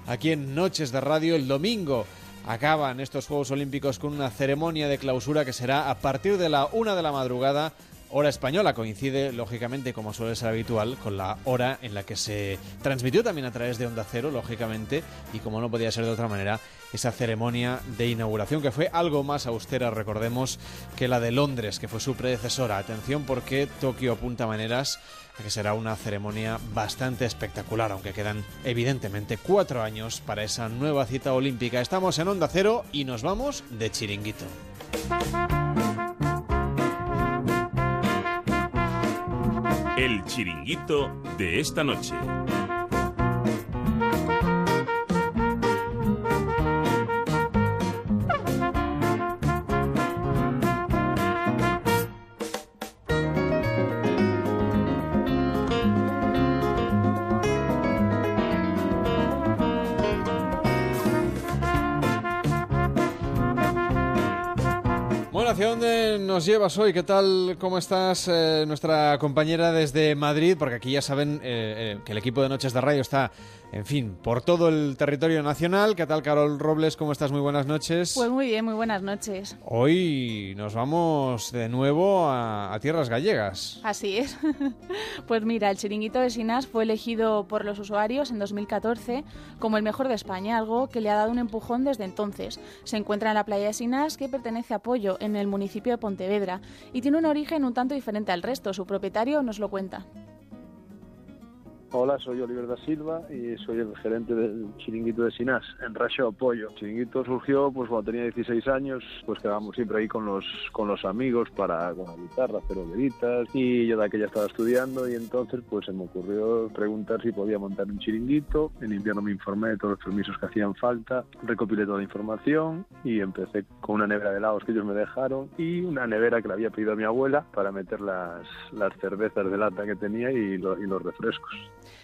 aquí en Noches de Radio el domingo acaban estos Juegos Olímpicos con una ceremonia de clausura que será a partir de la una de la madrugada hora española. Coincide, lógicamente, como suele ser habitual, con la hora en la que se transmitió también a través de Onda Cero, lógicamente, y como no podía ser de otra manera, esa ceremonia de inauguración que fue algo más austera, recordemos, que la de Londres, que fue su predecesora. Atención porque Tokio apunta maneras que será una ceremonia bastante espectacular, aunque quedan evidentemente cuatro años para esa nueva cita olímpica. Estamos en Onda Cero y nos vamos de chiringuito. El chiringuito de esta noche. ¿Hacia dónde nos llevas hoy? ¿Qué tal? ¿Cómo estás? Eh, nuestra compañera desde Madrid, porque aquí ya saben eh, eh, que el equipo de Noches de Radio está, en fin, por todo el territorio nacional. ¿Qué tal, Carol Robles? ¿Cómo estás? Muy buenas noches. Pues muy bien, muy buenas noches. Hoy nos vamos de nuevo a, a tierras gallegas. Así es. pues mira, el chiringuito de Sinas fue elegido por los usuarios en 2014 como el mejor de España, algo que le ha dado un empujón desde entonces. Se encuentra en la playa de Sinas, que pertenece a Pollo, en el municipio de Pontevedra, y tiene un origen un tanto diferente al resto. Su propietario nos lo cuenta. Hola, soy Oliver da Silva y soy el gerente del chiringuito de Sinás, en Rayo Apoyo. El chiringuito surgió pues cuando tenía 16 años, pues quedábamos siempre ahí con los con los amigos para con la guitarra, hacer hogueritas y yo de aquella estaba estudiando y entonces pues se me ocurrió preguntar si podía montar un chiringuito. En invierno me informé de todos los permisos que hacían falta, recopilé toda la información y empecé con una nevera de helados que ellos me dejaron y una nevera que le había pedido a mi abuela para meter las, las cervezas de lata que tenía y, lo- y los refrescos.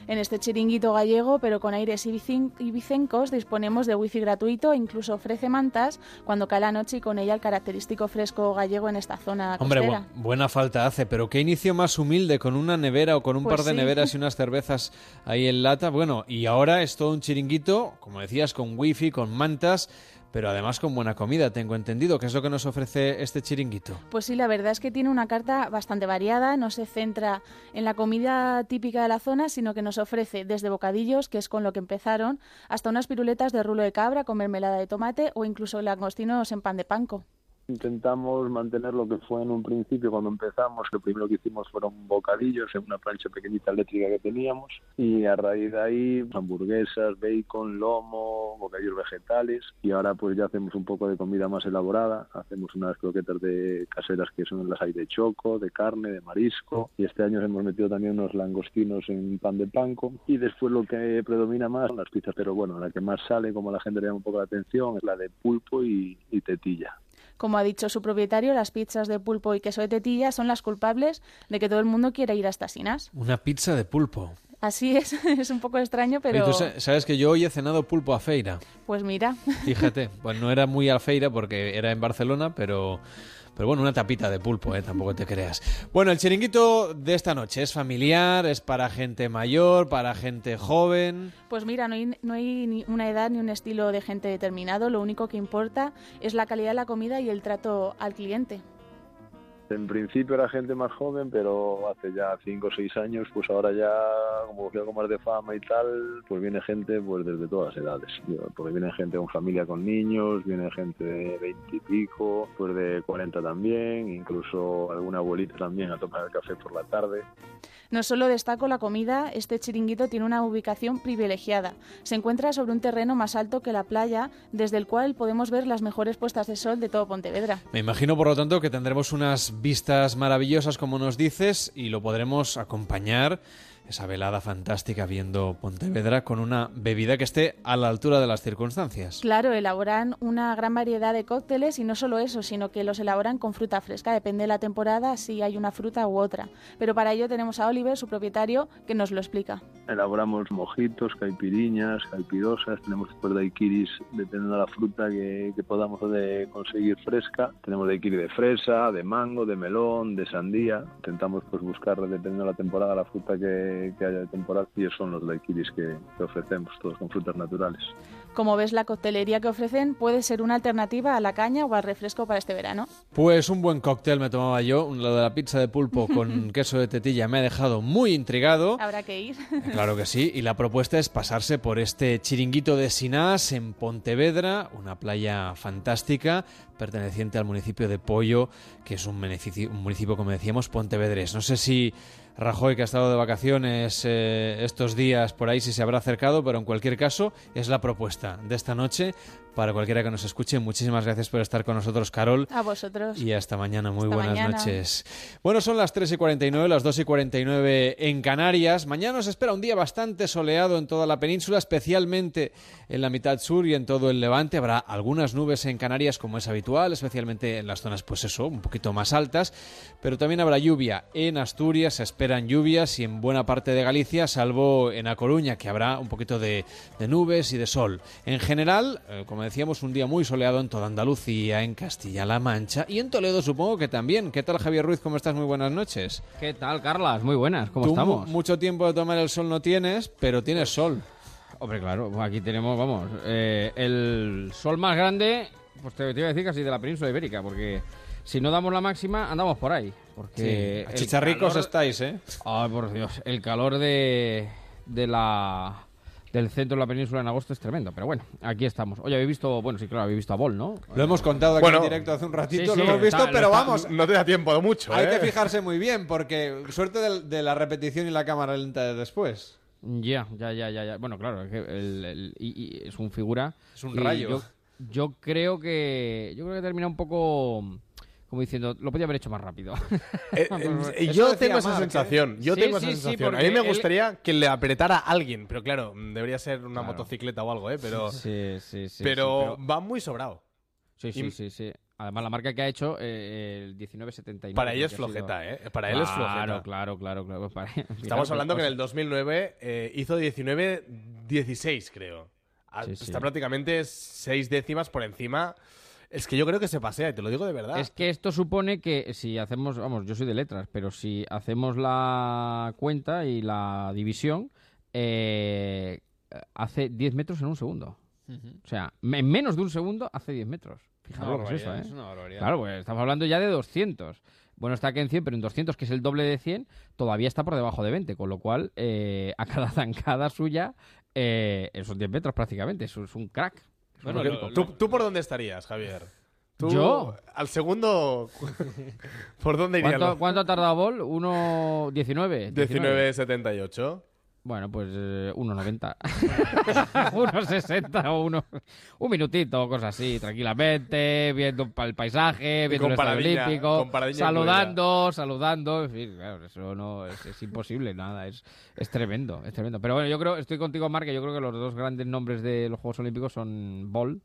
En este chiringuito gallego, pero con aires ibicencos, disponemos de wifi gratuito e incluso ofrece mantas cuando cae la noche y con ella el característico fresco gallego en esta zona Hombre, costera. bu- buena falta hace, pero qué inicio más humilde con una nevera o con un Pues par de sí. neveras y unas cervezas ahí en lata. Bueno, y ahora es todo un chiringuito, como decías, con wifi, con mantas, pero además con buena comida, tengo entendido. ¿Qué es lo que nos ofrece este chiringuito? Pues sí, la verdad es que tiene una carta bastante variada, no se centra en la comida típica de la zona, sino que nos ofrece desde bocadillos, que es con lo que empezaron, hasta unas piruletas de rulo de cabra con mermelada de tomate o incluso langostinos en pan de panco. Intentamos mantener lo que fue en un principio cuando empezamos. Lo primero que hicimos fueron bocadillos en una plancha pequeñita eléctrica que teníamos y a raíz de ahí hamburguesas, bacon, lomo, bocadillos vegetales y ahora pues ya hacemos un poco de comida más elaborada. Hacemos unas croquetas de caseras que son las hay de choco, de carne, de marisco y este año hemos metido también unos langostinos en pan de panco y después lo que predomina más son las pizzas, pero bueno, la que más sale como la gente le llama un poco la atención es la de pulpo y tetilla. Como ha dicho su propietario, las pizzas de pulpo y queso de tetilla son las culpables de que todo el mundo quiera ir hasta Sinas. Una pizza de pulpo. Así es, es un poco extraño, Oye, pero tú sa- sabes que yo hoy he cenado pulpo a feira. pues mira. Fíjate, pues no era muy alfeira porque era en Barcelona, pero, pero bueno, una tapita de pulpo, ¿eh? tampoco te creas. Bueno, el chiringuito de esta noche es familiar, es para gente mayor, para gente joven. Pues mira, no hay, no hay ni una edad ni un estilo de gente determinado, lo único que importa es la calidad de la comida y el trato al cliente. En principio era gente más joven, pero hace ya cinco o seis años, pues ahora ya, como cogió algo más de fama y tal, pues viene gente pues desde todas las edades. Porque viene gente con familia con niños, viene gente de veinte y pico, pues de 40 también, incluso alguna abuelita también a tomar el café por la tarde. No solo destaco la comida, este chiringuito tiene una ubicación privilegiada. Se encuentra sobre un terreno más alto que la playa, desde el cual podemos ver las mejores puestas de sol de todo Pontevedra. Me imagino, por lo tanto, que tendremos unas vistas maravillosas, como nos dices, y lo podremos acompañar esa velada fantástica viendo Pontevedra con una bebida que esté a la altura de las circunstancias. Claro, elaboran una gran variedad de cócteles y no solo eso, sino que los elaboran con fruta fresca. Depende de la temporada si hay una fruta u otra. Pero para ello tenemos a Oliver, su propietario, que nos lo explica. Elaboramos mojitos, caipiriñas, caipirosas, tenemos después daiquiris dependiendo de la fruta que, que podamos de conseguir fresca. Tenemos daiquiri de fresa, de mango, de melón, de sandía. Intentamos pues buscar dependiendo de la temporada la fruta que, que haya de temporada y esos son los daiquiris que, que ofrecemos, todos con frutas naturales. Como ves, la coctelería que ofrecen puede ser una alternativa a la caña o al refresco para este verano. Pues un buen cóctel me tomaba yo, lo de la pizza de pulpo con queso de tetilla me ha dejado muy intrigado. Habrá que ir. Claro que sí, y la propuesta es pasarse por este chiringuito de Sinás en Pontevedra, una playa fantástica perteneciente al municipio de Pollo, que es un municipio, un municipio como decíamos, pontevedrés. No sé si Rajoy, que ha estado de vacaciones eh, estos días por ahí, si se habrá acercado, pero en cualquier caso es la propuesta de esta noche para cualquiera que nos escuche. Muchísimas gracias por estar con nosotros, Carol. A vosotros. Y hasta mañana. Muy Hasta buenas mañana. noches. Bueno, son las 3 y 49, las 2 y 49 en Canarias. Mañana nos espera un día bastante soleado en toda la península, especialmente en la mitad sur y en todo el levante. Habrá algunas nubes en Canarias, como es habitual, especialmente en las zonas, pues eso, un poquito más altas. Pero también habrá lluvia en Asturias, se esperan lluvias y en buena parte de Galicia, salvo en A Coruña, que habrá un poquito de, de nubes y de sol. En general, eh, como como decíamos, un día muy soleado en toda Andalucía, en Castilla-La Mancha y en Toledo supongo que también. ¿Qué tal Javier Ruiz? ¿Cómo estás? Muy buenas noches. ¿Qué tal, Carlas? Muy buenas. ¿Cómo Tú estamos? mu- mucho tiempo de tomar el sol no tienes, pero tienes sol. Hombre, claro, aquí tenemos, vamos, eh, el sol más grande, pues te, te iba a decir casi de la península ibérica, porque si no damos la máxima, andamos por ahí. Porque Sí, el chicharricos calor- estáis, ¿eh? Ay, por Dios, el calor de, de la del centro de la península en agosto es tremendo, pero bueno, aquí estamos. Oye, habéis visto, bueno, sí, claro, habéis visto a Bol, ¿no? Lo hemos contado aquí Bueno, en directo hace un ratito, sí, lo sí, hemos visto, está- pero está- vamos, No te da tiempo de mucho, hay ¿eh? que fijarse muy bien, porque suerte de, la repetición y la cámara lenta de después. Ya, ya, ya, ya, ya. Bueno, claro, es que el- el- y- y es un figura. Es un rayo. Yo, yo creo que yo creo que termina un poco como diciendo, lo podía haber hecho más rápido. Eh, eh, yo tengo esa sensación. Yo Sí, tengo sí, esa sí, sensación. a mí me él- gustaría que le apretara a alguien, pero claro, mm, debería ser una Claro. motocicleta o algo, ¿eh? Pero, Sí, sí, sí, pero, sí, va muy sobrado. Sí, sí, Y- sí, sí. Además, la marca que ha hecho, eh, el 1979. Para ella es sido- flojeta, ¿eh? Para él es flojeta. Claro, claro, claro. claro. Para- Estamos Mira, hablando que en pues, el 2009 eh, hizo 19-16, creo. Ah. Está prácticamente seis décimas por encima. Es que yo creo que se pasea, y te lo digo de verdad. Es que esto supone que si hacemos, vamos, yo soy de letras, pero si hacemos la cuenta y la división, eh, hace 10 metros en un segundo. O sea, en menos de un segundo hace 10 metros. Fijaros Una lo que es eso, ¿eh? es una barbaridad. Claro, pues estamos hablando ya de 200. Bueno, está aquí en 100, pero en 200, que es el doble de 100, todavía está por debajo de 20, con lo cual eh, a cada zancada suya eh, esos 10 metros prácticamente. Eso es un crack. Un Porque- auténtico ¿tú, tú por dónde estarías, Javier? ¿Tú, ¿Yo? Al segundo. ¿Por dónde irías? ¿Cuánto, cuánto ha tardado Bol? ¿1.19? 19.78. Bueno, pues eh, 1.90. 1.60 o uno, un minutito, cosas así, tranquilamente, viendo el paisaje, viendo el estadio olímpico, saludando, saludando, en fin, claro, eso no es, es imposible, nada, es, es tremendo, es tremendo. Pero bueno, yo creo, estoy contigo, Marc, que yo creo que los dos grandes nombres de los Juegos Olímpicos son Bol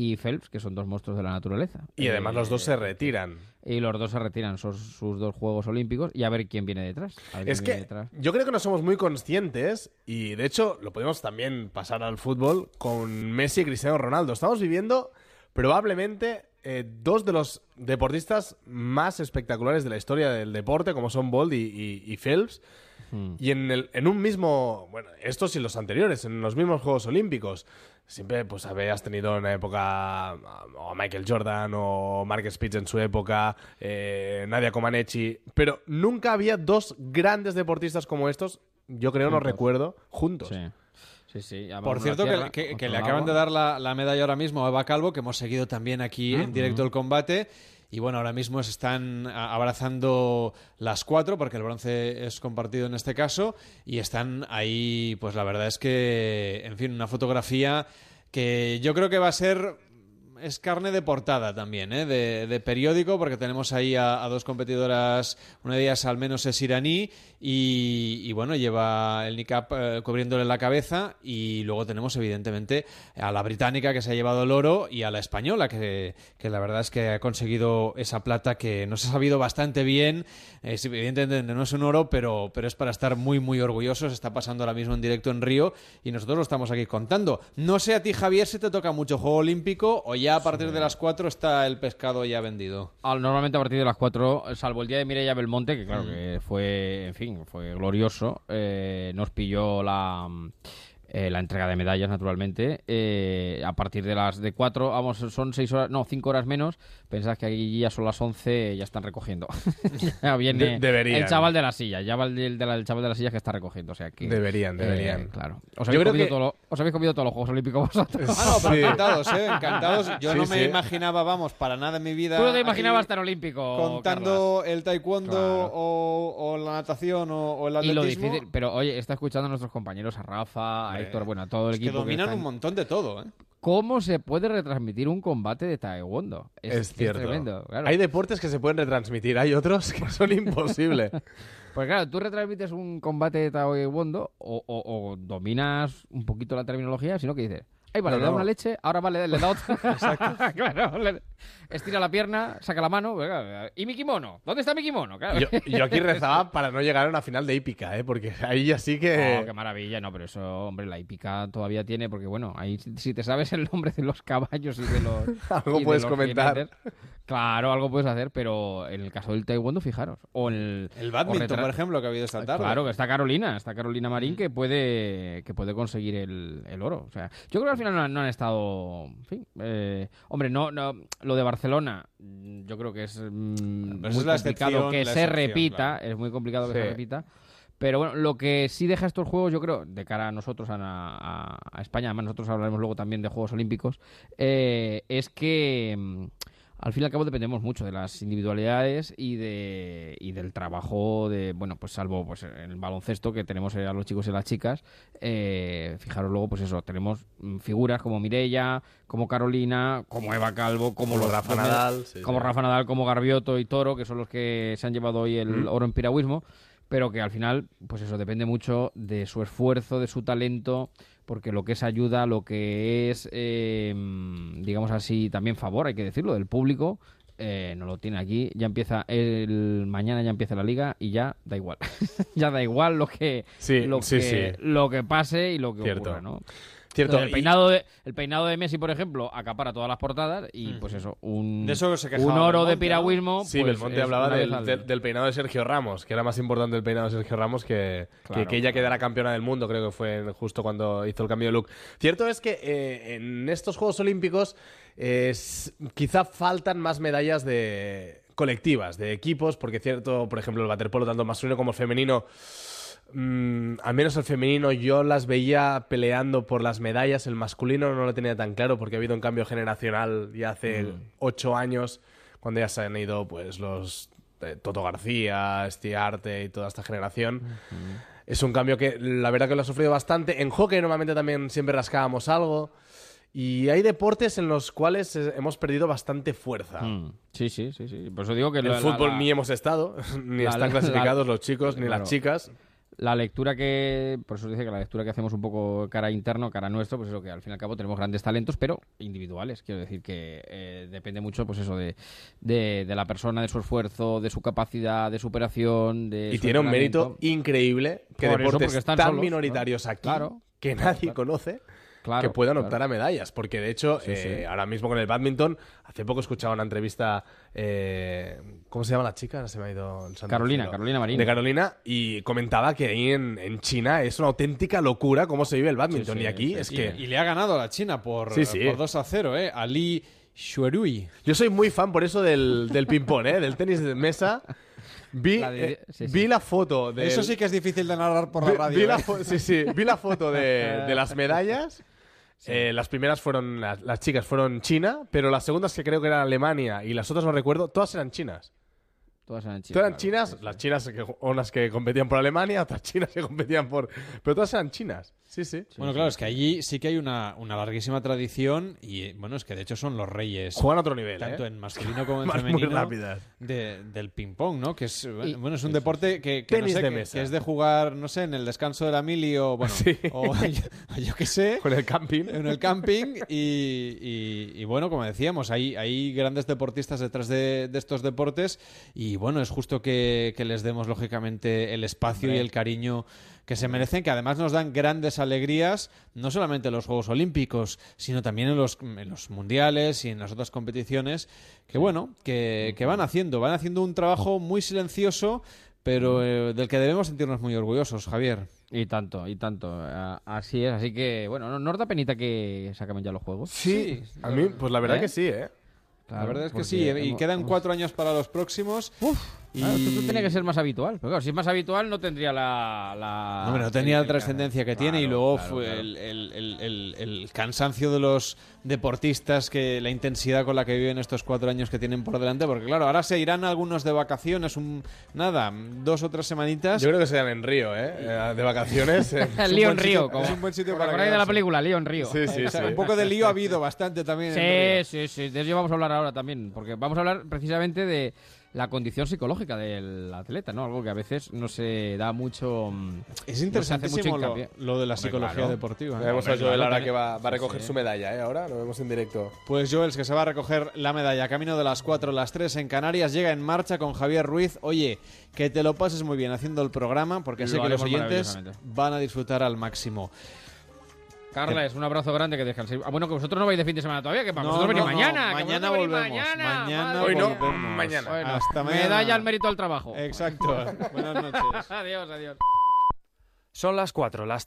y Phelps, que son dos monstruos de la naturaleza. Y además los dos Eh, se retiran. Y los dos se retiran, son sus dos Juegos Olímpicos, y a ver quién viene detrás. Es que viene detrás. yo creo que no somos muy conscientes y de hecho lo podemos también pasar al fútbol con Messi y Cristiano Ronaldo. Estamos viviendo probablemente eh, dos de los deportistas más espectaculares de la historia del deporte, como son y, y- y Phelps. Hmm. Y en, el, en un mismo, bueno, estos y los anteriores, en los mismos Juegos Olímpicos, siempre pues habías tenido en una época a- o a Michael Jordan o Mark Spitz en su época, eh, Nadia Comaneci, pero nunca había dos grandes deportistas como estos, yo creo, no Juntos. recuerdo, juntos. Sí. Sí, sí. Por cierto, la que, le acaban agua. de dar la, la medalla ahora mismo a Eva Calvo, que hemos seguido también aquí Ah, en directo el combate. Y bueno, ahora mismo se están abrazando las cuatro, porque el bronce es compartido en este caso, y están ahí, pues la verdad es que, en fin, una fotografía que yo creo que va a ser es carne de portada también, ¿eh? de, de periódico, porque tenemos ahí a, dos competidoras, una de ellas al menos es iraní, y, y bueno, lleva el niqab eh, cubriéndole la cabeza, y luego tenemos evidentemente a la británica que se ha llevado el oro, y a la española, que, que la verdad es que ha conseguido esa plata que nos ha sabido bastante bien, es, evidentemente no es un oro, pero, pero es para estar muy, muy orgullosos, está pasando ahora mismo en directo en Río, y nosotros lo estamos aquí contando. No sé a ti, Javier, si te toca mucho juego olímpico, o ya a partir de las 4 está el pescado ya vendido. Al- Normalmente a partir de las 4, salvo el día de Mireia Belmonte, que claro Mm. que fue, en fin, fue glorioso, eh, nos pilló la, eh, la entrega de medallas, naturalmente. eh, a partir de las de 4, vamos, son 6 horas, no, 5 horas menos. Pensás que aquí ya son las 11, ya están recogiendo. ya viene De- deberían. el chaval de la silla, ya va el, la- el chaval de la silla que está recogiendo. O sea que, Deberían, eh, deberían. claro. Os Yo habéis, que- todo lo- os habéis comido todos los Juegos Olímpicos vosotros. Ah, no, pero Sí. encantados, ¿eh? Encantados. Yo Sí, no me sí. imaginaba, vamos, para nada en mi vida. Tú no te imaginabas tan olímpico. Contando el taekwondo Claro. o, o la natación o, o el Y lo atletismo. difícil, pero oye, está escuchando a nuestros compañeros, a Rafa, a Eh, Héctor, bueno, a todo el es que equipo. dominan están- un montón de todo, ¿eh? ¿Cómo se puede retransmitir un combate de taekwondo? Es, cierto. tremendo, claro. Hay deportes que se pueden retransmitir, hay otros que son imposibles. Pues claro, tú retransmites un combate de taekwondo o, o- o dominas un poquito la terminología, sino que dices, ay, vale, No, le da no. una leche, ahora vale, le da otra. Exacto. claro, le- estira la pierna, saca la mano. ¿Y mi kimono? ¿Dónde está mi kimono? Claro. Yo, yo aquí rezaba para no llegar a una final de hípica, ¿eh? Porque ahí así que... Oh, qué maravilla, no, pero eso, hombre, la hípica todavía tiene, porque bueno, ahí si- te sabes el nombre de los caballos y de los. Algo puedes los comentar. jinetes, claro, algo puedes hacer, pero en el caso del taekwondo, fijaros. O el, El badminton, por ejemplo, que ha habido esta tarde. Claro, que está Carolina, está Carolina Marín que puede que puede conseguir el, el oro. O sea, yo creo que al final no, han- no han estado. En fin, eh, hombre, no, no, lo de Barcelona, mm, yo creo que es mm, muy es la complicado que se repita. claro. Es muy complicado que Sí. se repita. Pero bueno, lo que sí deja estos juegos, yo creo, de cara a nosotros, a, a- a España, además nosotros hablaremos luego también de Juegos Olímpicos, eh, es que mm, al fin y al cabo dependemos mucho de las individualidades y de y del trabajo de, bueno, pues salvo pues el baloncesto que tenemos eh, a los chicos y las chicas, eh, fijaros luego, pues eso, tenemos mm, figuras como Mirella, como Carolina, como Eva Calvo, como, Como los Rafa Nadal, sí, como sí. Rafa Nadal, como Garbioto y Toro, que son los que se han llevado hoy el Mm. oro en piragüismo, pero que al final, pues eso depende mucho de su esfuerzo, de su talento, porque lo que es ayuda, lo que es, eh, digamos así, también favor, hay que decirlo, del público, eh, no lo tiene aquí. Ya empieza el mañana ya empieza la liga y ya da igual. ya da igual lo que Sí, lo sí, que sí. lo que pase y lo que Cierto. ocurra, ¿no? Cierto, El y- peinado, de, el peinado de Messi, por ejemplo, acapara todas las portadas y pues eso, un, De eso se quejaba un oro Belmonte, de ¿no? piragüismo. Sí, pues, Belmonte hablaba del, al- del- del peinado de Sergio Ramos, que era más importante el peinado de Sergio Ramos que, que- Claro, que ella quedara campeona del mundo, creo que fue justo cuando hizo el cambio de look. Cierto es que eh, en estos Juegos Olímpicos eh, quizá faltan más medallas de colectivas, de equipos, porque cierto, por ejemplo, el waterpolo, tanto el masculino como el femenino, mm, al menos el femenino yo las veía peleando por las medallas, el masculino no lo tenía tan claro porque ha habido un cambio generacional ya hace Mm. ocho años, cuando ya se han ido pues los eh, Toto García, Estiarte y toda esta generación. Es un cambio que la verdad que lo ha sufrido bastante. En hockey normalmente también siempre rascábamos algo. Y hay deportes en los cuales hemos perdido bastante fuerza. Mm, Sí, sí, sí, sí. Por eso digo que En la- el fútbol la- ni hemos estado, ni la- están la- clasificados los chicos, ni Claro. las chicas. La lectura que, por eso dice que la lectura que hacemos un poco cara interno, cara nuestro, pues eso que al fin y al cabo tenemos grandes talentos, pero individuales. Quiero decir que eh, depende mucho, pues eso, de, de, de la persona, de su esfuerzo, de su capacidad de superación, de Y su tiene un mérito increíble que Por eso, deportes porque están tan solos, minoritarios aquí Claro, que claro, nadie claro. conoce Claro, que puedan claro. optar a medallas. Porque de hecho, Sí, eh, sí. ahora mismo con el badminton, hace poco escuchaba una entrevista. eh, ¿Cómo se llama la chica? Ahora se me ha ido Carolina. Carolina Marín. De Carolina, y comentaba que ahí en, en China es una auténtica locura cómo se vive el badminton. Sí, sí, y aquí sí, es sí. que. Y, y le ha ganado a la China por, Sí, sí. por 2 a 0, ¿eh? Ali Shuerui. Yo soy muy fan por eso del, del ping-pong, ¿eh? del tenis de mesa. Vi La de- eh, sí, vi la foto de. Eso sí que es difícil de narrar por la radio. vi la ¿eh? sí, sí, vi la foto de, de las medallas. Eh, las primeras fueron, las, las chicas fueron China, pero las segundas que creo que eran Alemania y las otras no recuerdo, todas eran chinas. Todas eran chinas. Todas eran claro. chinas, las chinas que, unas que competían por Alemania, otras chinas que competían por... Pero todas eran chinas, sí, sí. Bueno, claro, es que allí sí que hay una, una larguísima tradición y, bueno, es que de hecho son los reyes. Juegan a otro nivel, Tanto ¿eh? en masculino como en femenino. de- del ping-pong, ¿no? Que es, bueno, es un deporte que, que no Tenis sé, de que- mesa. que es de jugar, no sé, en el descanso de la mili o, bueno, Sí. o yo, yo qué sé. Con el camping. En el camping y, y- y, bueno, como decíamos, hay, hay grandes deportistas detrás de, de estos deportes y bueno, es justo que, que les demos lógicamente el espacio y el cariño que se merecen, que además nos dan grandes alegrías, no solamente en los Juegos Olímpicos, sino también en los, en los mundiales y en las otras competiciones, que bueno, que, que van haciendo, van haciendo un trabajo muy silencioso, pero eh, del que debemos sentirnos muy orgullosos, Javier. Y tanto, y tanto. Así es, así que, bueno, ¿no, ¿no os da penita que se acaben ya los juegos? Sí, a mí, pues la verdad ¿Eh? que sí, ¿eh? la verdad es que porque sí, y hemos- quedan hemos- cuatro años para los próximos. Y... Claro, esto tiene que ser más habitual. Pero claro, si es más habitual, no tendría la. la No, hombre, no tenía la trascendencia que tiene y luego claro, fue claro. El, el- el- el- el cansancio de los deportistas, que la intensidad con la que viven estos cuatro años que tienen por delante, porque claro, ahora se irán algunos de vacaciones, un nada, dos o tres semanitas. Yo creo que se dan en Río, ¿eh? Eh, De vacaciones. Lío en sitio- Río. como- es un buen sitio ¿os para acordáis de la película Lío en Río? Sí, sí, sí. Un poco de lío ha habido bastante también. en Sí, Río. sí, sí. De eso vamos a hablar ahora también. Porque vamos a hablar precisamente de. La condición psicológica del atleta, ¿no? Algo que a veces no se da mucho. mm, Es no interesante mucho lo, de la Hombre, psicología claro. deportiva. ¿eh? Vemos a Joel ahora que va, va a recoger sí. su medalla, ¿eh? Ahora lo vemos en directo. Pues Joels, que se va a recoger la medalla camino de las 4, las 3 en Canarias, llega en marcha con Javier Ruiz. Oye, que te lo pases muy bien haciendo el programa, porque Lo sé que los oyentes van a disfrutar al máximo. Carla, es un abrazo grande que descanséis. Ah, bueno, que vosotros no vais de fin de semana todavía, que para No, vosotros venís no, mañana. que mañana volvemos, Mañana, Hoy no, mañana. Bueno, Hasta mañana. Medalla al mérito al trabajo. Exacto. Buenas noches. adiós, adiós. Son las 4, las